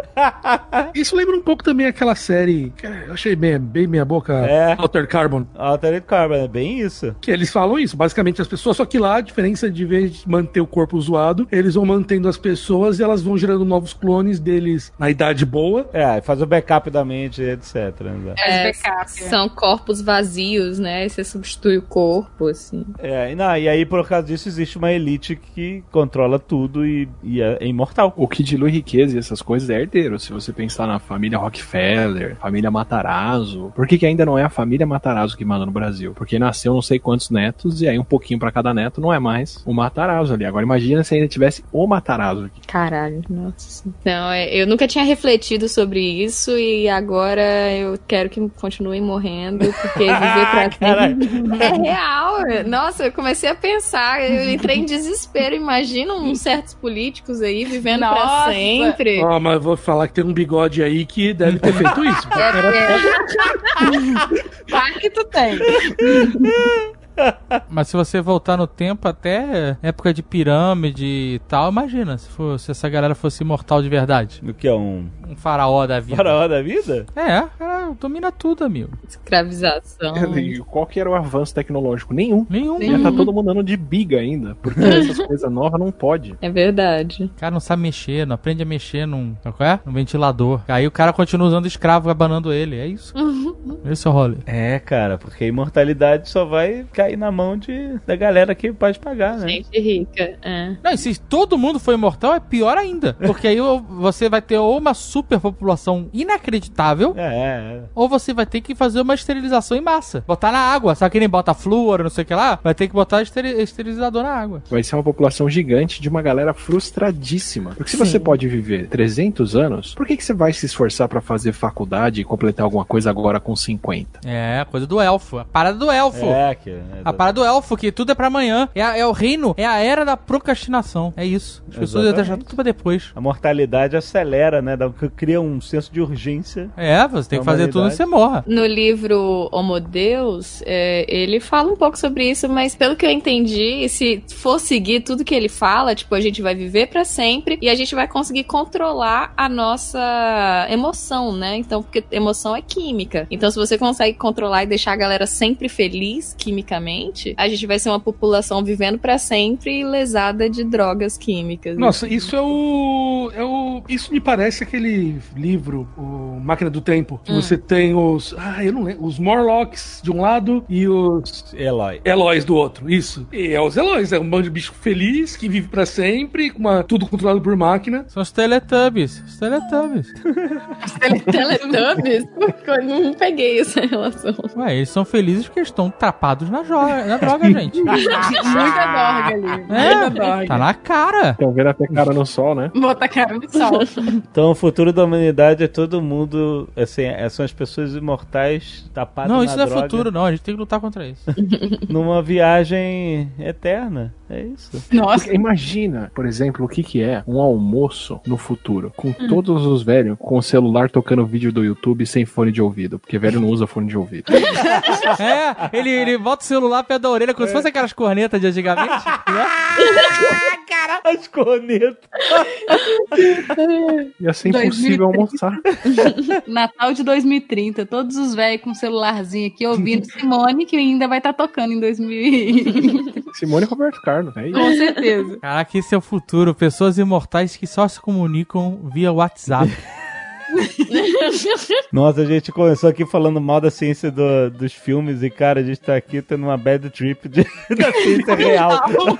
Isso lembra um pouco também aquela série que eu achei bem, bem minha boca, É. Alter Carbon. Altered Carbon, é bem isso. Que eles falam isso, basicamente as pessoas, só que lá a diferença de vez de manter o corpo zoado, eles vão mantendo as pessoas e elas vão gerando novos clones deles na idade boa. É, faz o backup da mente, etc. né? É, backup. são corpos vazios, né? E você substitui o corpo, assim. É, e, não, e aí por causa disso existe uma elite que controla tudo e, e é, é imortal. O que dilui riqueza e essas coisas é herdeiro. Se você pensar na família Rockefeller, família Matarazzo. Por que, que ainda não é a família Matarazzo que manda no Brasil? Porque nasceu não sei quantos netos e aí um pouquinho pra cada neto não é mais o Matarazzo ali. Agora imagina se ainda tivesse o Matarazzo aqui. Caralho, nossa. Não, é, eu nunca tinha refletido sobre isso e agora eu quero que continuem morrendo, porque viver pra <laughs> sempre é real. Nossa, eu comecei a pensar, eu <laughs> entrei em desespero. Imagina uns certos políticos aí vivendo pra Nossa. sempre. Ó, mas eu vou falar que tem um bigode aí que deve ter feito isso. <laughs> É, Claro que tu tem. <laughs> <laughs> Mas se você voltar no tempo até época de pirâmide e tal, imagina se, for- se essa galera fosse imortal de verdade. O que é um Um faraó da vida. faraó da vida? É, cara, domina tudo, amigo. Escravização. E qual que era o avanço tecnológico? Nenhum. Nenhum. Ia tá todo mundo andando de biga ainda, porque <laughs> essas coisas novas não pode. É verdade. O cara não sabe mexer, não aprende a mexer num, qual é? num ventilador. Aí o cara continua usando escravo, abanando ele. É isso. <laughs> Esse é o rolê. É, cara, porque a imortalidade só vai cair na mão de, da galera que pode pagar, né? Gente rica. É. Não, e se todo mundo for imortal, é pior ainda. Porque aí você vai ter ou uma superpopulação inacreditável, É, é. ou você vai ter que fazer uma esterilização em massa. Botar na água. Sabe que nem bota flúor, não sei o que lá? Vai ter que botar esteri- esterilizador na água. Vai ser uma população gigante de uma galera frustradíssima. Porque se você pode viver 300 anos, por que, que você vai se esforçar pra fazer faculdade e completar alguma coisa agora com 50? É, coisa do elfo. A parada do elfo. É, que, A parada do elfo, que tudo é pra amanhã. É, a- é o reino, é a era da procrastinação. É isso. As pessoas iam deixar tudo pra depois. A mortalidade acelera, né? Dá- Cria um senso de urgência. É, você tem que fazer tudo e você morra. No livro Homo Deus, é, ele fala um pouco sobre isso, mas pelo que eu entendi, se for seguir tudo que ele fala, tipo, a gente vai viver pra sempre e a gente vai conseguir controlar a nossa emoção, né? Então, porque emoção é química. Então, se você consegue controlar e deixar a galera sempre feliz quimicamente, a gente vai ser uma população vivendo pra sempre e lesada de drogas químicas. Nossa, isso é o, é o. Isso me parece aquele livro, o Máquina do Tempo. Que Hum. você tem os. Ah, eu não lembro. Os Morlocks de um lado e os. Eloy. Eloys do outro. Isso. E é os Eloys. É um bando de bicho feliz que vive pra sempre, com uma, tudo controlado por máquina. São os Teletubbies. Os Teletubbies. Teletubbies? Eu não peguei essa relação. Ué, eles são felizes porque estão trapados na, joga, na droga, gente. <laughs> Muita dorga ali. É, dorga. tá na cara. Estão vendo até cara no sol, né? Bota a cara no sol. <laughs> Então o futuro da humanidade é todo mundo, assim, é- são as pessoas imortais tapadas Não, isso não é droga, futuro, não. A gente tem que lutar contra isso. <laughs> numa viagem eterna. É isso. Nossa. Porque imagina, por exemplo, o que, que é um almoço no futuro, com todos os velhos com o celular tocando vídeo do YouTube sem fone de ouvido, porque velho não usa fone de ouvido. É, ele, ele bota o celular perto da orelha, como se fosse aquelas cornetas de antigamente. <laughs> né? As cornetas. Ia ser impossível 2030. almoçar. <laughs> Natal de 2030. Todos os velhos com celularzinho aqui ouvindo Simone, que ainda vai estar tocando em 2000. Simone e Roberto Carlos, é isso. Com certeza. Caraca, esse é o futuro. Pessoas imortais que só se comunicam via WhatsApp. <laughs> <laughs> Nossa, a gente começou aqui falando mal da ciência do- dos filmes e, cara, a gente tá aqui tendo uma bad trip de- <laughs> da ciência real.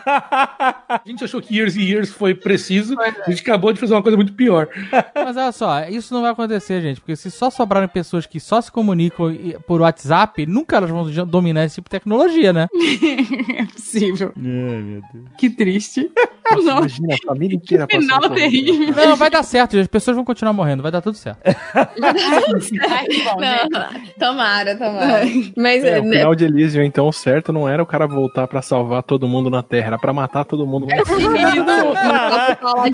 A gente achou que Years e Years foi preciso. A gente acabou de fazer uma coisa muito pior. Mas olha só, isso não vai acontecer, gente. Porque se só sobrarem pessoas que só se comunicam por WhatsApp, nunca elas vão dominar esse tipo de tecnologia, né? <laughs> É possível. Ai, meu Deus. Que triste. Nossa, Imagina a família inteira final isso. terrível. Não, vai dar certo, gente. As pessoas vão continuar morrendo, vai dar tudo certo. Ai, né? Não, tomara, tomara. Mas É, o né, final de Elysium, então, o certo não era o cara voltar pra salvar todo mundo na Terra, era pra matar todo mundo. É assim,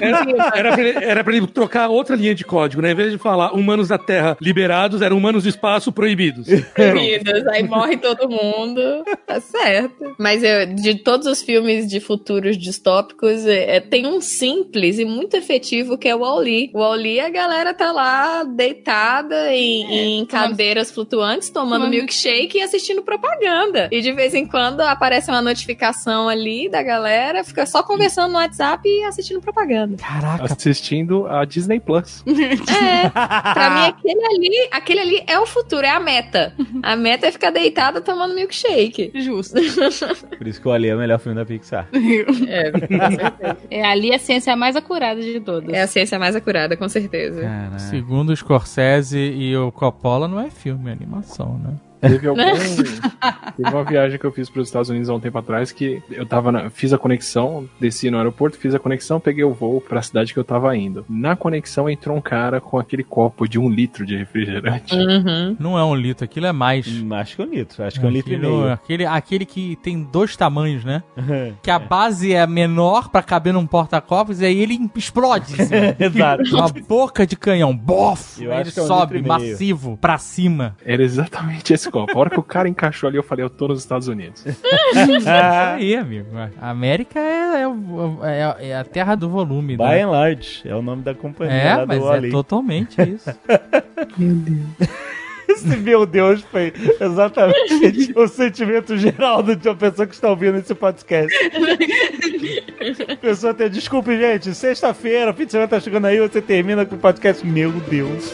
Era, era, pra ele, era pra ele trocar outra linha de código, né? Em vez de falar humanos da Terra liberados, eram humanos do espaço proibidos. Vidas, aí morre todo mundo. Tá certo. Mas eu, de todos os filmes de futuros distópicos, é, é, tem um simples e muito efetivo que é o Wall-E. O Wall-E, a galera tá lá deitada em, em cadeiras flutuantes, tomando Tomando- milkshake e assistindo propaganda. E de vez em quando aparece uma notificação ali da galera, fica só conversando no WhatsApp e assistindo propaganda. Caraca, Assistindo a Disney Plus. <laughs> É, pra mim <laughs> aquele ali, aquele ali é o futuro, é a meta. A meta é ficar deitada tomando milkshake. Justo. <laughs> Por isso que o Ali é o melhor filme da Pixar. É, com certeza. É, ali a ciência mais acurada de todas. É a ciência mais acurada, com certeza. Caralho. Segundo o Scorsese e o Coppola, não é filme, é animação, né? Teve <laughs> algum. Teve uma viagem que eu fiz para os Estados Unidos há um tempo atrás que eu tava na- fiz a conexão, desci no aeroporto, fiz a conexão, peguei o voo para a cidade que eu tava indo. Na conexão entrou um cara com aquele copo de um litro de refrigerante. Uhum. Não é um litro, aquilo é mais. Hum, Acho que é um litro. Acho que é um litro e meio. Aquele, aquele que tem dois tamanhos, né? Que a base é menor pra caber num porta-copos e aí ele explode. <laughs> Exato. Uma boca de canhão, bof! Eu aí acho ele que é um sobe litro e meio. massivo pra cima. Era exatamente esse Periscope. A hora que o cara encaixou ali, eu falei, eu tô nos Estados Unidos. Isso <laughs> aí, amigo. A América é, é o- é- é a terra do volume. By né? and large, é o nome da companhia É, lá mas do é totalmente <laughs> isso. Esse meu Deus foi exatamente <laughs> o sentimento geral de uma pessoa que está ouvindo esse podcast. A pessoa tem, desculpe, gente, sexta-feira, fim de semana tá chegando aí, você termina com o podcast. Meu Deus.